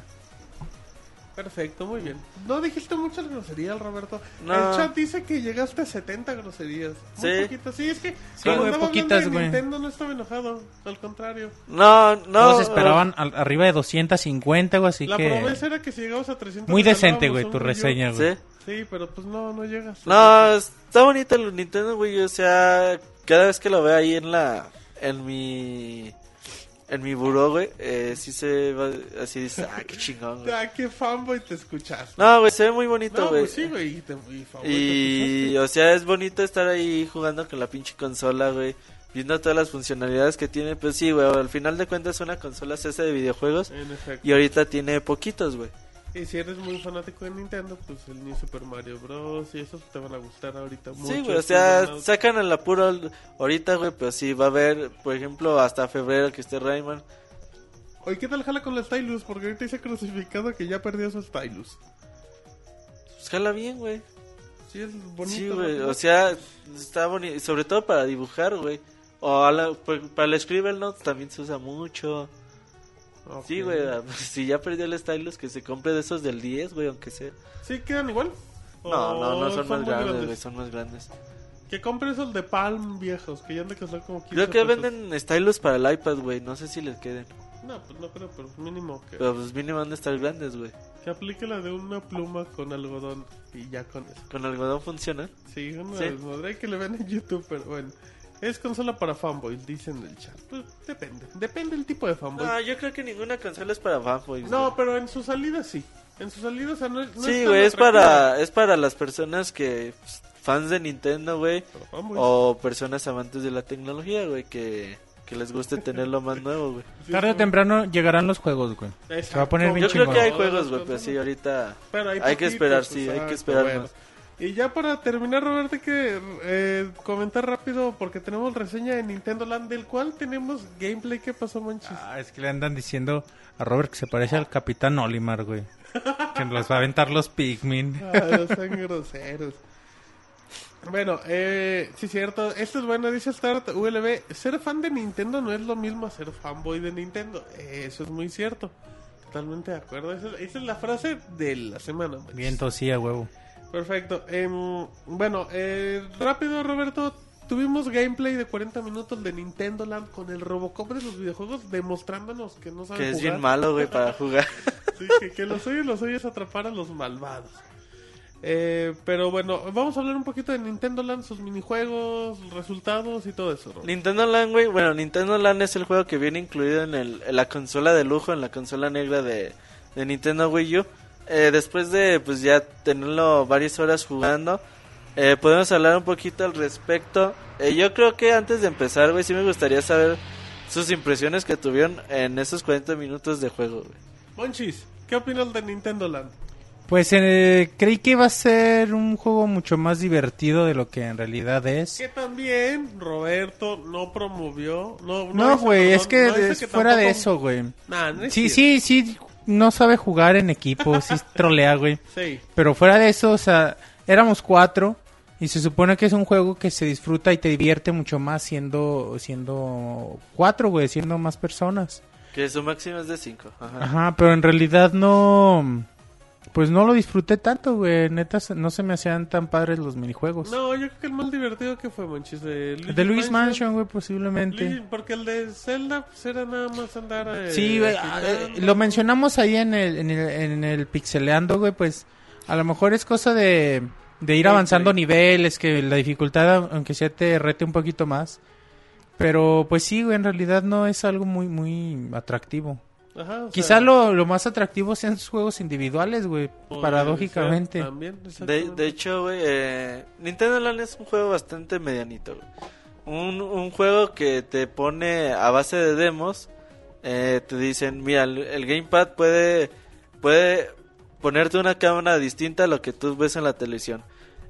Perfecto, muy bien. No dijiste muchas groserías, Roberto. No. El chat dice que llegaste a 70 groserías. Muy Sí. poquitas. Sí, es que Sí, cuando andaba poquitas, güey. Nintendo no estaba enojado, al contrario. No, no. Todos esperaban al- arriba de 250, güey, así la que... promesa era que si llegabas a 300 Muy decente, güey, tu reseña, güey. Sí. Sí, pero pues no, no llegas. No, está bonito el Nintendo Wii, o sea, cada vez que lo veo ahí en la en mi en mi buró, güey, eh, sí se va así dice, ah, qué chingón, güey. Ah, qué fanboy te escuchas. No, güey, se ve muy bonito, No, güey. pues sí, güey. Y, te- y fanboy y o sea, es bonito estar ahí jugando con la pinche consola, güey. Viendo todas las funcionalidades que tiene, pues sí, güey, al final de cuentas una consola es esa de videojuegos En efecto. y ahorita tiene poquitos, güey. Y si eres muy fanático de Nintendo, pues el New Super Mario Bros. y esos te van a gustar ahorita mucho. Sí, güey, o sea, sacan el apuro ahorita, güey, pero sí va a haber, por ejemplo, hasta febrero que esté Rayman. Oye, ¿qué tal jala con la Stylus? Porque ahorita dice crucificado que ya perdió su Stylus. Pues jala bien, güey. Sí, es bonito. Sí, ¿no? güey, o sea, está bonito, sobre todo para dibujar, güey. O a la- pues, para el Scribble Notes también se usa mucho. Ok. Sí, güey, si ya perdió el stylus, que se compre de esos del 10, güey, aunque sea. ¿Sí quedan igual? No, no, no ¿O son, más grandes, güey, son más grandes. Que compre esos de Palm viejos, que ya han de costar como 15 Creo que pesos. venden stylus para el iPad, güey, no sé si les queden. No, pues no creo, pero mínimo que, Pero pues mínimo van a estar grandes, güey. que aplique la de una pluma con algodón y ya con eso. Con algodón funciona. Sí, una Sí. desmadre que le ven en YouTube, pero bueno. Es consola para fanboys, dicen en el chat. Pues depende, depende del tipo de fanboy. No, yo creo que ninguna consola es para fanboys. No, güey. pero en su salida sí. En su salida, o sea, no, no sí, tan güey, es para, es para las personas que, pues, fans de Nintendo, güey. O personas amantes de la tecnología, güey, que, que les guste tener lo más nuevo, güey. Tarde o temprano llegarán los juegos, güey. Se va a poner bien Yo creo chingón. que hay juegos, güey, pero sí, ahorita Pero hay hay que esperar, sí, hay exacto, que esperar bueno. más. Y ya para terminar, Roberto, hay que eh, comentar rápido porque tenemos reseña de Nintendo Land, del cual tenemos gameplay. ¿Qué pasó, Manchis? Ah, es que le andan diciendo a Robert que se parece al Capitán Olimar, güey. que nos va a aventar los Pikmin. Ah, no sean groseros. Bueno, eh, sí, cierto. Esto es bueno, dice Start ULB. Ser fan de Nintendo no es lo mismo a ser fanboy de Nintendo. Eso es muy cierto. Totalmente de acuerdo. Esa, esa es la frase de la semana. Manchis. Bien tosía, huevo. Perfecto. Em, bueno, eh, rápido, Roberto. Tuvimos gameplay de 40 minutos de Nintendo Land con el Robocop de los videojuegos demostrándonos que no sabe Que es jugar. bien malo, güey, para jugar. Sí, que, que lo suyo, lo suyo es atrapar a los malvados. Eh, pero bueno, vamos a hablar un poquito de Nintendo Land, sus minijuegos, resultados y todo eso. Nintendo Land, güey, bueno, Nintendo Land es el juego que viene incluido en, el, en la consola de lujo, en la consola negra de, de Nintendo Wii U. Eh, después de, pues ya tenerlo varias horas jugando, eh, podemos hablar un poquito al respecto. Eh, yo creo que antes de empezar, güey, sí me gustaría saber sus impresiones que tuvieron en esos 40 minutos de juego, güey. Monchis, ¿qué opinas de Nintendo Land? Pues eh, creí que iba a ser un juego mucho más divertido de lo que en realidad es. Que también Roberto no promovió. No, No, güey, no- es que no es fuera de eso, güey. Nah, no Sí, sí, sí, no sabe jugar en equipo, sí trolea, güey. Sí. Pero fuera de eso, o sea, éramos cuatro y se supone que es un juego que se disfruta y te divierte mucho más siendo siendo cuatro, güey, siendo más personas. Que su máximo es de 5. Ajá. Ajá, pero en realidad no pues no lo disfruté tanto, güey. Neta no se me hacían tan padres los minijuegos. No, yo creo que el más divertido que fue, manches, de Luis Mansion, güey, posiblemente. Porque el de Zelda pues, era nada más andar. eh, Sí, güey, ah, eh, lo mencionamos ahí en el, en el, en el pixeleando, güey, pues a lo mejor es cosa de, de ir avanzando niveles, que la dificultad, aunque sea te rete un poquito más. Pero pues sí, güey, en realidad no es algo muy, muy atractivo. Ajá, o Quizá sea, lo, lo más atractivo sean sus juegos individuales, güey, paradójicamente. También, De, hecho, güey, eh, Nintendo Land es un juego bastante medianito. Un, un juego que te pone a base de demos. eh, te dicen, mira, el, el gamepad puede, puede ponerte una cámara distinta a lo que tú ves en la televisión.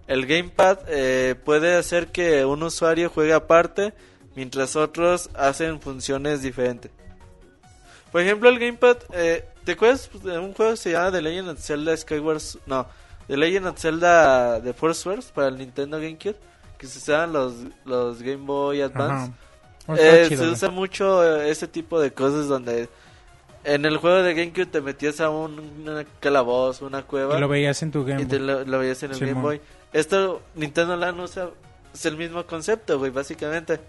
El gamepad eh, puede hacer que un usuario juegue aparte, mientras otros hacen funciones diferentes. Por ejemplo, el gamepad, eh, ¿te acuerdas de un juego que se llama The Legend of Zelda Skyward No, The Legend of Zelda The Force Wars para el Nintendo GameCube? Que se usaban los, los Game Boy Advance. Oh, Eh, chido, se usa mucho eh, ese tipo de cosas donde en el juego de GameCube te metías a un una calabozo, una cueva Y lo veías en tu Game y te Boy. lo, lo veías en el. Game Boy. Esto Nintendo Land usa es el mismo concepto, güey, básicamente.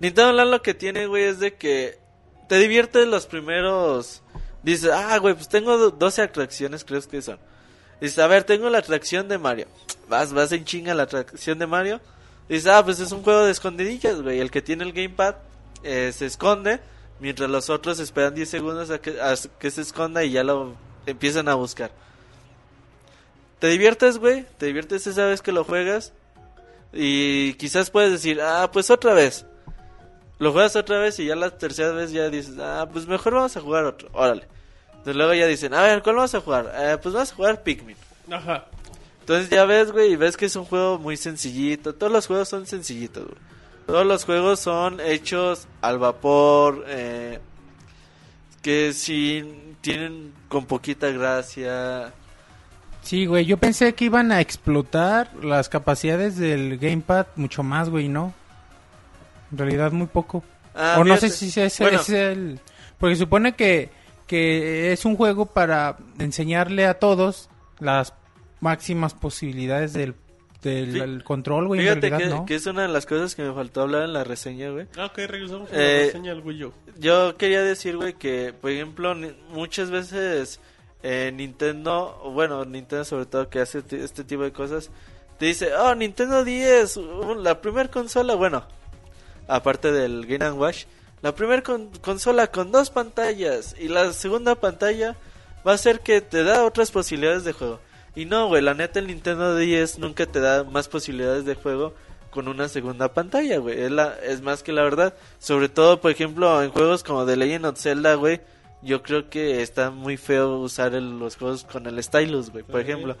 Nintendo Land lo que tiene, güey, es de que te diviertes los primeros dices, "Ah, güey, pues tengo do- 12 atracciones, creo que son." Dices, "A ver, tengo la atracción de Mario." Vas vas en chinga la atracción de Mario. Dices, "Ah, pues es un juego de escondidillas, güey. El que tiene el gamepad eh, se esconde mientras los otros esperan 10 segundos a que, a que se esconda y ya lo empiezan a buscar." Te diviertes, güey. Te diviertes esa vez que lo juegas. Y quizás puedes decir, ah, pues otra vez. Lo juegas otra vez y ya la tercera vez ya dices, ah, pues mejor vamos a jugar otro. Órale. Entonces luego ya dicen, a ver, ¿cuál vamos a jugar? "Eh, pues vamos a jugar Pikmin. Ajá. Entonces ya ves, güey, y ves que es un juego muy sencillito. Todos los juegos son sencillitos, güey. Todos los juegos son hechos al vapor. Eh, que si tienen con poquita gracia. Sí, güey, yo pensé que iban a explotar las capacidades del gamepad mucho más, güey, ¿no? En realidad muy poco. Ah, o no fíjate. sé si ese Bueno. es el... Porque supone que, que es un juego para enseñarle a todos las máximas posibilidades del, del el control, güey, en Fíjate realidad, que, ¿no? que es una de las cosas que me faltó hablar en la reseña, güey. Ah, ok, regresamos a Eh, la reseña del Wii U. Yo quería decir, güey, que, por ejemplo, muchas veces eh, Nintendo, bueno, Nintendo sobre todo que hace este tipo de cosas, te dice, oh, Nintendo 10, uh, la primera consola, bueno, aparte del Game and Watch, la primera consola con dos pantallas y la segunda pantalla va a ser que te da otras posibilidades de juego. Y no, güey, la neta el Nintendo 10 nunca te da más posibilidades de juego con una segunda pantalla, güey. Es, la, es más que la verdad. Sobre todo, por ejemplo, en juegos como The Legend of Zelda, güey. Yo creo que está muy feo usar el- los juegos con el stylus, güey. Por ejemplo.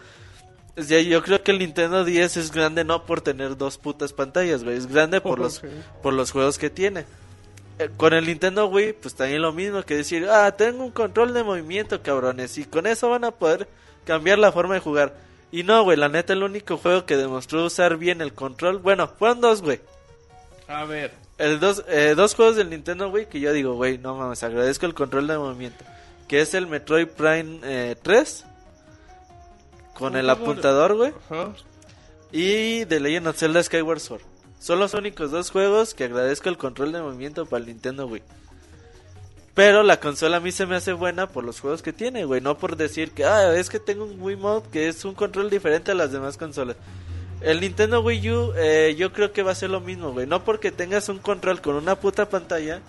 Yo creo que el Nintendo 10 es grande no por tener dos putas pantallas, güey. Es grande por los por los juegos que tiene. Eh, Con el Nintendo Wii, pues también lo mismo que decir, ah, tengo un control de movimiento, cabrones, y con eso van a poder cambiar la forma de jugar. Y no, güey, la neta, el único juego que demostró usar bien el control, bueno, fueron dos, güey. A ver. El dos, eh, dos juegos del Nintendo Wii que yo digo, güey, no mames, agradezco el control de movimiento. Que es el Metroid Prime eh, 3, con el apuntador, güey. Ajá. Y The Legend of Zelda Skyward Sword. Son los únicos dos juegos que agradezco el control de movimiento para el Nintendo Wii. Pero la consola a mí se me hace buena por los juegos que tiene, güey. No por decir que, ah, es que tengo un Wii Mode que es un control diferente a las demás consolas. El Nintendo Wii U, eh, yo creo que va a ser lo mismo, güey. No porque tengas un control con una puta pantalla,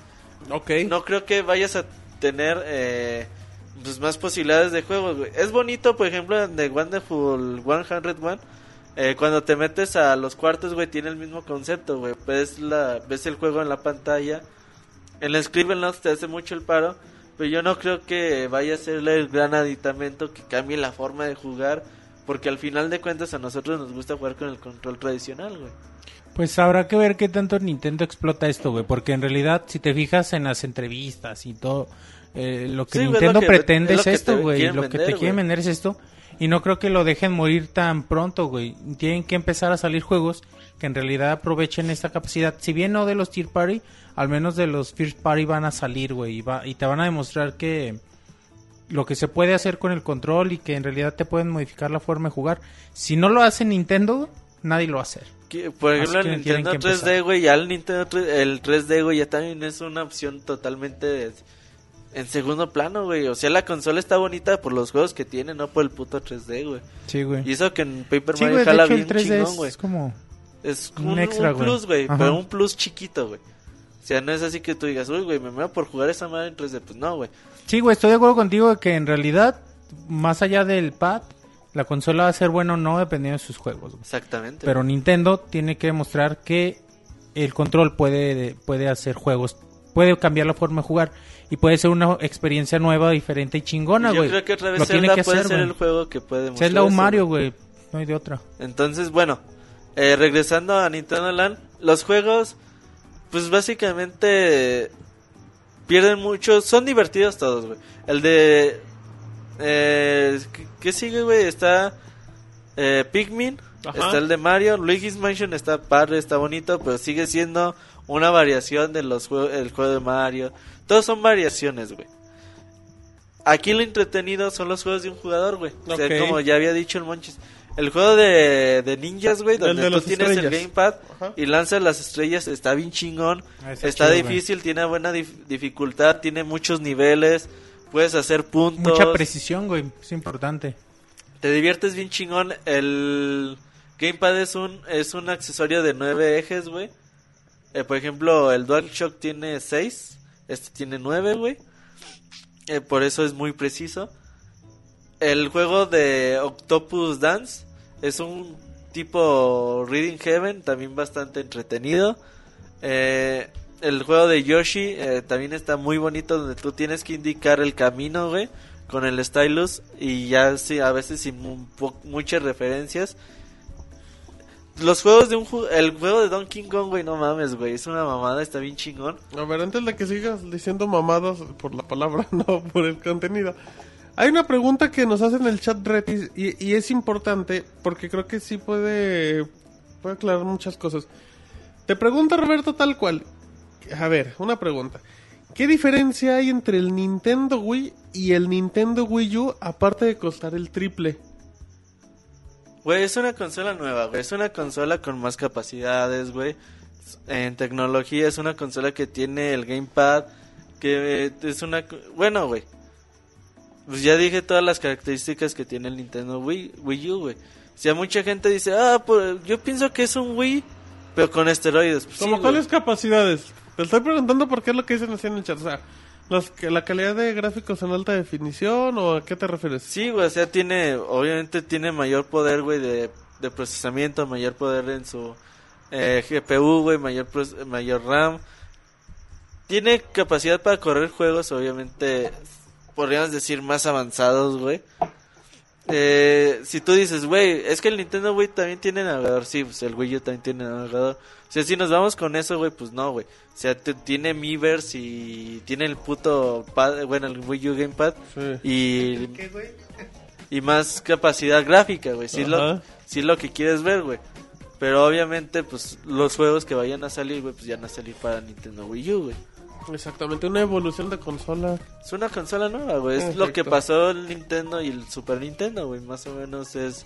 Ok. no creo que vayas a tener eh, pues más posibilidades de juego, güey. Es bonito, por ejemplo, en The Wonderful 101, eh, cuando te metes a los cuartos, güey, tiene el mismo concepto, güey. Ves, la, ves el juego en la pantalla. En el Scribblenauts te hace mucho el paro, pero yo no creo que vaya a ser el gran aditamento que cambie la forma de jugar Porque al final de cuentas a nosotros nos gusta jugar con el control tradicional, güey. Pues habrá que ver qué tanto Nintendo explota esto, güey. Porque en realidad, si te fijas en las entrevistas y todo, eh, lo que Sí, Nintendo lo que- pretende es esto, güey. Lo que te quieren vender es esto. Y no creo que lo dejen morir tan pronto, güey. Tienen que empezar a salir juegos que en realidad aprovechen esta capacidad. Si bien no de los tier party, al menos de los first party van a salir, güey. Y, va- y te van a demostrar que lo que se puede hacer con el control y que en realidad te pueden modificar la forma de jugar. Si no lo hace Nintendo, nadie lo va a hacer. Por ejemplo, el Nintendo que 3D, güey, ya el Nintendo 3, el 3D, güey, ya también es una opción totalmente de- en segundo plano, güey. O sea, la consola está bonita por los juegos que tiene, no por el puto 3D, güey. Sí, güey. Y eso que en Paper Sí, Mario de jala hecho bien 3D chingón, güey. es como... Es un un, extra, un plus, güey, pero un plus chiquito, güey. O sea, no es así que tú digas, uy, güey, me muero por jugar esa madre en 3D. Pues no, güey. Sí, güey, estoy de acuerdo contigo de que en realidad, más allá del pad, la consola va a ser buena o no dependiendo de sus juegos. güey. Exactamente. Pero Nintendo tiene que demostrar que el control puede, puede hacer juegos, puede cambiar la forma de jugar y puede ser una experiencia nueva, diferente y chingona, yo güey. creo que otra vez Lo tiene que puede hacer, ser el juego que puede mostrar Zelda o Mario, güey. No hay de otra. Entonces, bueno, eh, regresando a Nintendo Land, los juegos, pues básicamente pierden mucho, son divertidos todos, güey. El de... Eh, ¿qué- ¿Qué sigue, güey? Está eh, Pikmin, Ajá. está el de Mario, Luigi's Mansion está padre, está bonito, pero sigue siendo una variación de los juegos, el juego de Mario. Todos son variaciones, güey. Aquí lo entretenido son los juegos de un jugador, güey. O sea, como ya había dicho el Monchis. El juego de, de ninjas, güey, donde de tú tienes el gamepad Ajá. y lanzas las estrellas, está bien chingón. Ah, Está, está chido, difícil, tiene buena dif- dificultad, tiene muchos niveles, puedes hacer puntos. Mucha precisión, güey. Es importante. Te diviertes bien chingón. El gamepad es un es un accesorio de nueve ejes, güey. Eh, por ejemplo, el DualShock tiene seis, este tiene nueve, güey. Eh, por eso es muy preciso. El juego de Octopus Dance es un tipo Reading Heaven, también bastante entretenido. Eh, el juego de Yoshi eh, también está muy bonito, donde tú tienes que indicar el camino, güey, con el stylus y ya sí, a veces sin muchas referencias. Los juegos de un ju- el juego de Donkey Kong, güey, no mames, güey, es una mamada, está bien chingón. A ver, antes de que sigas diciendo mamadas por la palabra, no por el contenido. Hay una pregunta que nos hace en el chat Retis y, y es importante porque creo que sí puede, puede aclarar muchas cosas. Te pregunta Roberto tal cual. A ver, una pregunta. ¿Qué diferencia hay entre el Nintendo Wii y el Nintendo Wii U aparte de costar el triple? Güey, es una consola nueva, güey. Es una consola con más capacidades, güey. En tecnología es una consola que tiene el gamepad. Que eh, es una... Bueno, güey. Pues ya dije todas las características que tiene el Nintendo Wii, Wii U, güey. Si a mucha gente dice, ah, pues yo pienso que es un Wii, pero con esteroides. Pues, ¿Cómo cuáles capacidades? Te estoy preguntando por qué es lo que dicen así en el chat. O sea, los, que la calidad de gráficos en alta definición o a qué te refieres? Sí, güey, o sea, tiene, obviamente tiene mayor poder, güey, de, de procesamiento, mayor poder en su eh, GPU, güey, mayor, mayor RAM. Tiene capacidad para correr juegos, obviamente, podríamos decir más avanzados, güey. Eh, si tú dices, güey, es que el Nintendo Wii también tiene navegador, sí, pues el Wii U también tiene navegador. O sea, si nos vamos con eso, güey, pues no, güey. O sea, te- tiene Miiverse y tiene el puto, pad, bueno, el Wii U Gamepad Sí. y y más capacidad gráfica, güey. Si es, lo, si es lo que quieres ver, güey. Pero obviamente, pues los juegos que vayan a salir, güey, pues ya van a salir para Nintendo Wii U, güey. Exactamente, una evolución de consola. Es una consola nueva, güey. Es lo que pasó el Nintendo y el Super Nintendo, güey. Más o menos es.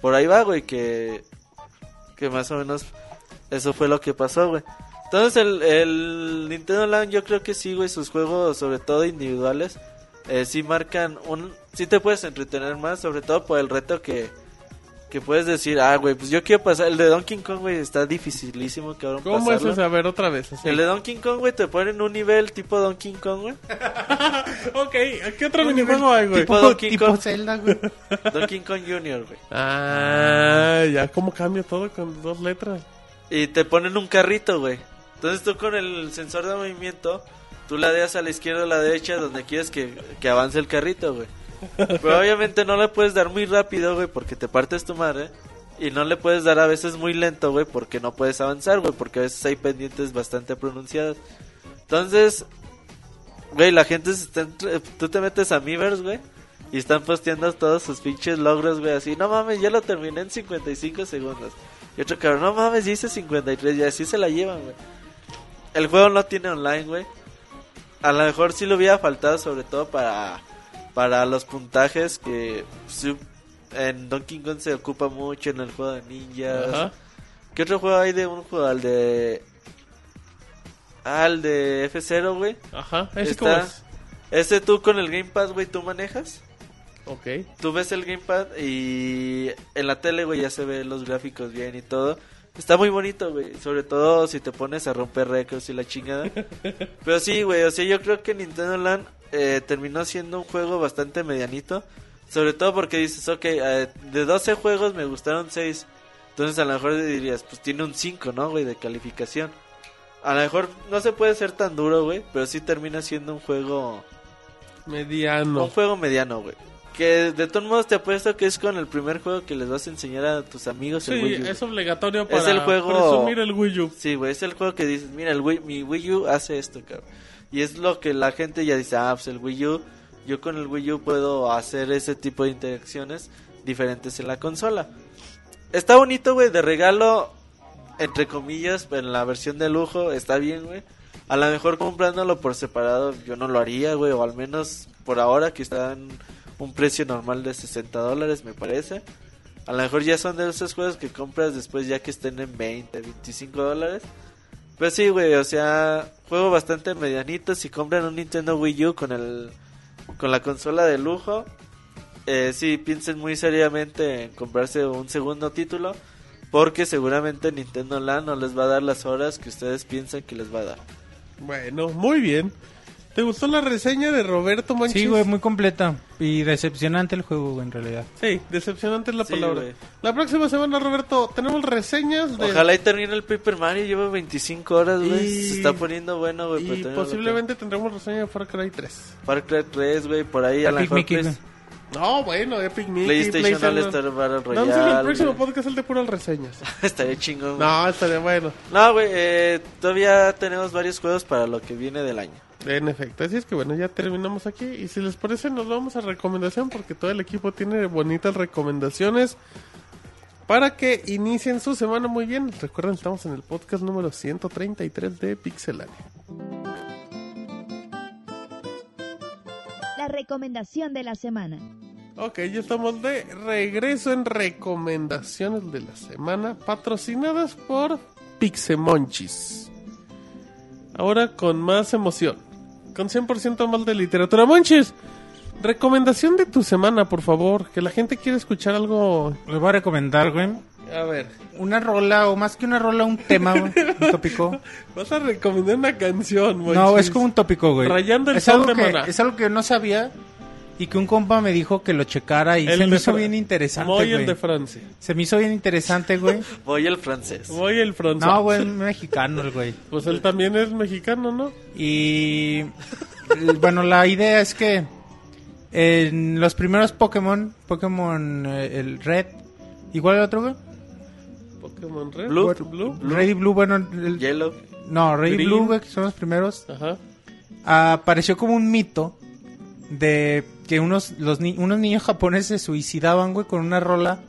Por ahí va, güey, que. Que más o menos. Eso fue lo que pasó, güey. Entonces, el, el Nintendo Land, yo creo que sí, güey. Sus juegos, sobre todo individuales, eh, sí marcan un. Sí te puedes entretener más, sobre todo por el reto que. Que puedes decir, ah, güey, pues yo quiero pasar. El de Donkey Kong, güey, está dificilísimo, cabrón. ¿Cómo pasarlo. es ese? A ver, otra vez. así. El de Donkey Kong, güey, te ponen un nivel tipo Donkey Kong, güey. Ok, ¿qué otro minijuego hay, güey? Tipo Donkey tipo Kong. Zelda, güey. Donkey Kong Jr., güey. Ah, ya cómo cambia todo con dos letras. Y te ponen un carrito, güey. Entonces tú con el sensor de movimiento, tú ladeas a la izquierda o a la derecha donde quieres que, que avance el carrito, güey. Pero obviamente no le puedes dar muy rápido, güey, porque te partes tu madre. Y no le puedes dar a veces muy lento, güey, porque no puedes avanzar, güey, porque a veces hay pendientes bastante pronunciadas. Entonces, güey, la gente se está... entre- Tú te metes a Miiverse, güey, y están posteando todos sus pinches logros, güey, así, no mames, ya lo terminé en 55 segundos. Y otro cabrón, no mames, hice 53, y así se la llevan, güey. El juego no tiene online, güey. A lo mejor sí lo hubiera faltado, sobre todo para, para los puntajes que en Donkey Kong se ocupa mucho en el juego de ninjas. Ajá. ¿Qué otro juego hay de un juego? Al de. Ah, el de F0, güey. Ajá. ¿Ese Está- es? Ese tú con el Gamepad, güey, tú manejas. Ok. Tú ves el Gamepad y en la tele, güey, ya se ven los gráficos bien y todo. Está muy bonito, güey. Sobre todo si te pones a romper récords y la chingada. Pero sí, güey, o sea, yo creo que Nintendo Land eh, terminó siendo un juego bastante medianito. Sobre todo porque dices, ok, eh, de 12 juegos me gustaron 6. Entonces a lo mejor dirías, pues tiene un 5, ¿no, güey, de calificación. A lo mejor no se puede ser tan duro, güey, pero sí termina siendo un juego... Mediano. Un juego mediano, güey. Que de todos modos te apuesto que es con el primer juego que les vas a enseñar a tus amigos Sí, el Wii U. es obligatorio para el juego- presumir el Wii U. Sí, güey, es el juego que dices, mira, el Wii, mi Wii U hace esto, cabrón. Y es lo que la gente ya dice, ah, pues el Wii U, yo con el Wii U puedo hacer ese tipo de interacciones diferentes en la consola. Está bonito, güey, de regalo, entre comillas, en la versión de lujo, está bien, güey. A lo mejor comprándolo por separado yo no lo haría, güey, o al menos por ahora que está en un precio normal de 60 dólares, me parece. A lo mejor ya son de esos juegos que compras después ya que estén en 20, 25 dólares. Pero sí, güey, o sea, juego bastante medianito. Si compran un Nintendo Wii U con el con la consola de lujo, eh, sí, piensen muy seriamente en comprarse un segundo título. Porque seguramente Nintendo Land no les va a dar las horas que ustedes piensan que les va a dar. Bueno, muy bien. ¿Te gustó la reseña de Roberto Manchis? Sí, güey, muy completa. Y decepcionante el juego, güey, en realidad. Sí, decepcionante es la Sí, palabra. güey. La próxima semana, Roberto, tenemos reseñas de... Ojalá y termine el Paper Mario. Lleva 25 horas, güey. Y- Se está poniendo bueno, güey. Y no posiblemente tendremos reseña de Far Cry 3. tengo. Far Cry 3, güey. Por ahí a Epic mejor Mickey, Play- güey. No, bueno, Epic Mickey, PlayStation All-Star Battle No, no, sí, Royale. el próximo güey. podcast el de puras reseñas. Estaría chingón. güey. no, estaría bueno. No, güey, eh, todavía tenemos varios juegos para lo que viene del año. En efecto, así es que bueno, ya terminamos aquí. Y si les parece, nos vamos a recomendación porque todo el equipo tiene bonitas recomendaciones para que inicien su semana muy bien. Recuerden, estamos en el podcast número 133 de Pixelania. La recomendación de la semana. Ok, ya estamos de regreso en recomendaciones de la semana patrocinadas por Pixemonchis. Ahora con más emoción, con 100% más de literatura. Monchis, recomendación de tu semana, por favor, que la gente quiere escuchar algo. Les voy a recomendar, güey, A ver, una rola, o más que una rola, un tema, güey, un tópico. vas a recomendar una canción, Monchis. No, es como un tópico, güey. Rayando el es algo de que. Es algo que no sabía y que un compa me dijo que lo checara y El se me hizo Fra- bien interesante, Voy el de Francia. Se me hizo bien interesante, güey. Voy el francés. Voy el francés. No, güey, es mexicano el güey. Pues él también es mexicano, ¿no? Y bueno, la idea es que en los primeros Pokémon, Pokémon eh, el Red, igual el otro, güey. Pokémon Red, Blue. Blue. Red y Blue, bueno, el- Yellow. no, Red y. Blue, güey, que son los primeros. Ajá. apareció como un mito de que unos los ni- unos niños japoneses se suicidaban, güey, con una rola,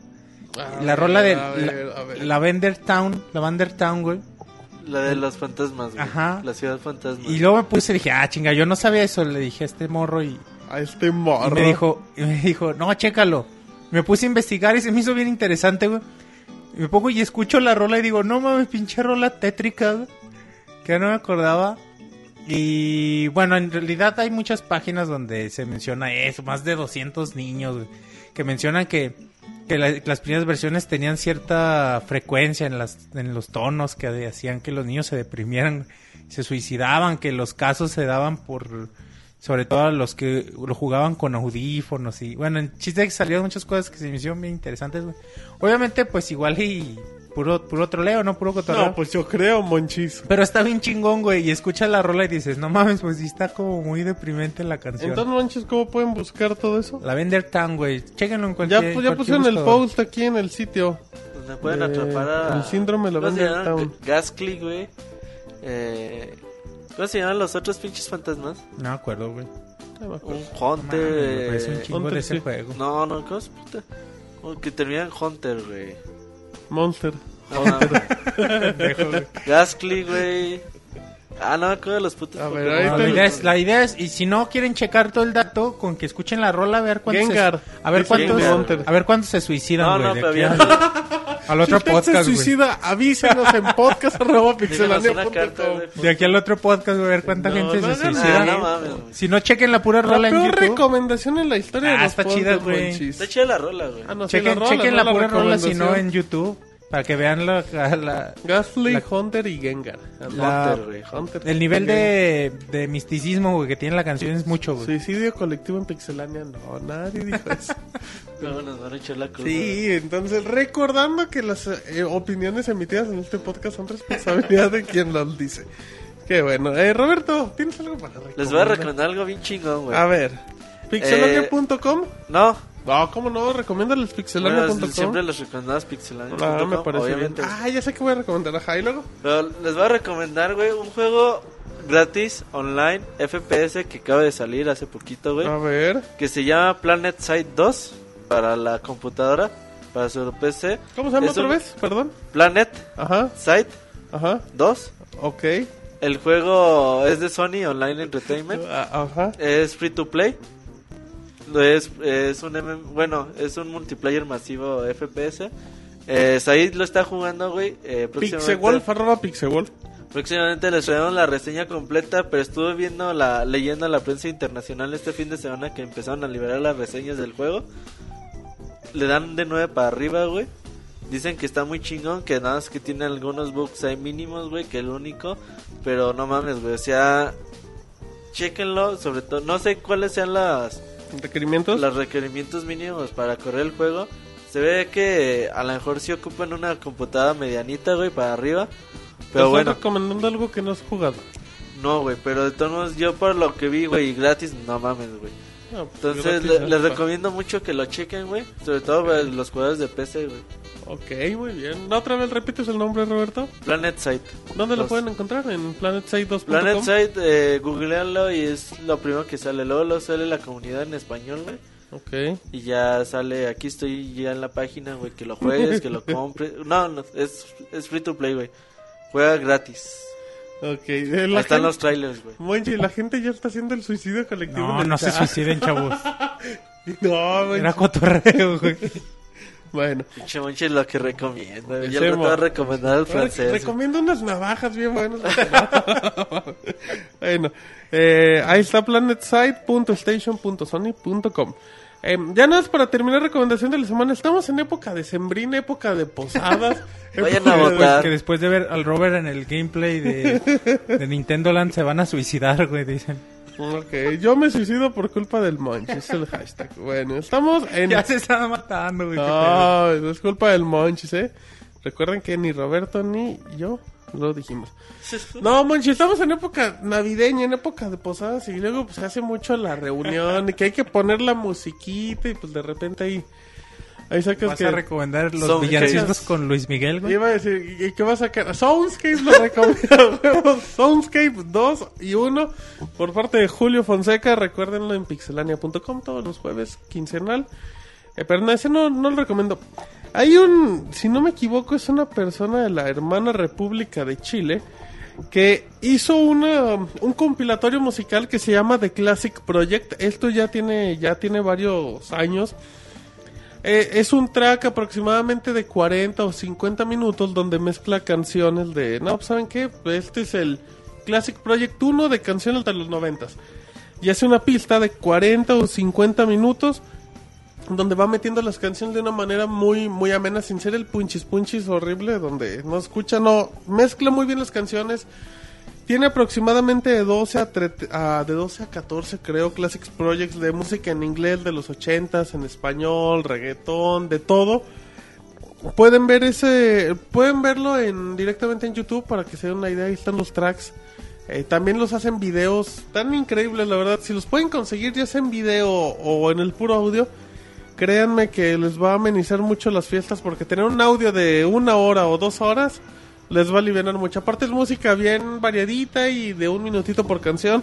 A la ver, rola de ver. la, Lavender Town, Lavender Town, güey. La de los fantasmas, güey. Ajá. La ciudad fantasma. Y luego me puse y dije, "Ah, chinga, yo no sabía eso", le dije a este morro y A este Y morro. me dijo, y me dijo, no, chécalo. Me puse a investigar y se me hizo bien interesante, güey. Y me pongo y escucho la rola y digo, no mames, pinche rola tétrica, güey. Que no me acordaba. Y bueno, en realidad hay muchas páginas donde se menciona eso, más de 200 niños, que mencionan que, que la- las primeras versiones tenían cierta frecuencia en, las, en los tonos que hacían que los niños se deprimieran, se suicidaban, que los casos se daban por sobre todo a los que lo jugaban con audífonos y bueno, en chiste que salieron muchas cosas que se me hicieron bien interesantes. Obviamente, pues igual y puro, puro troleo, no puro cotorreo. No, pues yo creo, Monchis. Pero está bien chingón, güey, y escuchas la rola y dices, no mames, pues sí está como muy deprimente la canción. Entonces, Monchis, ¿cómo pueden buscar todo eso? la Vender Town, güey, chéquenlo en Ya, cualquier pues, ya cualquier pusieron el post aquí en el sitio. Donde pueden Eh, atrapar a... el síndrome de la ¿Cómo se Vender llaman? Town. Gasclick, güey. Eh, ¿Cómo se llaman los otros pinches fantasmas? No me acuerdo, güey. No me acuerdo. Un Hunter. es un eh, chingo Hunter, de ese sí. juego. No, no, ¿cómo se puta? Como que termina en Hunter, güey. Monster. Pendejo, güey. Ah, no me acuerdo de los putos. A ver, ahí No, la, idea es, la idea es, y si no quieren checar todo el dato, con que escuchen la rola, a ver cuántos, Gengar. se, a ver Dice cuántos, Gengar. a ver cuántos se suicidan, No, güey, no, de pero aquí había... al, al otro si usted podcast, se güey. suicida, avísenos en podcast arroba Díganos una carta, güey. De aquí al otro podcast, güey, a ver cuánta No, gente no se hagan suicida. No mames, güey. Si no chequen la pura rola La en peor YouTube, recomendación en la historia de Ah, los está podcasts, chida, güey. Monchis. Está chida la rola, güey. Ah, no, sí, chequen, rola, chequen no la pura rola, si no recomendación. en YouTube, para que vean la, la- Hunter y Gengar. la- Hunter, el nivel de, de misticismo güey, que tiene la canción es mucho, güey. Suicidio colectivo en Pixelania, no, nadie dijo eso. No, nos van a echar la cruz. sí, entonces recordando que las eh, opiniones emitidas en este podcast son responsabilidad de quien las dice. Qué bueno. Eh, Roberto, ¿tienes algo para recomendar? Les voy a recomendar algo bien chingón, güey. A ver, pixelania.com. No, No, ¿cómo no? Recomiéndales bueno, pixelania.com. siempre les recomendamos Pixelania.com, Ah, me parece bien. obviamente. Ah, ya sé que voy a recomendar. Ajá, y luego. Pero les voy a recomendar, güey, un juego gratis, online, FPS, que acaba de salir hace poquito, güey. A ver. Que se llama Planet Side 2 para la computadora, para su PC. ¿Cómo se llama Es otra vez? Perdón. Planet Ajá, Side ajá. 2. Ok. El juego es de Sony Online Entertainment. Ah, Ajá. Es free to play. Es, es un MM bueno, es un multiplayer masivo FPS. Eh, Said lo está jugando, güey. Eh, Pixewolf, arroba Pixewolf. Próximamente les traemos la reseña completa, pero estuve viendo la leyendo la prensa internacional este fin de semana que empezaron a liberar las reseñas del juego. Le dan de 9 para arriba, güey. Dicen que está muy chingón, que nada más que tiene algunos bugs ahí mínimos, güey, que el único, pero no mames, güey, o sea, chéquenlo, sobre todo, no sé cuáles sean las ¿Requerimientos? los requerimientos mínimos para correr el juego. Se ve que a lo mejor sí ocupan una computadora medianita, güey, para arriba. Pero bueno, estoy recomendando algo que no has jugado. no, güey, pero de todos modos, yo por lo que vi, güey, gratis, no mames, güey. No, pues, Entonces, le- les recomiendo mucho que lo chequen, güey. Sobre todo para los jugadores de PC, güey. Ok, muy bien. ¿Otra vez repites el nombre, Roberto? Planet Side. ¿Dónde lo pueden encontrar? ¿En planetside2.com? Planet Side, eh, googlealo y es lo primero que sale. Luego lo sale la comunidad en español, güey. Ok. Y ya sale, aquí estoy ya en la página, güey, que lo juegues, que lo compres. No, no, es, es free to play, güey. Juega gratis. Ok. La Ahí están gente- los trailers, güey. Monchi, la gente ya está haciendo el suicidio colectivo. No, no se chat. suiciden, chavos. No, Monchi. Era cotorreo, güey. Bueno. Pinche Monchi es lo que recomiendo. güey. Yo le voy a recomendar al francés. recomiendo unas navajas bien buenas. bueno, eh, ahí está planetside.station.sony.com. Eh, ya nada más para terminar recomendación de la semana. Estamos en época de sembrina, época de posadas. Vayan época a de- votar. Que después de ver al Robert en el gameplay de, de Nintendo Land se van a suicidar, güey, dicen. Ok, yo me suicido por culpa del Monch, es el hashtag. Bueno, estamos en... Ya se están matando, güey. No, es culpa del Monchis, ¿eh? Recuerden que ni Roberto ni yo lo dijimos. No, Monchi, estamos en época navideña, en época de posadas y luego pues se hace mucho la reunión y que hay que poner la musiquita y pues de repente ahí, ahí sacas ¿Vas que... a recomendar los villancicos con Luis Miguel, güey? Iba a decir, ¿y qué va a sacar? Soundscape lo recomiendo. Soundscape 2 y 1 por parte de Julio Fonseca. Recuérdenlo en pixelania.com todos los jueves quincenal. Eh, pero no, ese no, no lo recomiendo. Hay un, si no me equivoco, es una persona de la hermana República de Chile que hizo una, un compilatorio musical que se llama The Classic Project. Esto ya tiene, ya tiene varios años. Eh, es un track aproximadamente de 40 o 50 minutos donde mezcla canciones de... No, pues, ¿saben qué? Este es el Classic Project 1 de canciones de los 90. Y hace una pista de 40 o 50 minutos donde va metiendo las canciones de una manera muy muy amena sin ser el punchis punchis horrible donde no escucha, no mezcla muy bien las canciones. Tiene aproximadamente de 12 a, de 12 a 14 creo Classics Projects de música en inglés de los 80s, en español, reggaetón, de todo. pueden ver ese, pueden verlo en directamente en YouTube para que se den una idea. Ahí están los tracks. Eh, también los hacen videos tan increíbles, la verdad. Si los pueden conseguir ya sea en video o en el puro audio, créanme que les va a amenizar mucho las fiestas porque tener un audio de una hora o dos horas les va a aliviar mucho. Aparte es música bien variadita y de un minutito por canción.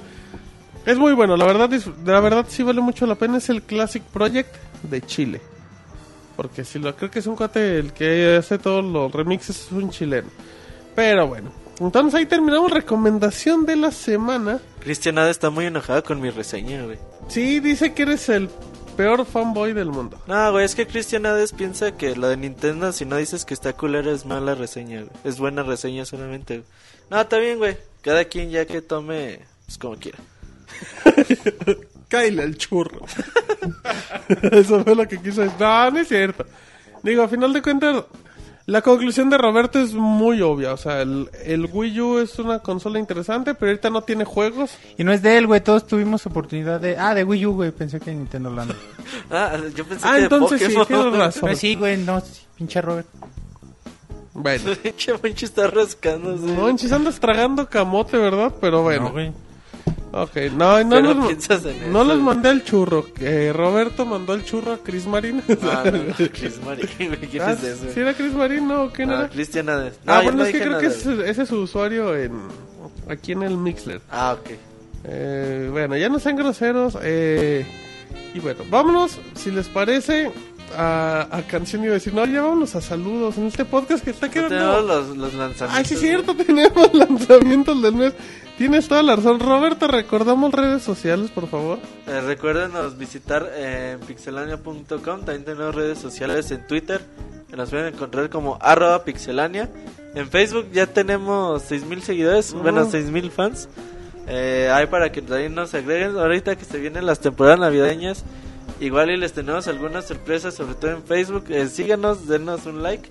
Es muy bueno, la verdad, la verdad sí vale mucho la pena. Es el Classic Project de Chile. Porque si lo creo que es un cuate el que hace todos los remixes, es un chileno. Pero bueno, entonces ahí terminamos recomendación de la semana. Cristian Ada está muy enojado con mi reseña, güey. Sí, dice que eres el peor fanboy del mundo. No, güey, es que Cristian Hades piensa que lo de Nintendo, si no dices que está culera, es mala reseña, güey. Es buena reseña solamente, güey. No, está bien, güey. Cada quien ya que tome, pues como quiera. Cáile al churro. Eso fue lo que quiso decir. No, no es cierto. Digo, a final de cuentas, la conclusión de Roberto es muy obvia. O sea, el, el Wii U es una consola interesante, pero ahorita no tiene juegos. Y no es de él, güey. Todos tuvimos oportunidad de. Ah, de Wii U, güey. Pensé que Nintendo hablando. Ah, yo pensé Ah, que de entonces sí, Pokémon. tienes razón. Pues sí, güey. No, sí, pinche Robert. Bueno. Pinche Monchi está rascándose. Monchis, andas tragando camote, ¿verdad? Pero bueno. No, güey. Ok, no, no, Pero los, en no eso. los mandé al churro. Eh, Roberto mandó el churro a Chris Marín. Ah, no, Chris Marín, ¿quién Ah, es ese? ¿Sí era Chris Marín? No, ¿quién No, era? Cristian Hades. No, ah, bueno, no es que creo que nada, ese, güey. ese es su usuario en aquí en el Mixler. Ah, ok. Eh, bueno, ya no sean groseros. Eh, y bueno, vámonos, si les parece, a, a canción. Iba a decir, no, ya vámonos a saludos en este podcast que está No quedando. tenemos los, los lanzamientos. Ay, sí, es cierto, tenemos lanzamientos del mes. Tienes toda la razón. Roberto, recordamos redes sociales, por favor. Eh, recuérdenos visitar eh, en pixelania.com. También tenemos redes sociales en Twitter. que Nos pueden encontrar como arroba pixelania. En Facebook ya tenemos 6.000 seguidores. Ujú. Bueno, 6.000 fans. Eh, hay para que también nos agreguen. Ahorita que se vienen las temporadas navideñas. Igual y les tenemos algunas sorpresas, sobre todo en Facebook. Eh, síganos, denos un like.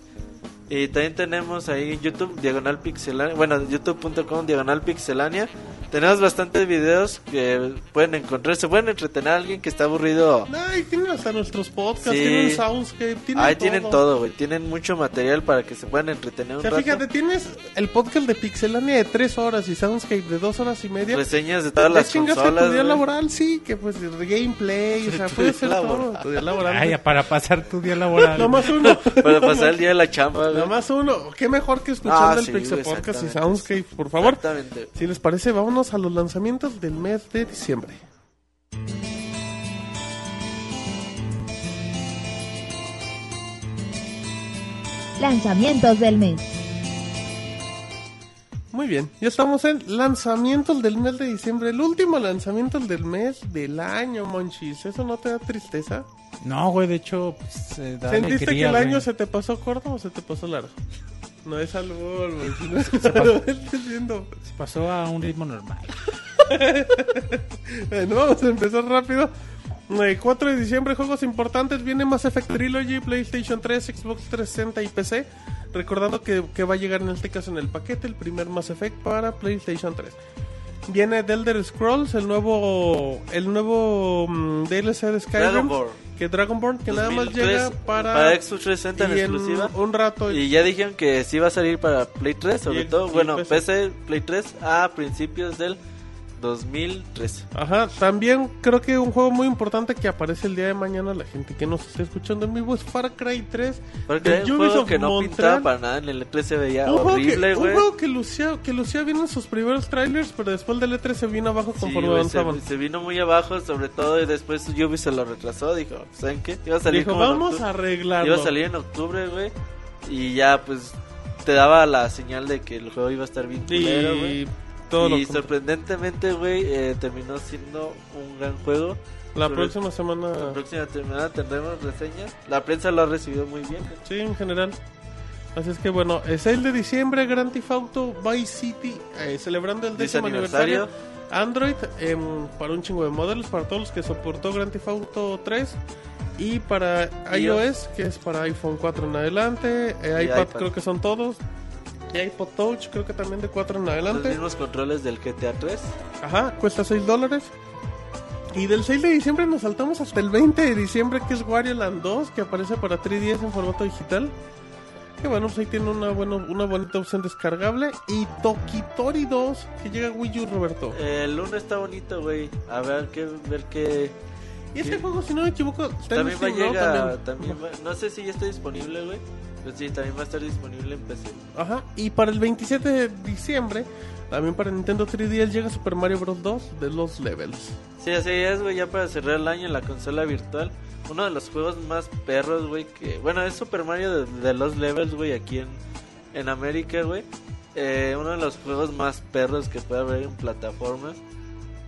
Y también tenemos ahí en YouTube, Diagonal Pixelania. Bueno, youtube.com, Diagonal Pixelania. Tenemos bastantes videos que pueden encontrar. Se pueden entretener a alguien que está aburrido. Ay, tienen hasta nuestros podcasts, Sí. tienen Soundscape, tienen Ahí todo. tienen todo, güey. Tienen mucho material para que se puedan entretener O un sea, rato. fíjate, tienes el podcast de Pixelania de 3 horas y Soundscape de 2 horas y media. Reseñas de todas las consolas. tu día laboral, sí, que pues de gameplay, o sea, puede ser todo. Tu día laboral. Ay, para pasar tu día laboral. Nada más uno. Para pasar el día de la chamba, güey. Nada más uno. Qué mejor que escuchando Ah, el sí, Pixel Podcast y. Soundscape, por favor. Exactamente. Si les parece, vámonos a los lanzamientos del mes de diciembre. Lanzamientos del mes. Muy bien, ya estamos en lanzamientos del mes de diciembre. El último lanzamiento del mes del año, Monchis. ¿Eso no te da tristeza? No, güey, de hecho, pues, eh, da ¿Sentiste alegría, que el año güey. se te pasó corto o se te pasó largo? No es algo, Monchis. No es algo. Estoy viendo. Se pasó a un ritmo normal. Bueno, vamos a empezar rápido. Eh, 4 de diciembre, juegos importantes. Viene Mass Effect Trilogy, PlayStation 3, Xbox 360 y PC. Recordando que, que va a llegar en este caso en el paquete el primer Mass Effect para PlayStation 3. Viene The Elder Scrolls, el nuevo el nuevo mm, DLC de Skyrim. Dragonborn. Que Dragonborn, que nada más 2003, llega para, para Xbox 360 en exclusiva. un rato. Y ya dijeron que sí va a salir para Play 3, sobre Y- todo, y bueno, PC. PC, Play 3 a principios del 2013. Ajá, también creo que un juego muy importante que aparece el día de mañana, la gente que nos está escuchando en vivo, es Far Cry 3. Porque de hay un juego que no Montreal. pintaba para nada en el E3 se veía un juego horrible, que, un güey. juego que lucía, que lucía bien en sus primeros trailers, pero después del E3 se vino abajo Sí, conforme güey, se, avanzaban. se vino muy abajo, sobre todo, y después Ubisoft se lo retrasó, dijo, ¿saben qué? Iba a salir Dijo, como vamos a arreglarlo. Iba a salir en octubre, güey, y ya, pues, te daba la señal de que el juego iba a estar bien culero, güey. Y todo y sorprendentemente, güey, eh, terminó siendo un gran juego. La sobre- próxima semana, La próxima semana tendremos reseñas. La prensa lo ha recibido muy bien. sí, en general. Así es que bueno, es el de diciembre, Grand Theft Auto Vice City, eh, celebrando el décimo aniversario. aniversario. Android em, para un chingo de modelos, para todos los que soportó Grand Theft Auto 3 y para iOS. que es para iPhone 4 en adelante, eh, iPad, iPad. creo que son todos, iPod Touch creo que también de 4 en Los adelante. mismos controles del GTA 3. Ajá, cuesta 6 dólares. Y del 6 de diciembre nos saltamos hasta el 20 de diciembre que es Wario Land 2 que aparece para 3DS en formato digital. Que bueno, pues ahí tiene una, buena, una bonita opción descargable. Y Tokitori 2, que llega a Wii U, Roberto. El lunes está bonito, güey. A ver qué, ver qué. y este juego, si no me equivoco, También va a llegar, También. también va- no sé si ya está disponible, güey. Pero sí, también va a estar disponible en PC. Ajá, y para el 27 de diciembre, también para Nintendo 3DS llega Super Mario Bros. 2 de los levels. Sí, así es, güey, ya para cerrar el año en la consola virtual. Uno de los juegos más perros, güey, que... Bueno, es Super Mario de, de los levels, güey, aquí en, en América, güey. Eh, uno de los juegos más perros que puede haber en plataformas.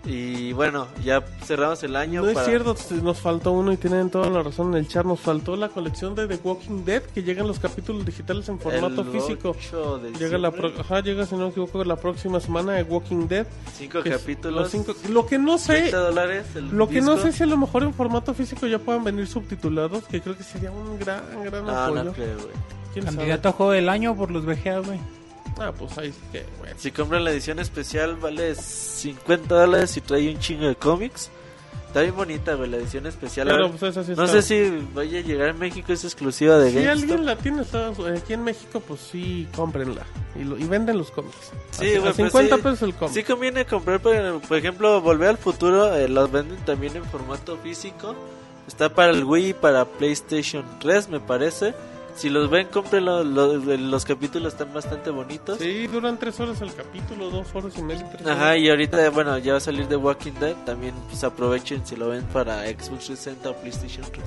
Y bueno, ya cerramos el año No es cierto, nos faltó uno y tienen toda la razón en el chat. Nos faltó la colección de The Walking Dead que llegan los capítulos digitales en formato el físico. 8 de Llega la pro- ajá, llega si no me equivoco la próxima semana de Walking Dead. cinco capítulos, los cinco- Lo que no sé, 30 dólares el lo que no sé si a lo mejor en formato físico ya puedan venir subtitulados, que creo que sería un gran, gran No, apoyo. no creo. Candidato a juego del año por los VGA, güey. Ah, pues ahí sí que, bueno. Si compran la edición especial vale 50 dólares y trae un chingo de cómics. Está bien bonita, güey, la edición especial. Pues esa sí no está- sé si vaya a llegar a México, es exclusiva de Si GameStop. alguien la tiene aquí en México, pues sí, cómprenla. Y, lo- y venden los cómics. Sí, a, güey, a pues 50 sí. pesos el cómic. Sí conviene comprar, por, por ejemplo, Volver al Futuro, eh, los venden también en formato físico. Está para el Wii y para PlayStation 3, me parece. Si los ven, cómprenlo, los, los capítulos están bastante bonitos. Sí, duran 3 horas el capítulo, 2 horas y media. tres Ajá, horas. y ahorita, bueno, ya va a salir de Walking Dead. También pues aprovechen si lo ven para Xbox 360 o PlayStation 3.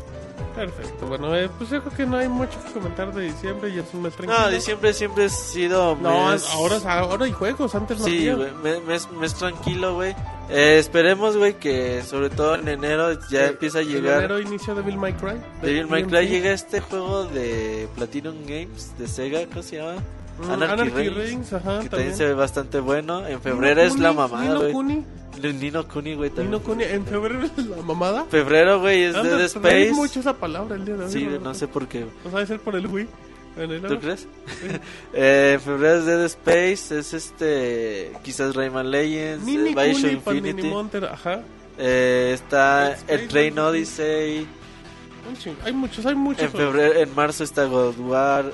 Perfecto, bueno, eh, pues yo creo que no hay mucho que comentar de diciembre, ya es un mes tranquilo. No, diciembre siempre ha sido No, mes... ahora, ahora hay juegos, antes no Sí, había. mes, mes, mes tranquilo, güey. Eh, esperemos, güey, que sobre todo en enero ya Eh, empieza a en llegar... enero inicia Devil May Cry. Devil May. Cry llega este juego de Platinum Games de Sega, ¿cómo se llama? Mm, Anarchy Anarchy Reigns, Reigns, ajá, que también también. se ve bastante bueno. En febrero Nino es la mamada, Nino güey. Kuni, Nino Kuni, güey, también. Nino Kuni, en febrero es la mamada. Febrero, güey, es Anda, Dead Space. mucho esa palabra el día de hoy. Sí, no sé por qué. O sea, debe ser por el Wii. ¿Tú crees? eh, en febrero es Dead Space, es este, quizás Rayman Legends, Nini eh, Bioshock Infinity. Monter, ajá. Eh, está Space, el Train. Odyssey. Hay muchos, hay muchos. En febrero, en marzo está God War,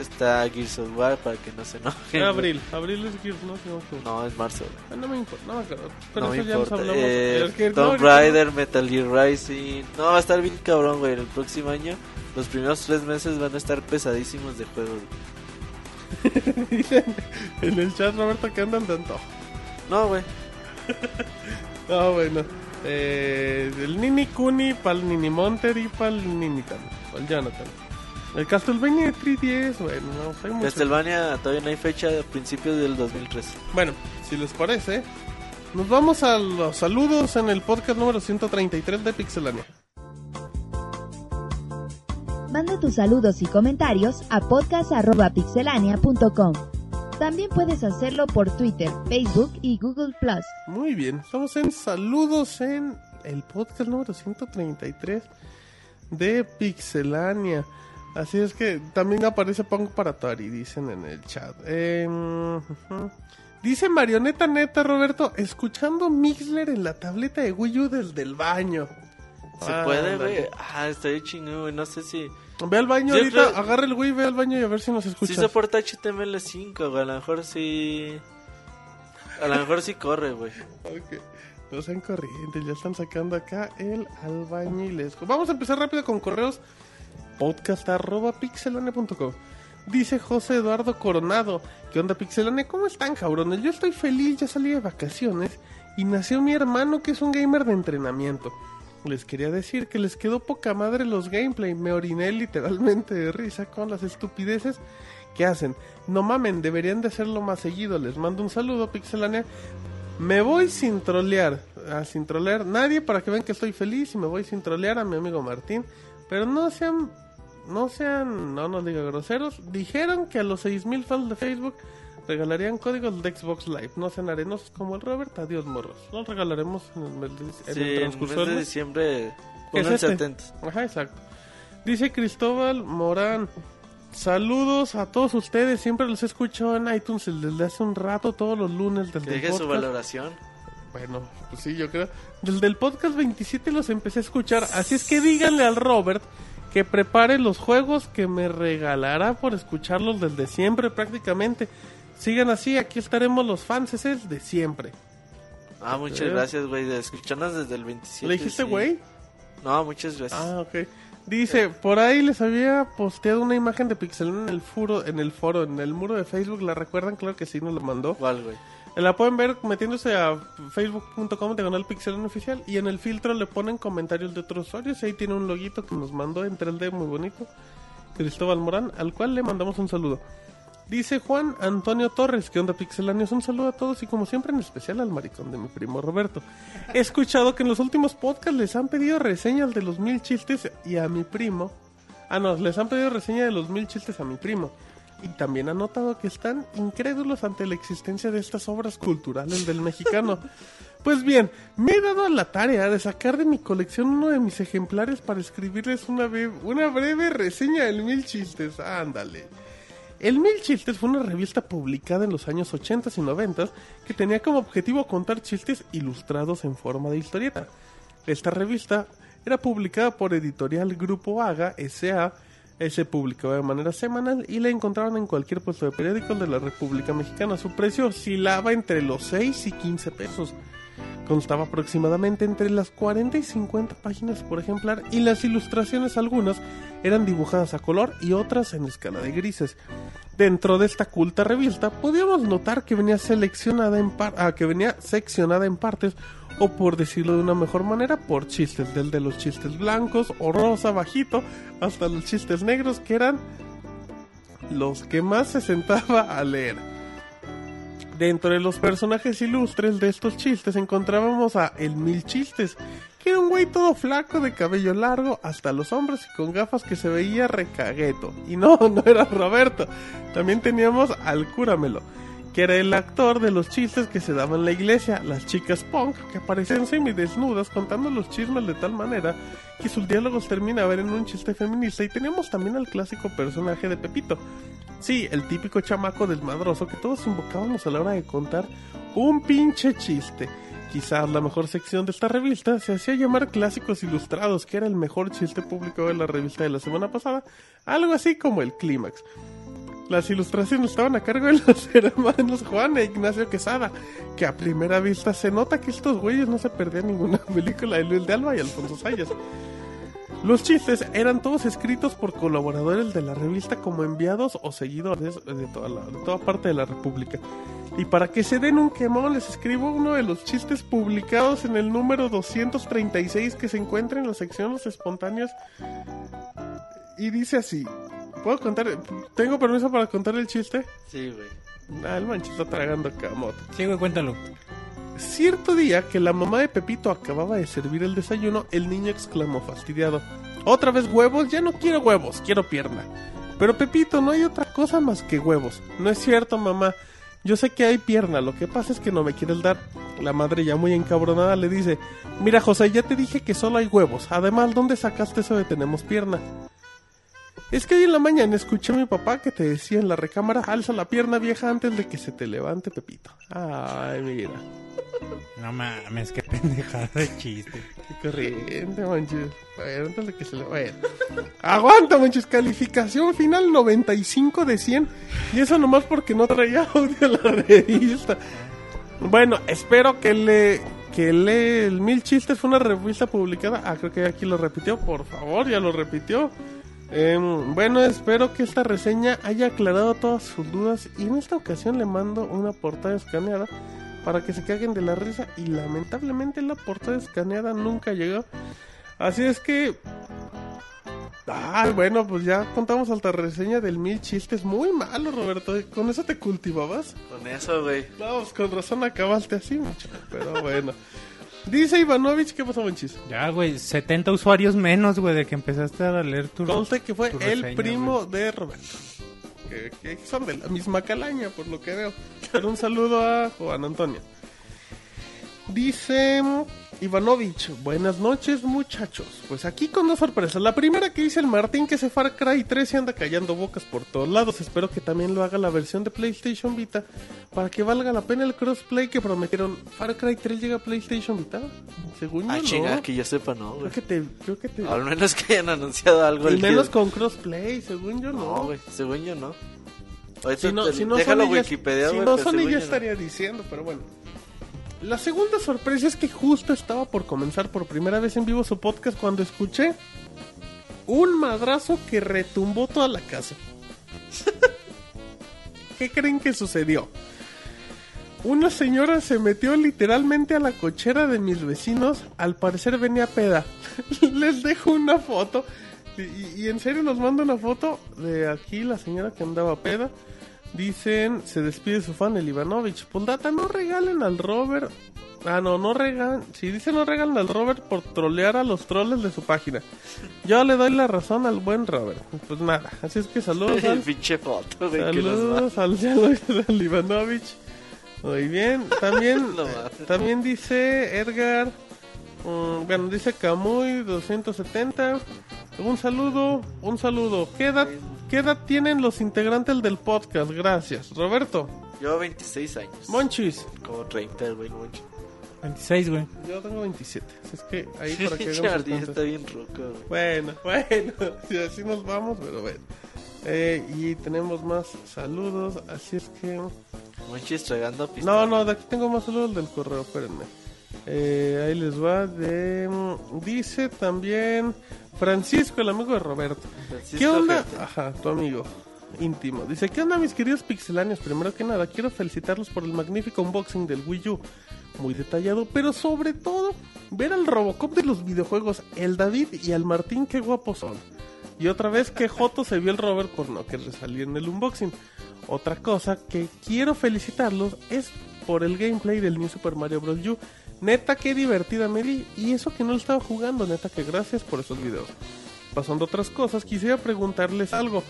está Gears of War para que no se enojen. En abril, abril es Gears, no, no, no. Es marzo. Ah, no me importa, no me acuerdo. Pero no eso ya nos hablamos. Eh, Es que no, Tomb no. Raider, Metal Gear Rising. No, va a estar bien cabrón, güey. El próximo año, los primeros tres meses van a estar pesadísimos de juegos. Dicen en el chat, Roberto, que andan tanto. No, güey. No, bueno. Eh, el Nini Kuni para el Nini Monter y para el Nini Tan, para el Jonathan. El Castlevania de 3DS, bueno, no, hay muchos. Castlevania todavía no hay fecha, a principios del 2013. Bueno, si les parece, nos vamos a los saludos en el podcast número 133 de Pixelania. Manda tus saludos y comentarios a podcast.pixelania.com. También puedes hacerlo por Twitter, Facebook y Google Plus. Muy bien, estamos en saludos en el podcast número 133 de Pixelania. Así es que también aparece Pong para Atari, dicen en el chat. Eh, ujú. Dice Marioneta Neta, Roberto, escuchando Mixler en la tableta de Wii U desde el baño. ¿Se Ah, puede, güey? Ah, estaría chingón, güey. No sé si. Ve al baño Yo ahorita, creo- agarra el Wii, ve al baño y a ver si nos Si escuchas. soporta HTML5, güey. A lo mejor sí. A lo mejor sí corre, güey. Ok. No sean corrientes, ya están sacando acá el albañilesco. Vamos a empezar rápido con correos podcast.pixelane.com. Dice José Eduardo Coronado. ¿Qué onda, Pixelane? ¿Cómo están, cabrones? Yo estoy feliz, ya salí de vacaciones y nació mi hermano que es un gamer de entrenamiento. Les quería decir que les quedó poca madre los gameplay. Me oriné literalmente de risa con las estupideces que hacen. No mamen, deberían de hacerlo más seguido. Les mando un saludo, Pixelania. Me voy sin trolear, ah, sin trolear nadie para que vean que estoy feliz y me voy sin trolear a mi amigo Martín. Pero no sean, no sean, no nos diga groseros. Dijeron que a los 6000 fans de Facebook regalarían códigos de Xbox Live. No sean arenosos como el Robert. Adiós, morros. Los regalaremos en el, mes de- en Sí, el en el transcurso de diciembre. ¿Qué es este? atentos. Ajá, exacto. Dice Cristóbal Morán. Saludos a todos ustedes. Siempre los escucho en iTunes desde hace un rato, todos los lunes desde deje su valoración. Bueno, pues sí, yo creo. Desde el podcast 27 los empecé a escuchar. Así es que díganle al Robert que prepare los juegos que me regalará por escucharlos desde siempre prácticamente. Sigan así, aquí estaremos los fans de siempre. Ah, muchas Eh. gracias, güey, de escucharnos desde el 27. ¿Le dijiste sí. güey? No, muchas gracias. Ah, ok. Dice, por ahí les había posteado una imagen de Pixel en el foro, en el foro, en el muro de Facebook, ¿la recuerdan? Claro que sí, nos lo mandó. ¿Cuál, güey? La pueden ver metiéndose a facebook.com diagonal pixelania oficial y en el filtro le ponen comentarios de otros usuarios ahí tiene un loguito que nos mandó en 3D muy bonito, Cristóbal Morán, al cual le mandamos un saludo. Dice Juan Antonio Torres, que onda pixelanios? Un saludo a todos y como siempre en especial al maricón de mi primo Roberto. He escuchado que en los últimos podcasts les han pedido reseñas de los mil chistes y a mi primo. Ah, no, les han pedido reseña de los mil chistes a mi primo. Y también ha notado que están incrédulos ante la existencia de estas obras culturales del mexicano. Pues bien, me he dado a la tarea de sacar de mi colección uno de mis ejemplares para escribirles una, una breve reseña del Mil Chistes. Ándale. El Mil Chistes fue una revista publicada en los años 80 y 90 que tenía como objetivo contar chistes ilustrados en forma de historieta. Esta revista era publicada por Editorial Grupo Haga S.A. Se publicaba de manera semanal y la encontraban en cualquier puesto de periódicos de la República Mexicana. Su precio oscilaba entre los 6 y 15 pesos. Constaba aproximadamente entre las 40 y 50 páginas por ejemplar y las ilustraciones algunas eran dibujadas a color y otras en escala de grises. Dentro de esta culta revista podíamos notar que venía seleccionada en ah, que venía seccionada en partes o por decirlo de una mejor manera por chistes del de los chistes blancos o rosa bajito hasta los chistes negros que eran los que más se sentaba a leer. Dentro de los personajes ilustres de estos chistes encontrábamos a El Mil Chistes, que era un güey todo flaco de cabello largo hasta los hombros y con gafas que se veía recagueto. Y no, no era Roberto. También teníamos al Cúramelo, que era el actor de los chistes que se daban en la iglesia, las chicas punk, que aparecían semidesnudas contando los chismes de tal manera que sus diálogos terminaban en un chiste feminista. Y teníamos también al clásico personaje de Pepito. Sí, el típico chamaco desmadroso que todos invocábamos a la hora de contar un pinche chiste. Quizás la mejor sección de esta revista se hacía llamar Clásicos Ilustrados, que era el mejor chiste publicado de la revista de la semana pasada, algo así como el clímax. Las ilustraciones estaban a cargo de los hermanos Juan e Ignacio Quesada, que a primera vista se nota que estos güeyes no se perdían ninguna película de Luis de Alba y Alfonso Sayas. Los chistes eran todos escritos por colaboradores de la revista como enviados o seguidores de toda, de toda parte de la República. Y para que se den un quemón, les escribo uno de los chistes publicados en el número 236 que se encuentra en la sección Los Espontáneos. Y dice así: ¿Puedo contar? ¿Tengo permiso para contar el chiste? Sí, güey. Ah, el mancho está tragando camote. Sí, güey, cuéntalo. Cierto día que la mamá de Pepito acababa de servir el desayuno, el niño exclamó fastidiado. Otra vez huevos, ya no quiero huevos, quiero pierna. Pero Pepito, no hay otra cosa más que huevos. No es cierto, mamá. Yo sé que hay pierna, lo que pasa es que no me quieres dar. La madre ya muy encabronada le dice, mira José, ya te dije que solo hay huevos. Además, ¿dónde sacaste eso de tenemos pierna? Es que hoy en la mañana escuché a mi papá que te decía en la recámara, alza la pierna vieja antes de que se te levante Pepito. Ay, mira. No mames, qué pendejada de chiste. Qué corriente, manches. Bueno, antes de que se le vaya. Aguanta, manches. Calificación final 95 de 100. Y eso nomás porque no traía audio la revista. Bueno, espero que le. Que lee el Mil Chistes fue una revista publicada. Ah, creo que aquí lo repitió. Por favor, ya lo repitió. Em, bueno, espero que esta reseña haya aclarado todas sus dudas. Y en esta ocasión le mando una portada escaneada para que se caguen de la risa y lamentablemente la portada escaneada nunca llegó. Así es que... Ay, bueno, pues ya contamos alta reseña del mil chistes. Muy malo, Roberto. ¿Con eso te cultivabas? Con eso, güey. No, pues con razón acabaste así, mucho. Pero bueno. Dice Ivanovich, ¿qué pasó, Monchis? Ya, güey, 70 usuarios menos, güey, de que empezaste a leer tu... Conste que fue el primo de Roberto. Que, que son de la misma calaña, por lo que veo. Pero un saludo a Juan Antonio. Dice Ivanovich, buenas noches muchachos. Pues aquí con dos sorpresas. La primera que dice el Martín que ese Far Cry 3 se anda callando bocas por todos lados. Espero que también lo haga la versión de PlayStation Vita para que valga la pena el crossplay que prometieron. Far Cry 3 llega a PlayStation Vita. Según Ah, yo, chinga, no. que yo sepa, no, güey. Creo que te, creo que te. Al menos que hayan anunciado algo. Y el menos que- con crossplay, según yo no. No, güey, según yo no. Ahorita Si no, te- si no déjalo Sony ya- Wikipedia, si no Sony ya no. estaría diciendo, pero bueno. La segunda sorpresa es que justo estaba por comenzar por primera vez en vivo su podcast cuando escuché un madrazo que retumbó toda la casa. ¿Qué creen que sucedió? Una señora se metió literalmente a la cochera de mis vecinos, al parecer venía peda. Les dejo una foto y, en serio nos manda una foto de aquí la señora que andaba peda. Dicen, se despide su fan el Ivanovich. Puldata, no regalen al Robert. Ah, no, no regalen. Si dicen no regalen al Robert por trolear a los troles de su página. Yo le doy la razón al buen Robert. Pues nada, así es que saludos al, saludos al, al Ivanovich. Muy bien, también, No también dice Edgar. mm, bueno, dice Camuy 270. Un saludo, un saludo. ¿Qué edad, ¿Qué edad tienen los integrantes del podcast? Gracias. Roberto. Yo 26 años. Monchis. Como 30, güey, mucho. 26, güey. Yo tengo 27. Así es que ahí para que está bien roco, güey. Bueno, bueno, si así nos vamos, pero bueno. Eh, y tenemos más saludos, así es que... Monchis tragando No, pistola. no, de aquí tengo más saludos del correo, espérenme. Eh, ahí les va de... mm, Dice también Francisco, el amigo de Roberto. Francisco ¿Qué onda? Gente. Ajá, tu amigo íntimo. Dice, ¿qué onda mis queridos pixelanios? Primero que nada, quiero felicitarlos por el magnífico unboxing del Wii U. Muy detallado, pero sobre todo, ver al Robocop de los videojuegos, el David y al Martín, qué guapos son. Y otra vez, qué joto se vio el Robert por no querer salir en el unboxing. Otra cosa que quiero felicitarlos es por el gameplay del New Super Mario Bros. U. Neta, qué divertida me di. Y eso que no lo estaba jugando, neta, que gracias por esos videos. Pasando a otras cosas, quisiera preguntarles algo.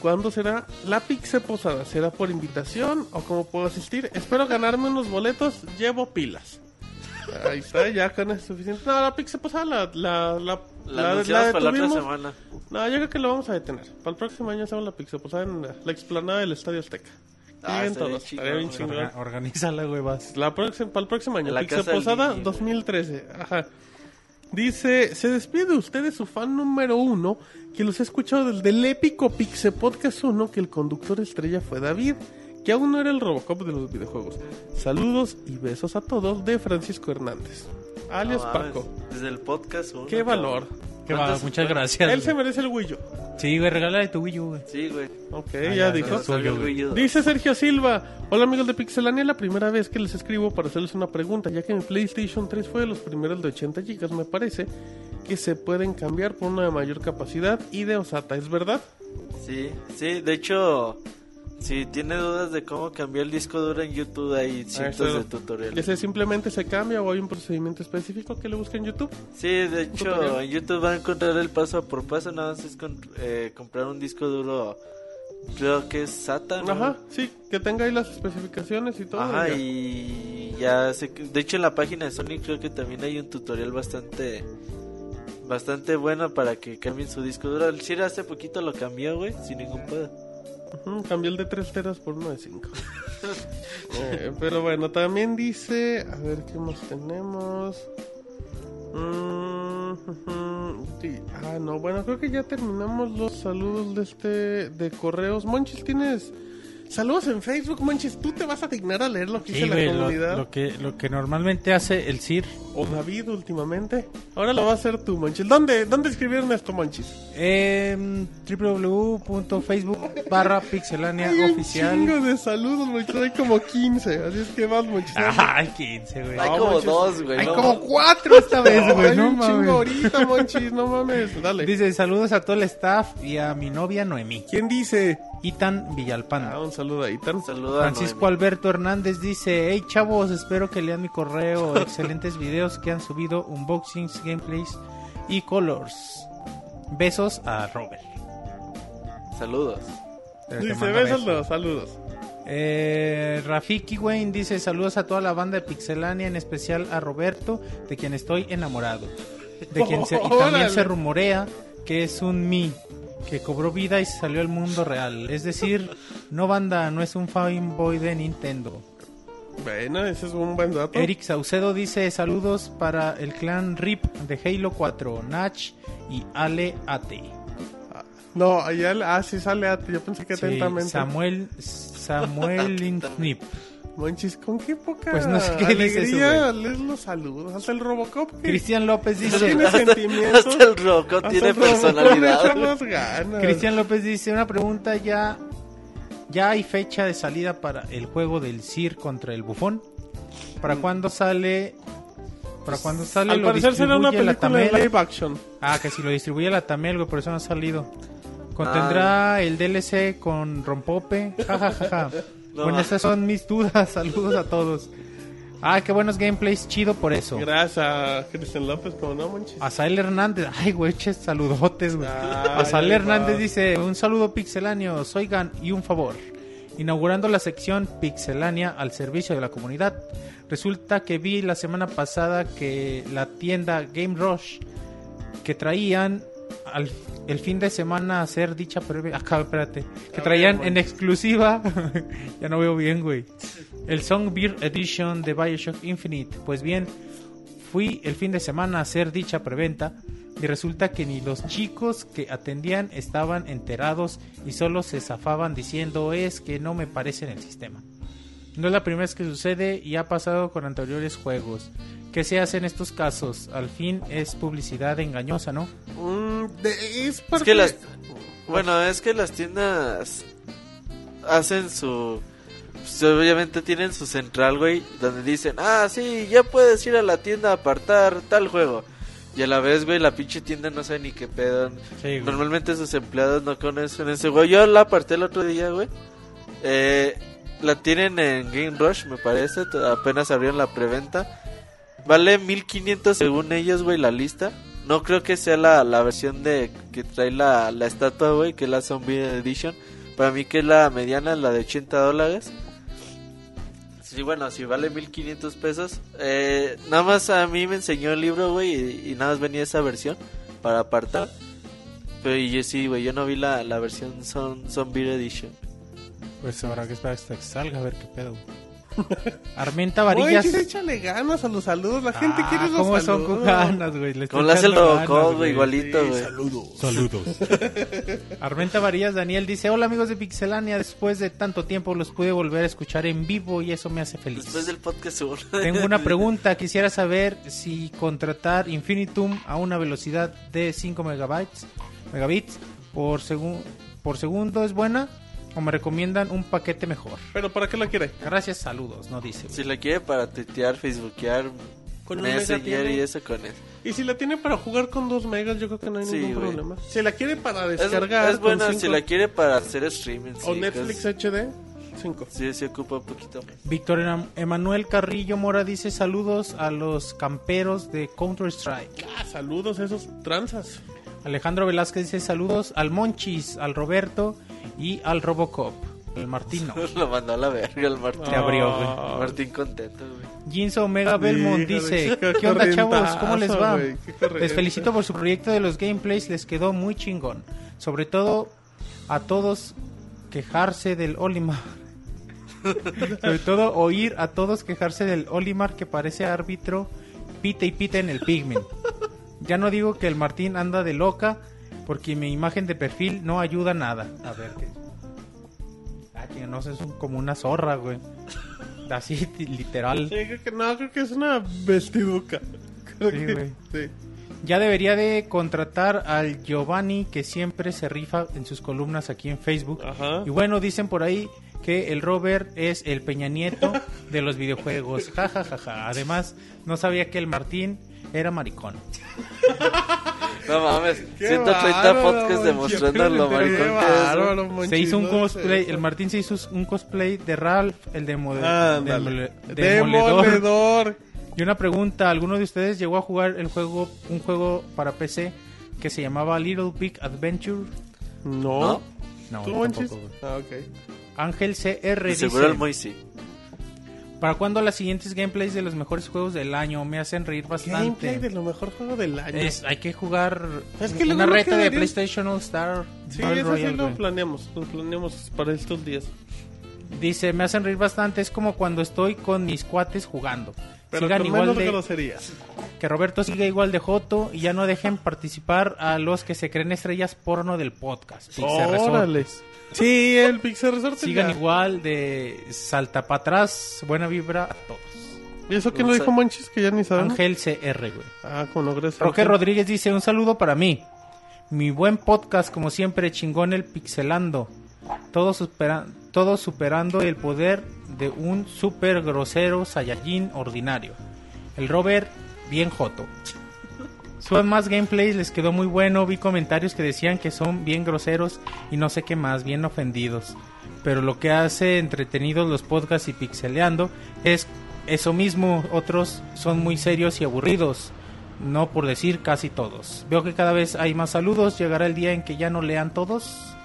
¿Cuándo será la Pixe Posada? ¿Será por invitación o cómo puedo asistir? Espero ganarme unos boletos, llevo pilas. Ahí está, ya con es suficiente. No, la Pixe Posada la, la, la, La, la- la para la otra semana. No, yo creo que lo vamos a detener. Para el próximo año hacemos la Pixe Posada en la explanada del Estadio Azteca. Ah, todos, chingón, estaría bien güey. chingón. Orga- Organízala, güey, vas. La próxima, para el próximo año, la Pixe casa del Posada Niño. 2013. Ajá. Dice, se despide de ustedes su fan número uno, que los he escuchado desde el épico Pixe Podcast 1, que el conductor estrella fue David, que aún no era el Robocop de los videojuegos. Saludos y besos a todos de Francisco Hernández, alias No Paco. Desde el podcast uno, Qué cabrón. valor. Que va, ¿Cuántos- muchas gracias. Él se merece el Wii U. Sí, güey, regálale tu Wii U, güey. Sí, güey. Ok, Ah, ya ya, dijo. güey. U. Dice Sergio Silva, hola amigos de Pixelania, la primera vez que les escribo para hacerles una pregunta, ya que mi PlayStation 3 fue de los primeros de 80 GB, me parece que se pueden cambiar por una de mayor capacidad y de OSATA, ¿es verdad? Sí, sí, de hecho, si tiene dudas de cómo cambiar el disco duro en YouTube, hay cientos eso. de tutoriales. ¿Ese simplemente se cambia o hay un procedimiento específico que le busca en YouTube? Sí, de hecho, tutorial. en YouTube van a encontrar el paso por paso, nada más es con- eh, comprar un disco duro, creo que es SATA, ¿no? Ajá, sí, que tenga ahí las especificaciones y todo. Ajá, y ya. y ya de hecho en la página de Sony creo que también hay un tutorial bastante bastante bueno para que cambien su disco duro. El Siri hace poquito lo cambió, güey, sin ningún pedo. Ujú, cambié el de 3 teras por uno de 5. pero bueno, también dice, a ver qué más tenemos. Mm, sí. Ah, no, bueno, creo que ya terminamos los saludos de este de correos. Monchis, tienes saludos en Facebook, Monchis. Tú te vas a dignar a leer lo que Sí, dice la comunidad. lo que, lo que normalmente hace el CIR. O David últimamente. Ahora lo va a hacer tú, Monchis. ¿Dónde, dónde escribieron esto, Monchis? Eh, www.facebook barra pixelania Hay un oficial. chingo de saludos, Monchis. Hay como 15. Así es que vas, Monchis. Ay, 15, güey. Hay No, como manches. dos, güey. Hay no como cuatro esta vez, güey. Hay No un chingo ahorita, Monchis. No mames. Dale. Dice saludos a todo el staff y a mi novia Noemí. ¿Quién dice? Itan Villalpando. Ah, un saludo ahí. Tan... Saluda a Francisco Noemi. Alberto Hernández dice, hey chavos, espero que lean mi correo, excelentes videos que han subido, unboxings, gameplays y colors. Besos a Robert. Saludos. Dice, besos, no, saludos. Eh, Rafiki Wayne dice saludos a toda la banda de Pixelania, en especial a Roberto, de quien estoy enamorado. De quien se- y también se rumorea que es un Mi, que cobró vida y se salió al mundo real. Es decir, no banda, no es un fanboy de Nintendo. Bueno, ese es un buen dato. Eric Saucedo dice saludos para el clan RIP de Halo 4, Nach y Ale Ate. No, allá, ah, sí sale a ti. Yo pensé que Sí, atentamente. Samuel Samuel Intnip. Monchis, con qué poca Pues no sé qué dice eso, alegría lees los saludos. Hasta el Robocop. Cristian López no dice tiene sentimientos. Hasta el Robocop Hasta tiene el personalidad. echa más ganas. Cristian López dice una pregunta ya ya hay fecha de salida para el juego del Sir contra el Bufón. ¿Para cuándo sale? ¿Para cuándo sale? Al lo parecer será una película de live action. Ah, que si lo distribuye la Tamel, güey, por eso no ha salido. Contendrá el DLC con Rompope. Ja, ja, ja, ja. No. bueno, esas son mis dudas. Saludos a todos. Ah, qué buenos gameplays, chido por eso. Gracias a Cristian López, como no, Monchis. Azael Hernández, ay, güey, saludotes, güey. Ay, Azael va. Hernández dice, un saludo pixeláneo, oigan, y un favor. Inaugurando la sección Pixelania al servicio de la comunidad. Resulta que vi la semana pasada que la tienda Game Rush que traían al, el fin de semana hacer dicha previa. Acá, espérate. Que traían en exclusiva. ya no veo bien, güey. El Songbeer Edition de Bioshock Infinite. Pues bien, fui el fin de semana a hacer dicha preventa y resulta que ni los chicos que atendían estaban enterados y solo se zafaban diciendo es que no me parece en el sistema. No es la primera vez que sucede y ha pasado con anteriores juegos. ¿Qué se hace en estos casos? Al fin es publicidad engañosa, ¿no? Mm, de- es Es parte- que las. Bueno, es que las tiendas hacen su. pues, obviamente tienen su central, güey, donde dicen, ah, sí, ya puedes ir a la tienda a apartar tal juego. Y a la vez, güey, la pinche tienda no sabe ni qué pedo. Sí, güey. Normalmente sus empleados no conocen ese juego. Yo la aparté el otro día, güey. Eh, la tienen en Game Rush, me parece. Apenas abrieron la preventa. Vale 1500 según ellos, güey, la lista. No creo que sea la, la versión de que trae la, la estatua, güey, que es la Zombie Edition. Para mí que es la mediana, la de 80 dólares. Sí, bueno, si vale 1500 pesos. Eh, nada más a mí me enseñó el libro, güey, y, nada más venía esa versión para apartar. Pero y yo sí, güey, yo no vi la, la versión Zombie Edition. Pues ahora que espera hasta que salga a ver qué pedo. Armenta Varillas. Monchis, échale ganas a los saludos. La gente Ah, quiere los ¿Cómo saludos. son con ganas, güey? Le hace el Robocop, ganas, güey, igualito, güey. Saludos. Armenta Varillas Daniel dice, hola amigos de Pixelania, después de tanto tiempo los pude volver a escuchar en vivo y eso me hace feliz. Después del podcast. Tengo una pregunta, quisiera saber si contratar Infinitum a una velocidad de 5 megabytes, megabits por, segun- por segundo es buena o me recomiendan un paquete mejor. Pero ¿para qué la quiere? Gracias, saludos, no dice. Si la quiere para tuitear, facebookear, Con messenger y eso con eso. Y si la tiene para jugar con 2 megas, yo creo que no hay Sí, ningún güey. problema. Si la quiere para Es, descargar. es buena con si cinco- la quiere para hacer streaming. O sí, Netflix que es- HD, 5. Sí, se ocupa un poquito más. Víctor Em- Emanuel Carrillo Mora dice saludos a los camperos de Counter Strike. Ah, saludos a esos tranzas. Alejandro Velázquez dice saludos al Monchis, al Roberto y al Robocop. El Martino. Lo mandó a la verga el Martín. Te abrió, güey. Martín contento, güey. Jinso Omega Belmont dice, qué ¿qué onda chavos? ¿Cómo les va? Les felicito por su proyecto de los gameplays, les quedó muy chingón. Sobre todo a todos quejarse del Olimar. Sobre todo oír a todos quejarse del Olimar que parece árbitro, pite y pite en el pigment. Ya no digo que el Martín anda de loca, porque mi imagen de perfil no ayuda nada. A ver qué. Ah, que no sé, es un- como una zorra, güey. Así, literal. Sí, creo que no, creo que es una vestiduca. Creo Sí, que- güey. sí. Ya debería de contratar al Giovanni que siempre se rifa en sus columnas aquí en Facebook. Ajá. Y bueno, dicen por ahí que el Robert es el Peña Nieto de los videojuegos. Ja, ja, ja, ja. Además, no sabía que el Martín era maricón. No mames, Qué 130 bárbaro, podcasts demostrando lo maricón que es. Se hizo un no cosplay, el Martín se hizo un cosplay de Ralph, el de demole- demoledor. Demoledor. Y una pregunta, ¿alguno de ustedes llegó a jugar el juego, un juego para PC que se llamaba Little Big Adventure? No. No, ¿Tú, yo Monchis? tampoco. Ah, ok. Ángel CR Y seguro el dice, sí. ¿Para cuándo las siguientes gameplays de los mejores juegos del año? Me hacen reír bastante. Gameplay de lo mejor juego del año. Es- hay que jugar Es que una reta de PlayStation All Star Sí, Battle eso sí lo planeamos. Lo planeamos para estos días. Dice, me hacen reír bastante, es como cuando estoy con mis cuates jugando. Pero Sigan con igual de, que Roberto siga igual de joto y ya no dejen participar a los que se creen estrellas porno del podcast. Resort. Sí, el Pixel Resort. Sigan ya. igual de salta para atrás, buena vibra a todos. ¿Y eso quién lo Un dijo Monchis? Que ya ni sabemos. Ángel CR, güey. Ah, con no, gracias. Roque Ángel. Rodríguez dice, un saludo para mí. Mi buen podcast, como siempre, chingón el pixelando. Todo, supera- todo superando el poder de un super grosero Saiyajin ordinario. El Robert, bien joto. Suban más gameplays, les quedó muy bueno. Vi comentarios que decían que son bien groseros y no sé qué más, bien ofendidos. Pero lo que hace entretenidos los podcasts y pixeleando es eso mismo. Otros son muy serios y aburridos. No por decir casi todos. Veo que cada vez hay más saludos. Llegará el día en que ya no lean todos.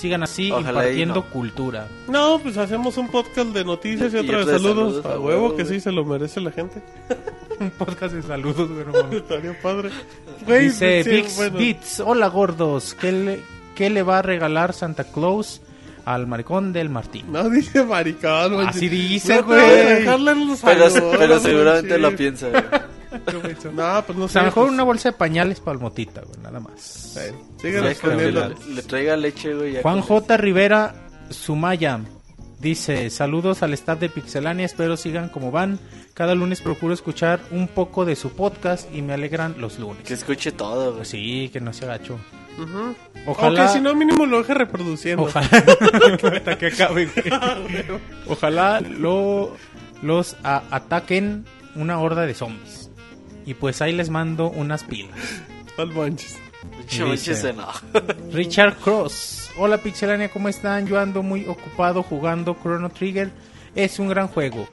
Sigan así Ojalá impartiendo no. cultura. No, pues hacemos un podcast de noticias y Y otro de saludos. saludos, A huevo que sí se lo merece la gente. Un podcast de saludos, güey, no mames. Estaría padre. Güey, Dice sí, Pix bueno. Beats, hola gordos, ¿qué le, ¿qué le va a regalar Santa Claus al maricón del Martín? No dice maricón. Así dice, No güey. los Pero, pero seguramente lo piensa. No, pues no O sé. sea, mejor pues, una bolsa de pañales para el motita, güey, nada más. Ya que le, le traiga leche, güey. ya Juan J. Rivera Sumaya dice, saludos al staff de Pixelania, espero sigan como van. Cada lunes procuro escuchar un poco de su podcast y me alegran los lunes. Que escuche todo, güey. Pues sí, que no se agacho. Ujú. Ojalá... Aunque si no, mínimo lo deje reproduciendo. Ojalá hasta que acabe, güey. Ojalá lo, los a- ataquen una horda de zombies. Y pues ahí les mando unas pilas. Al enoja. Richard Cross. Hola Pixelania, ¿cómo están? Yo ando muy ocupado jugando Chrono Trigger. Es un gran juego.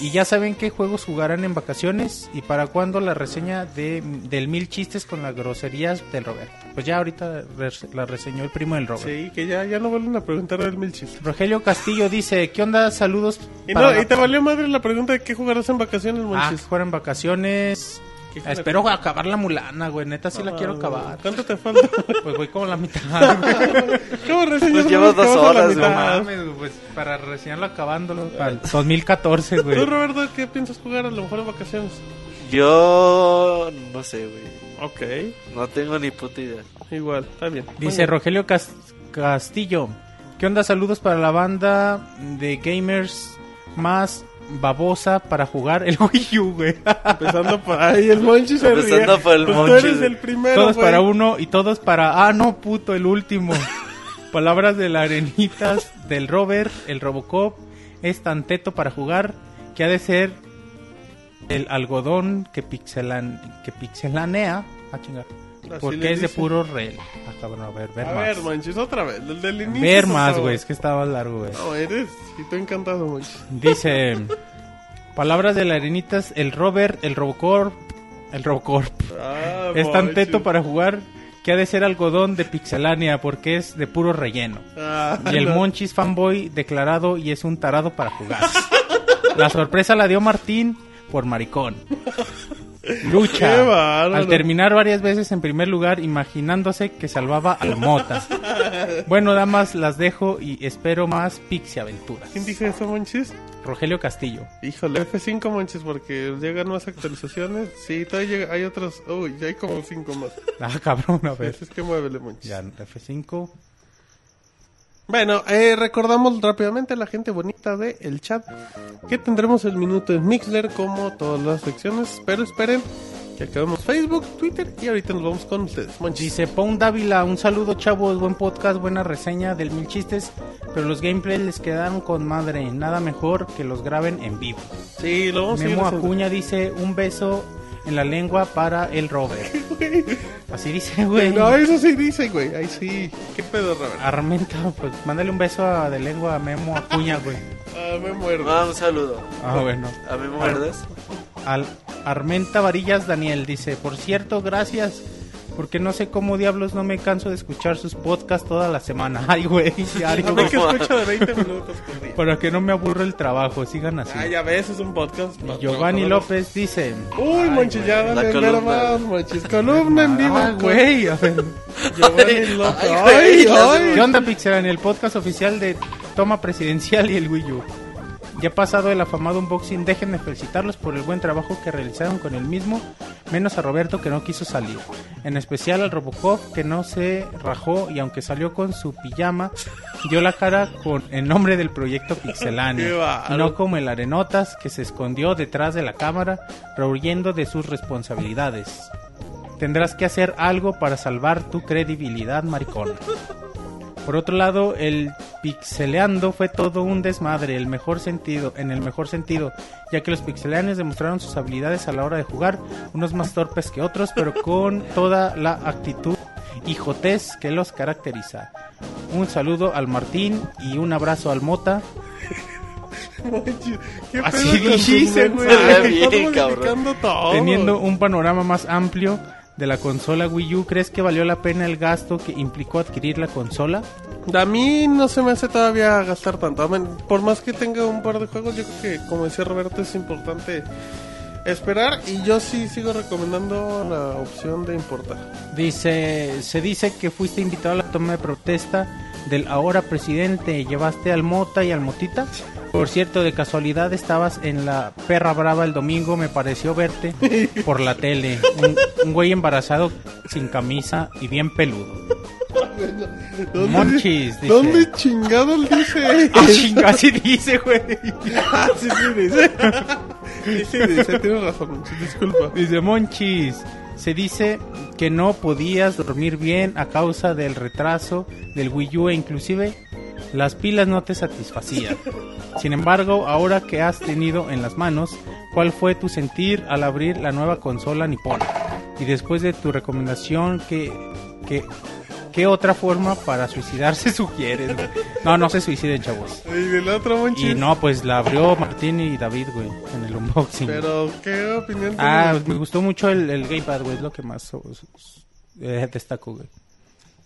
Y ya saben qué juegos jugarán en vacaciones y para cuándo la reseña de, del mil chistes con las groserías del Roberto. Pues ya ahorita la reseñó el primo del Robert. Sí, que ya, ya no vuelven a preguntar del mil chistes. Rogelio Castillo dice, ¿qué onda? Saludos. Y, no, la- y te valió madre la pregunta de qué jugarás en vacaciones, Ah, Monchis. fueron vacaciones. Espero acabar la mulana, güey. Neta, sí la quiero Ah, acabar. ¿Cuánto te falta? Pues voy como la mitad. ¿Cómo reseñas Pues llevas juegos que dos horas? No güey, pues para reseñarlo acabándolo. Para el 2014, güey. ¿Tú, Roberto, qué piensas jugar a lo mejor en vacaciones? Yo no sé, güey. Ok, No tengo ni puta idea. igual, está bien. Dice Bueno, Rogelio Cas- Castillo. ¿Qué onda? Saludos para la banda de gamers más babosa para jugar el Wii U, güey. Empezando por ahí, el Monchis se Empezando ríe. por el Pues. Tú eres el primero, todos güey. para uno y todos para... Ah, no, puto, el último. Palabras de la arenitas del Robert, el Robocop. Es tan teto para jugar que ha de ser el algodón que, pixelan, que pixelanea. Ah, chingar. Así Porque es de puro rel. Ah, cabrón, a ver, ver A más. ver, Monchis, otra vez, el del inicio. ver más, güey, es que estaba largo, güey. No, eres, y estoy encantado, Monchis. Dice, palabras de la arenitas, el Robert, el Robocop, el Robocop. Ah, Es tan teto para jugar que ha de ser algodón de pixelania porque es de puro relleno. Ah, Y el no. Monchis fanboy declarado y es un tarado para jugar. La sorpresa la dio Martín por maricón. Lucha. Qué bárbaro. Al terminar varias veces en primer lugar, imaginándose que salvaba al Mota. Bueno, damas, las dejo y espero más Pixie Aventuras. ¿Quién dijo eso, Monchis? Rogelio Castillo. Híjole, F5, Monchis, porque llegan más actualizaciones. Sí, todavía llega, hay otros. Uy, ya hay como 5 más. Ah, cabrón, a ver. Así es que muévele, Monchis. Ya, F5. Bueno, eh, recordamos rápidamente a la gente bonita del el chat que tendremos el minuto en Mixler como todas las secciones. Pero esperen que acabemos Facebook, Twitter y ahorita nos vamos con ustedes. Monchis. Dice Pon Dávila, un saludo chavos, buen podcast, buena reseña del Mil Chistes, pero los gameplays les quedaron con madre, nada mejor que los graben en vivo. Sí, lo vamos a Memo haciendo. Acuña dice un beso en la lengua para el Robert. Así dice, güey. No, eso sí dice, güey. Ahí sí. ¿Qué pedo, Robert? Armenta, pues mándale un beso a- de lengua a Memo Acuña, güey. Ah, me muero. Ah, un saludo. Ah, bueno. ¿A mí me muerdes? Al Armenta Varillas Daniel dice, por cierto, gracias Porque no sé cómo diablos no me canso de escuchar sus podcasts toda la semana. Ay, güey, A diario. ver que escucho de 20 minutos por día. Para que no me aburra el trabajo, sigan así. Ah, ya ves, es un podcast. Y Giovanni López dice... Uy, Monchis, ya columna. más, Monchis. Columna en vivo. Ah, güey, a ver. Giovanni López. Ay, Ay, ay. ¿Qué onda, Pixel? el podcast oficial de Toma Presidencial y el Wii U. Ya pasado el afamado unboxing, déjenme felicitarlos por el buen trabajo que realizaron con el mismo, menos a Roberto que no quiso salir. En especial al Robocop que no se rajó y aunque salió con su pijama, dio la cara con el nombre del proyecto. Y no como el Arenotas que se escondió detrás de la cámara, rehuyendo de sus responsabilidades. Tendrás que hacer algo para salvar tu credibilidad, maricón. Por otro lado, el pixeleando fue todo un desmadre, el mejor sentido, en el mejor sentido, ya que los pixeleanes demostraron sus habilidades a la hora de jugar, unos más torpes que otros, pero con toda la actitud y jotez que los caracteriza. Un saludo al Martín y un abrazo al Mota. ¿qué Así dice, güey. todo. Teniendo un panorama más amplio de la consola Wii U, ¿crees que valió la pena el gasto que implicó adquirir la consola? A mí no se me hace todavía gastar tanto. Por más que tenga un par de juegos, yo creo que, como decía Roberto, es importante esperar. Y yo sí sigo recomendando la opción de importar. Dice, se dice que fuiste invitado a la toma de protesta del ahora presidente. ¿Llevaste al Mota y al Motita? Por cierto, de casualidad estabas en la perra brava el domingo, me pareció verte por la tele. Un, un güey embarazado sin camisa y bien peludo. Monchis, dice. ¿Dónde dice? Ah, chinga, así dice, güey. Ah, sí, dice. Sí, sí, dice, tienes razón, Monchis, disculpa. Dice Monchis, se dice que no podías dormir bien a causa del retraso del Wii U e inclusive las pilas no te satisfacían. Sin embargo, ahora que has tenido en las manos, ¿cuál fue tu sentir al abrir la nueva consola nipona? Y después de tu recomendación, ¿qué, qué, qué otra forma para suicidarse sugieres? güey? No, no se suiciden, chavos. Y del otro. Y no, pues la abrió Martín y David, güey, en el unboxing. Pero, ¿qué opinión Ah, tienes? me gustó mucho el, el gamepad, güey, es lo que más eh, destaco, güey.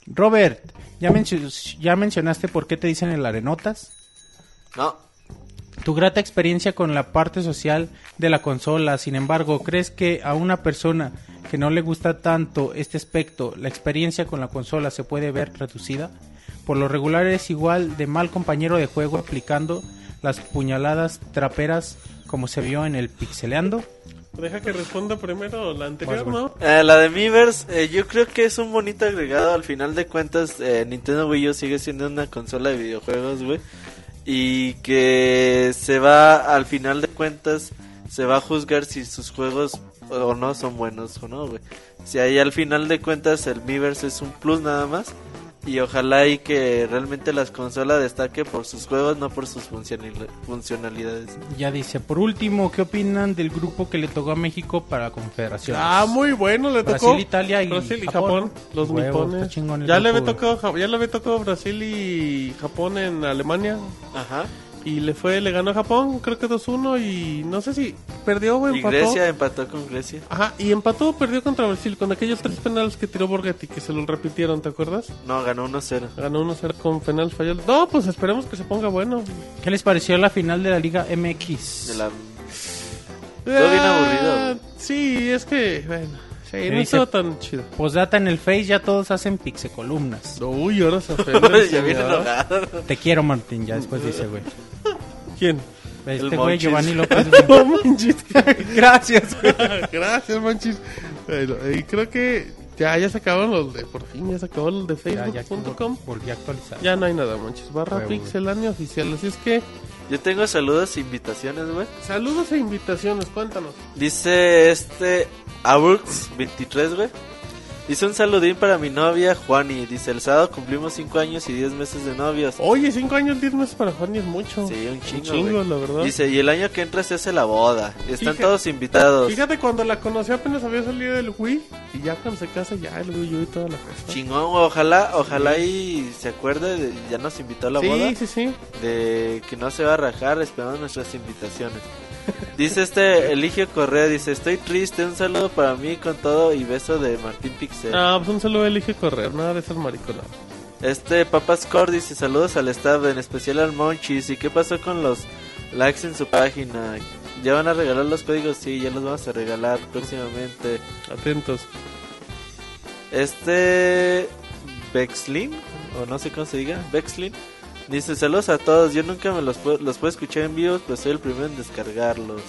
Robert, ¿ya, mencio- ¿ya mencionaste por qué te dicen el arenotas? No, Tu grata experiencia con la parte social de la consola, sin embargo, ¿crees que a una persona que no le gusta tanto este aspecto, la experiencia con la consola se puede ver reducida? Por lo regular es igual de mal compañero de juego aplicando las puñaladas traperas como se vio en el Pixeleando. Deja que responda primero la anterior. ¿no? Eh, la de Miiverse, eh, yo creo que es un bonito agregado. Al final de cuentas, eh, Nintendo Wii U sigue siendo una consola de videojuegos, güey. Y que se va, al final de cuentas, se va a juzgar si sus juegos o no son buenos o no, güey. Si ahí al final de cuentas el Miiverse es un plus nada más. Y ojalá y que realmente las consolas destaque por sus juegos, no por sus funcionali- funcionalidades. Ya dice, por último, ¿qué opinan del grupo que le tocó a México para la Confederación? Ah, muy bueno, le tocó. Brasil, Italia y Brasil y Japón. Japón. Los Huevos, nipones. Ya le, había tocado, ya le había tocado Brasil y Japón en Alemania. Ajá. Y le fue, le ganó a Japón, creo que 2-1. Y no sé si perdió o Y empató. Grecia empató con Grecia. Ajá, y empató o perdió contra Brasil con aquellos tres penales que tiró Borghetti, que se los repitieron, ¿te acuerdas? No, ganó 1-0. Ganó 1-0 con penal falló. No, pues esperemos que se ponga bueno. ¿Qué les pareció la final de la Liga MX? De la... Todo bien aburrido, güey. Sí, es que, bueno, sí, no dice- tan chido. Postdata en el Face ya todos hacen pixe-columnas. Uy, ahora se ya viene enojado. Te quiero, Martín, ya después dice, güey. ¿Quién? Este El güey. Giovanni López. No manches. Gracias, güey. Gracias, manchis. Bueno, y creo que ya, ya se acabaron los de, por fin, ya se acabó los de facebook.com. volví a actualizar. Ya no hay nada, manches. Barra Huevo. Pixelania oficial. Así es que, Yo tengo saludos e invitaciones, güey. saludos e invitaciones, cuéntanos. Dice este Abrux23, güey. Dice un saludín para mi novia Juani. Dice, el sábado cumplimos 5 años y 10 meses de novios. Oye, 5 años, 10 meses para Juan y es mucho. Sí, un chingo, chingo, güey. la verdad. Dice, y el año que entra se hace la boda. Están Fíjate- todos invitados. Fíjate, cuando la conocí apenas había salido del Wii. Y ya cuando se casa, ya el Wii y toda la cosa. Chingón. Ojalá, ojalá y se acuerde, de- ya nos invitó a la boda. Sí, sí, sí. de que no se va a rajar, esperando nuestras invitaciones. Dice este Eligio Correa, dice, estoy triste, un saludo para mí con todo y beso de Martín Pixel. Ah, pues un saludo elige correr, nada de ser mariconado. Este Papas Core dice, saludos al staff, en especial al Monchis. ¿Y qué pasó con los likes en su página? ¿Ya van a regalar los códigos? Sí, ya los vamos a regalar próximamente. Atentos. Este Bexlin, o no sé cómo se diga, Bexlin, dice saludos a todos. Yo nunca me los puedo, los puedo escuchar en vivo, pues soy el primero en descargarlos.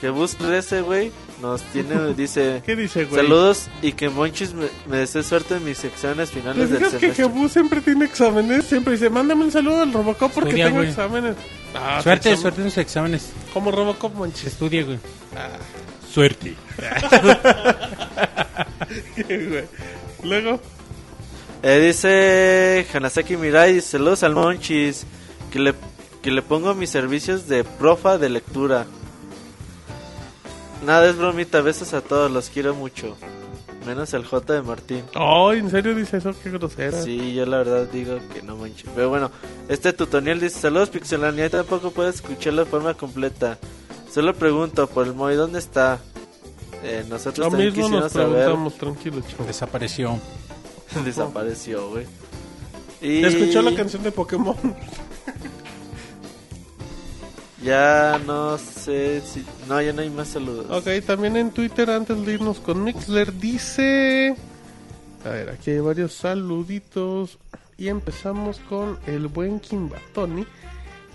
Que bus 13, güey, nos tiene, dice, ¿Qué dice, güey? saludos y que Monchis me, me desee suerte en mis exámenes ¿Te finales del fijas que semestre. Jebus siempre tiene exámenes? Siempre dice, mándame un saludo al Robocop porque Estudia, tengo güey. exámenes. Ah, Suerte, examen- suerte en sus exámenes. Como Robocop, manches. Estudie, güey. Suerte. Güey. Luego, Eh, dice Hanasaki Mirai, dice, saludos al Monchis, que le, que le pongo mis servicios de profa de lectura. Nada, es bromita, besos a todos, los quiero mucho. Menos el J de Martín. ay, ¿en serio dice eso? Qué grosera. Sí, yo la verdad digo que no manches. Pero bueno, este tutorial dice, saludos Pixelania, tampoco puedo escucharlo de forma completa. Solo pregunto por el Moy, ¿dónde está? Eh, nosotros Lo también mismo nos quisiéramos saber. preguntamos, tranquilo, chavo. Desapareció. Desapareció, güey. Y... ¿Escuchó la canción de Pokémon? Ya no sé si... No, ya no hay más saludos. ok, también en Twitter, antes de irnos con Mixler, dice... A ver, aquí hay varios saluditos. Y empezamos con el buen Kimbatoni,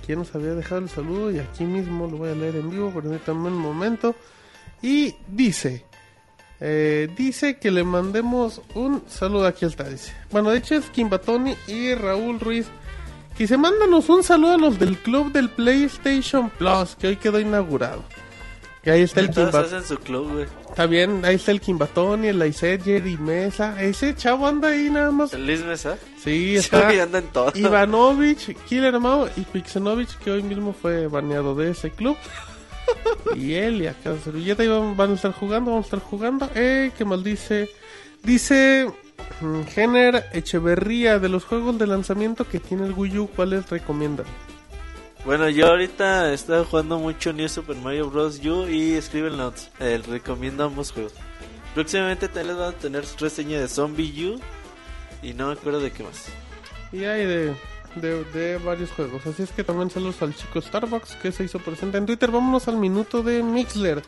quien nos había dejado el saludo. Y aquí mismo lo voy a leer en vivo, permítanme un momento. Y dice... eh, dice que le mandemos un saludo. Aquí está, dice. Bueno, de hecho es Kimbatoni y Raúl Ruiz. Que se mándanos un saludo a los del club del PlayStation Plus, que hoy quedó inaugurado. Que ahí está el Kimbatoni. Está bien, ahí está el Kimbatoni, el Aizet, Jerry Mesa. Ese chavo anda ahí nada más. El Liz Mesa. Sí, está. Anda en todo. Ivanovich, Killer Mao y Pixenovich, que hoy mismo fue baneado de ese club. Y él y acá Servilleta iban, van a estar jugando, vamos a estar jugando. Eh, qué mal dice. Dice mm, Jenner Echeverría de los juegos de lanzamiento que tiene el Wii U, ¿cuáles recomiendan? Bueno, yo ahorita he estado jugando mucho New Super Mario Bros. U y Scribble Notes. Eh, recomiendo ambos juegos. Próximamente también les van a tener reseña de Zombie U. Y no me acuerdo de qué más. Y hay de, de, de varios juegos. Así es que también saludos al chico Starbucks que se hizo presente en Twitter. Vámonos al minuto de Mixler.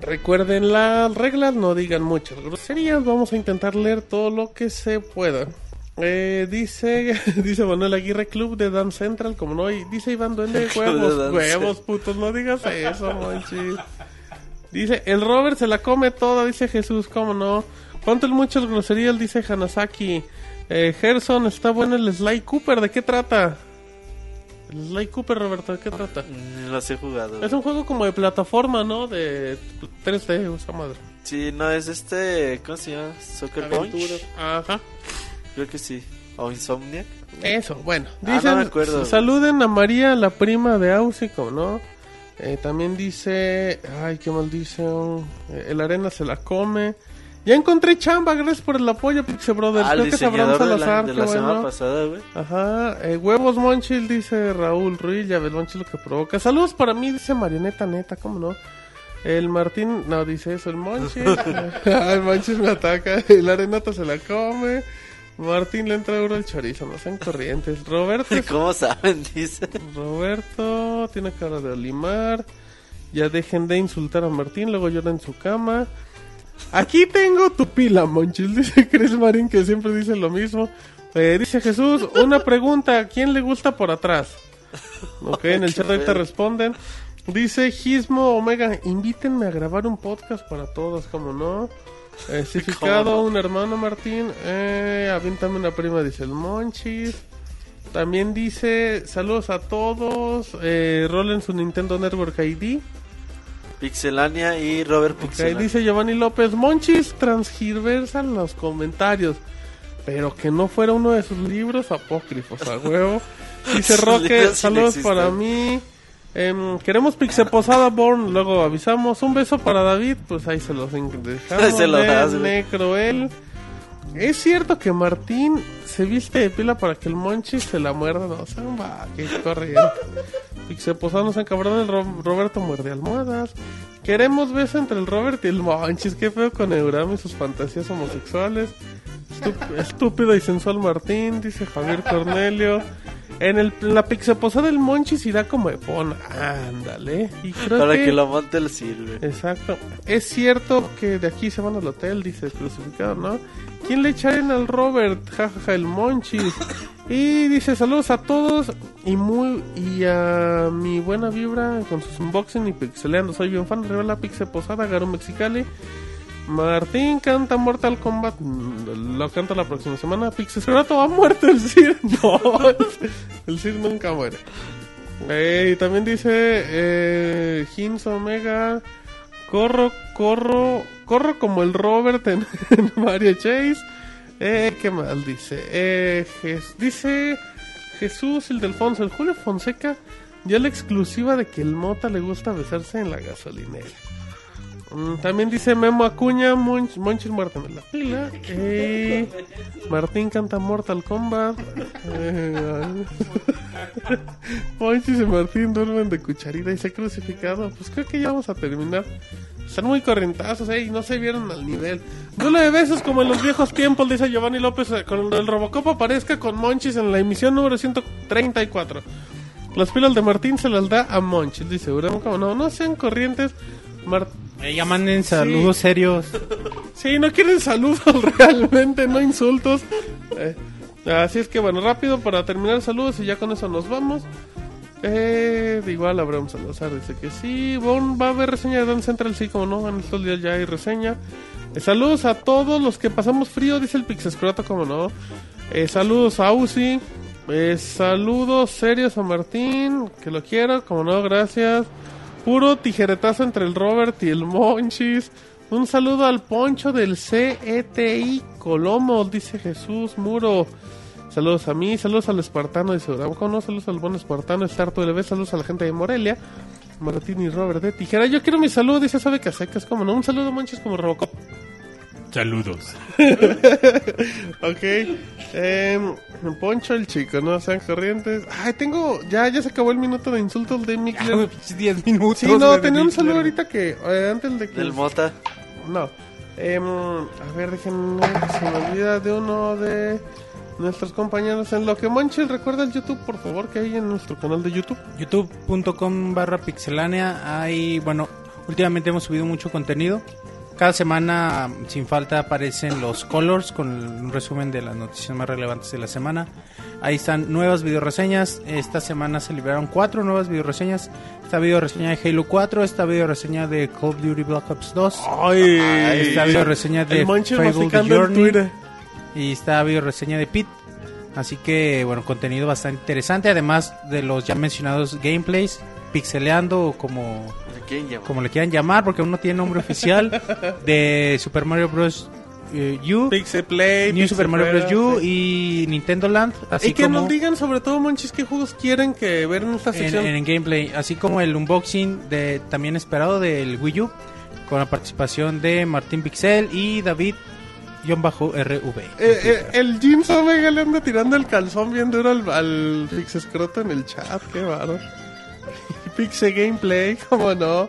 Recuerden las reglas, no digan muchas groserías. Vamos a intentar leer todo lo que se pueda. Eh, dice dice Manuel Aguirre Club de Dance Central, como no, y dice Iván Duende, huevos, huevos, putos, no digas eso. Dice, el Robert se la come toda, dice Jesús, ¿cómo no? ¿Cuánto el muchas groserías? Dice Hanasaki. Eh, Gerson, está bueno el Sly Cooper, ¿de qué trata? El Sly Cooper, Roberto, ¿de qué trata? Ni los he jugado. Es un juego como de plataforma, ¿no? De 3D, esa madre. Sí, no, es este. ¿Cómo se llama? Soccer Punch. Ajá. Creo que sí. O Insomniac. Eso, bueno. Ah, no Dicen, me acuerdo. saluden a María, la prima de Ausi, como no. Eh, también dice, ay, qué mal dice, oh, eh, el arena se la come. Ya encontré chamba, gracias por el apoyo, Pixie Brothers. Ah, Creo que Abraham diseñador de la, Salazar, de la semana pasada, güey. Ajá, eh, huevos Monchil, dice Raúl Ruiz, ya ves Monchil lo que provoca. Saludos para mí, dice Marioneta Neta, ¿cómo no? El Martín, no dice eso, el Monchil. el Monchil me ataca, el Arenata se la come. Martín le entra duro el chorizo, no sean corrientes. Roberto, ¿Cómo saben? Dice. Roberto tiene cara de olimar. Ya dejen de insultar a Martín, luego llora en su cama. Aquí tengo tu pila, Monchil, dice Chris Marín, que siempre dice lo mismo. Eh, dice Jesús, una pregunta, ¿a quién le gusta por atrás? Ok, en el chat ahorita responden. Dice Gizmo Omega, invítenme a grabar un podcast para todos, como no. Eh, Cificado, ¿Cómo no? un hermano Martín. Eh, avíntame una prima, dice el Monchis. También dice, saludos a todos. Eh, rolen su Nintendo Network ID. Pixelania y Robert Pixelania. dice Giovanni López, Monchis transgirversan los comentarios. Pero que no fuera uno de sus libros apócrifos, a huevo. Dice Roque, saludos para mí. Em, queremos Pixe Posada Born, luego avisamos. Un beso para David, pues ahí se los dejamos. Se lo das. Necroel. Es cierto que Martín se viste de pila para que el Monchis se la muerda. No, o sea, va, que corriente. Pixel Posado se encabrón el Ro- Roberto muerde almohadas. Queremos beso entre el Robert y el Monchis. Qué feo con Euram y sus fantasías homosexuales. Estúpido y sensual Martín, dice Javier Cornelio. En, el, en la Pixel Posada el Monchis irá como Epona. Ándale. Y creo Para que... que lo monte el sirve. Exacto. Es cierto que de aquí se van al hotel, dice el crucificado, ¿no? ¿Quién le echaron al Robert? Jajaja, el Monchis. Y dice saludos a todos y muy y a mi buena vibra con sus unboxing y pixeleando. Soy bien fan. Revela Pixel Posada, Garo Mexicali. Martín canta Mortal Kombat. Lo canta la próxima semana. Pixel Rato ha muerto el Sir. No, el Sir nunca muere. Eh, también dice eh, Omega. Corro, corro, corro como el Robert en, Mario Chase. Eh, ¿Qué mal dice? Eh, dice Jesús, el del Fonso, el Julio Fonseca. Ya la exclusiva de que el Mota le gusta besarse en la gasolinera. Mm, También dice Memo Acuña, Monch, Monchis muerto en la pila. Eh, Martín canta Mortal Kombat. Eh, Monchis y Martín duermen de cucharita y se crucificado. Pues creo que ya vamos a terminar. Están muy corrientazos, eh, no se vieron al nivel. Duelo de besos como en los viejos tiempos, dice Giovanni López. eh, Con el Robocop aparezca con Monchis en la emisión número 134. Las pilas de Martín se las da a Monchis, dice Urano. Como no, no sean corrientes. Mar- Eh, ya manden saludos serios. Sí, no quieren saludos realmente, no insultos. Eh, así es que bueno, rápido para terminar saludos y ya con eso nos vamos. Eh, igual Abraham Salazar dice que sí. Bon, va a haber reseña de Dance Central, sí, como no, en estos días ya hay reseña. Eh, saludos a todos los que pasamos frío, dice el Pixescroto, como no. Eh, saludos a Uzi. Saludos serios a Martín, que lo quiero, como no, gracias. Puro tijeretazo entre el Robert y el Monchis. Un saludo al Poncho del CETI Colomo, dice Jesús Muro. Saludos a mí, saludos al espartano de Seuraco, no, saludos al buen espartano, Starto LB, saludos a la gente de Morelia, Martín y Robert de Tijera. Yo quiero mi saludo, dice Sabe Casecas, como no, un saludo Monchis como Robocop. Saludos. Ok, em, Poncho el chico, no sean corrientes. Ay, tengo, ya, ya se acabó el minuto de insultos de Mick. 10 minutos. Sí, no, tenía un saludo ahorita que, eh, antes de que... Del Mota. No. Em, a ver, déjenme que se me olvida de uno de nuestros compañeros. En lo que Monchil recuerda el YouTube, por favor, que hay en nuestro canal de YouTube. youtube.com barra pixelánea hay bueno últimamente hemos subido mucho contenido cada semana sin falta aparecen los colors con un resumen de las noticias más relevantes de la semana ahí están nuevas videoreseñas esta semana se liberaron cuatro nuevas videoreseñas esta videoreseña de Halo 4 esta videoreseña de Call of Duty Black Ops 2 Ay, esta videoreseña de Fable The Journey y esta videoreseña de Pit. Así que, bueno, contenido bastante interesante. Además de los ya mencionados gameplays, pixeleando como, Como le quieran llamar, porque aún no tiene nombre oficial, de Super Mario Bros. eh, U, Pixel Play, New Pixel Super Mario Bros. U y Nintendo Land. Así Y que como nos digan sobre todo, Monchis, qué juegos quieren que ver en esta sección. en gameplay, así como el unboxing de también esperado del Wii U, con la participación de Martín Pixel y David. RV. Eh, eh, el James Omega le anda tirando el calzón bien duro al, al Pixescroto en el chat, qué baro. Pixe Gameplay, cómo no.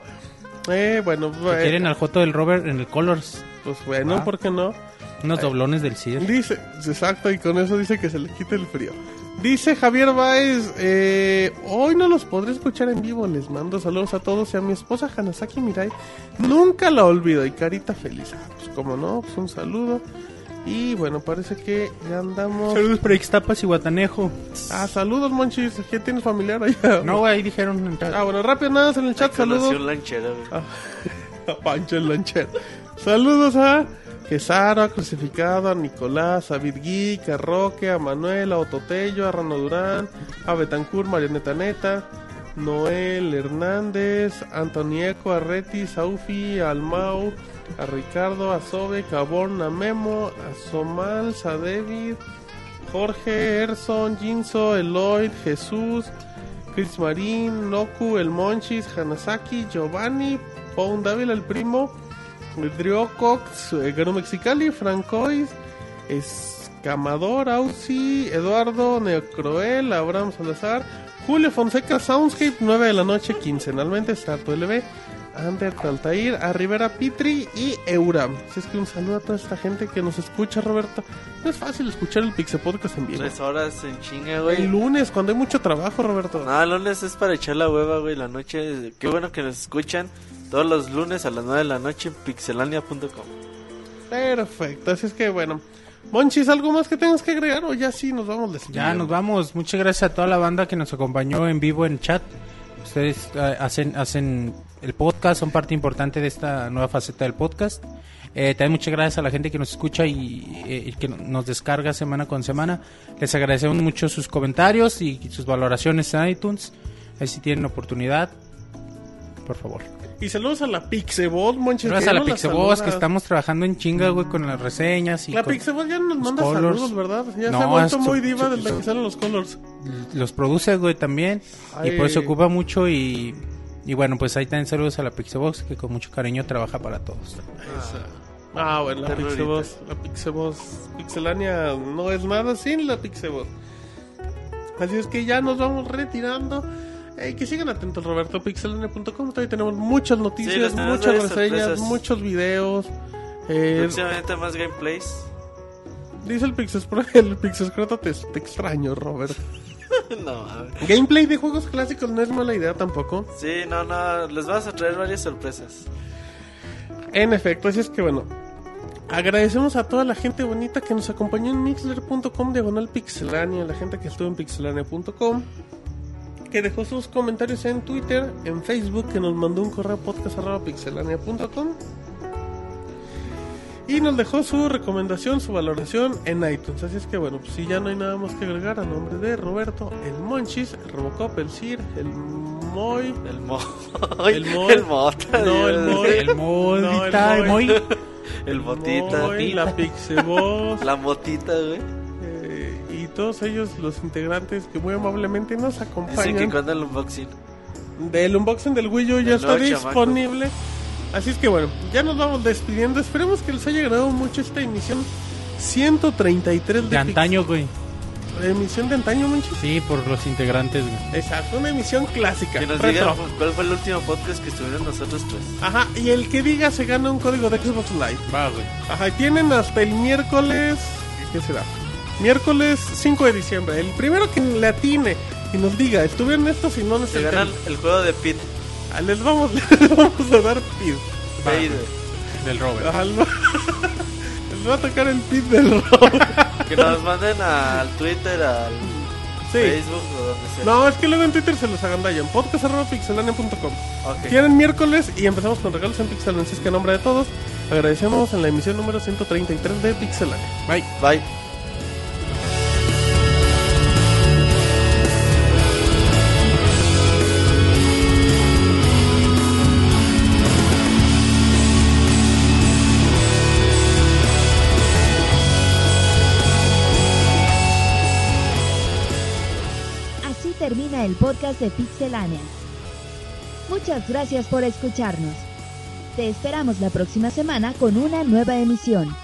Eh, bueno, eh, quieren al Joto del Robert en el Colors. pues bueno, Ah. ¿por qué no? Unos doblones del CIR. Dice, exacto, y con eso dice que se le quite el frío. Dice Javier Baez, eh, hoy no los podré escuchar en vivo, les mando saludos a todos y a mi esposa Hanasaki Mirai, nunca la olvido y carita feliz. Ah, pues como no, pues un saludo. Y bueno, parece que ya andamos... Saludos para Ixtapas y Guatanejo. Ah, saludos Monchis, ¿qué tienes familiar allá? No, güey, ahí dijeron. en chat. Ah, bueno, rápido nada más en el chat, saludos. Güey. a Pancho el Lanchero. Saludos a Quesaro, a Crucificado, a Nicolás, a Virgui, a Roque, a Manuel, a Ototello, a Rano Durán, a Betancur, Marioneta Neta, Noel Hernández, Antonieco, a Reti, a Ufi, a Almau, a Ricardo, a Sobe, a Born, a Memo, a Somal, a David, Jorge, Erson, Jinso, Eloy, Jesús, Chris Marín, Loku, El Monchis, Hanasaki, Giovanni, Pound el primo, Drio Cox, Mexicali, Francois, Escamador, Ausi, Eduardo, Neocroel, Abraham Salazar, Julio Fonseca, Soundscape, 9 de la noche, quincenalmente, Starto LB, Ander Taltair, a Rivera Pitri y Euram. Así es que un saludo a toda esta gente que nos escucha, Roberto. No es fácil escuchar el Pixel Podcast en vivo. Tres horas en chinga, El güey. lunes, cuando hay mucho trabajo, Roberto. No, el lunes es para echar la hueva, güey. La noche, qué bueno que nos escuchan todos los lunes a las 9 de la noche en pixelania.com. Perfecto, así es que bueno. Monchis, ¿algo más que tengas que agregar o ya sí nos vamos despidiendo? Ya nos vamos. Muchas gracias a toda la banda que nos acompañó en vivo en chat. Ustedes eh, hacen hacen el podcast, son parte importante de esta nueva faceta del podcast. Eh, también muchas gracias a la gente que nos escucha y, eh, y que nos descarga semana con semana. Les agradecemos mucho sus comentarios y sus valoraciones en iTunes. Ahí si tienen oportunidad, por favor. Y saludos a la Pixebot. Gracias que a la Pixeboss que estamos trabajando en chinga, güey, con las reseñas y La Pixebot ya nos manda colors. saludos, ¿verdad? Ya No, se ha vuelto muy diva desde que salen los colors. los produce, güey, también. Ay. Y pues se ocupa mucho y, y bueno, pues ahí también saludos a la Pixebox que con mucho cariño trabaja para todos. Ah, bueno, la. Pixebot. La Pixebot. Pixelania no es nada sin la Pixebot. Así es que ya nos vamos retirando. Eh, que sigan atentos, Roberto. Pixelania.com. Todavía tenemos muchas Sí, noticias, tenemos muchas reseñas, sorpresas. muchos videos. Eh, Próximamente más gameplays. dice el Pixes el Pixescroto, te, te extraño, Robert. no, a ver. Gameplay de juegos clásicos no es mala idea tampoco. Sí, no, no, les vas a traer varias sorpresas. En efecto, así es que bueno. Agradecemos a toda la gente bonita que nos acompañó en mixler.com diagonal pixelania, la gente que estuvo en pixelania.com, que dejó sus comentarios en Twitter, en Facebook, que nos mandó un correo podcast arroba pixelania.com y nos dejó su recomendación, su valoración en iTunes. Así es que bueno, pues si ya no hay nada más que agregar a nombre de Roberto, el Monchis, el Robocop, el Sir, el Moy, El mo... El mo- El mota. No, el Dios. mo- El modita, No, el muy... El motita. Moy, la Pixeboss. La motita, güey. Eh, y todos ellos, los integrantes que muy amablemente nos Dicen que acompañan cuando el unboxing. del unboxing del Wii U ya está chamaco. disponible. Así es que bueno, ya nos vamos despidiendo. Esperemos que les haya agradado mucho esta emisión 133 de, De antaño, güey. Emisión de antaño, Monchis. Sí, por los integrantes, güey. Exacto, una emisión clásica. Que nos retro. digan cuál fue el último podcast que estuvieron nosotros tres. Ajá, y el que diga se gana un código de Xbox Live. Va, güey. Ajá, y tienen hasta el miércoles. ¿Qué será? Miércoles 5 de diciembre. El primero que le atine y nos diga, estuvieron estos y no nos Se ganan el juego de Pit. Ah, Les vamos, les vamos a dar. Fade. Del Robert. Ajá, les va- les va a tocar el pid del robo. Que nos manden al Twitter, al Sí. Facebook o donde sea. No, es que luego en Twitter se los agandallan. Podcast.pixelania.com. Ok. Tienen miércoles y empezamos con regalos en Pixelania. Así es que en nombre de todos, agradecemos en la emisión número 133 de Pixelania. Bye. Bye. Podcast de Pixelania. Muchas gracias por escucharnos. Te esperamos la próxima semana con una nueva emisión.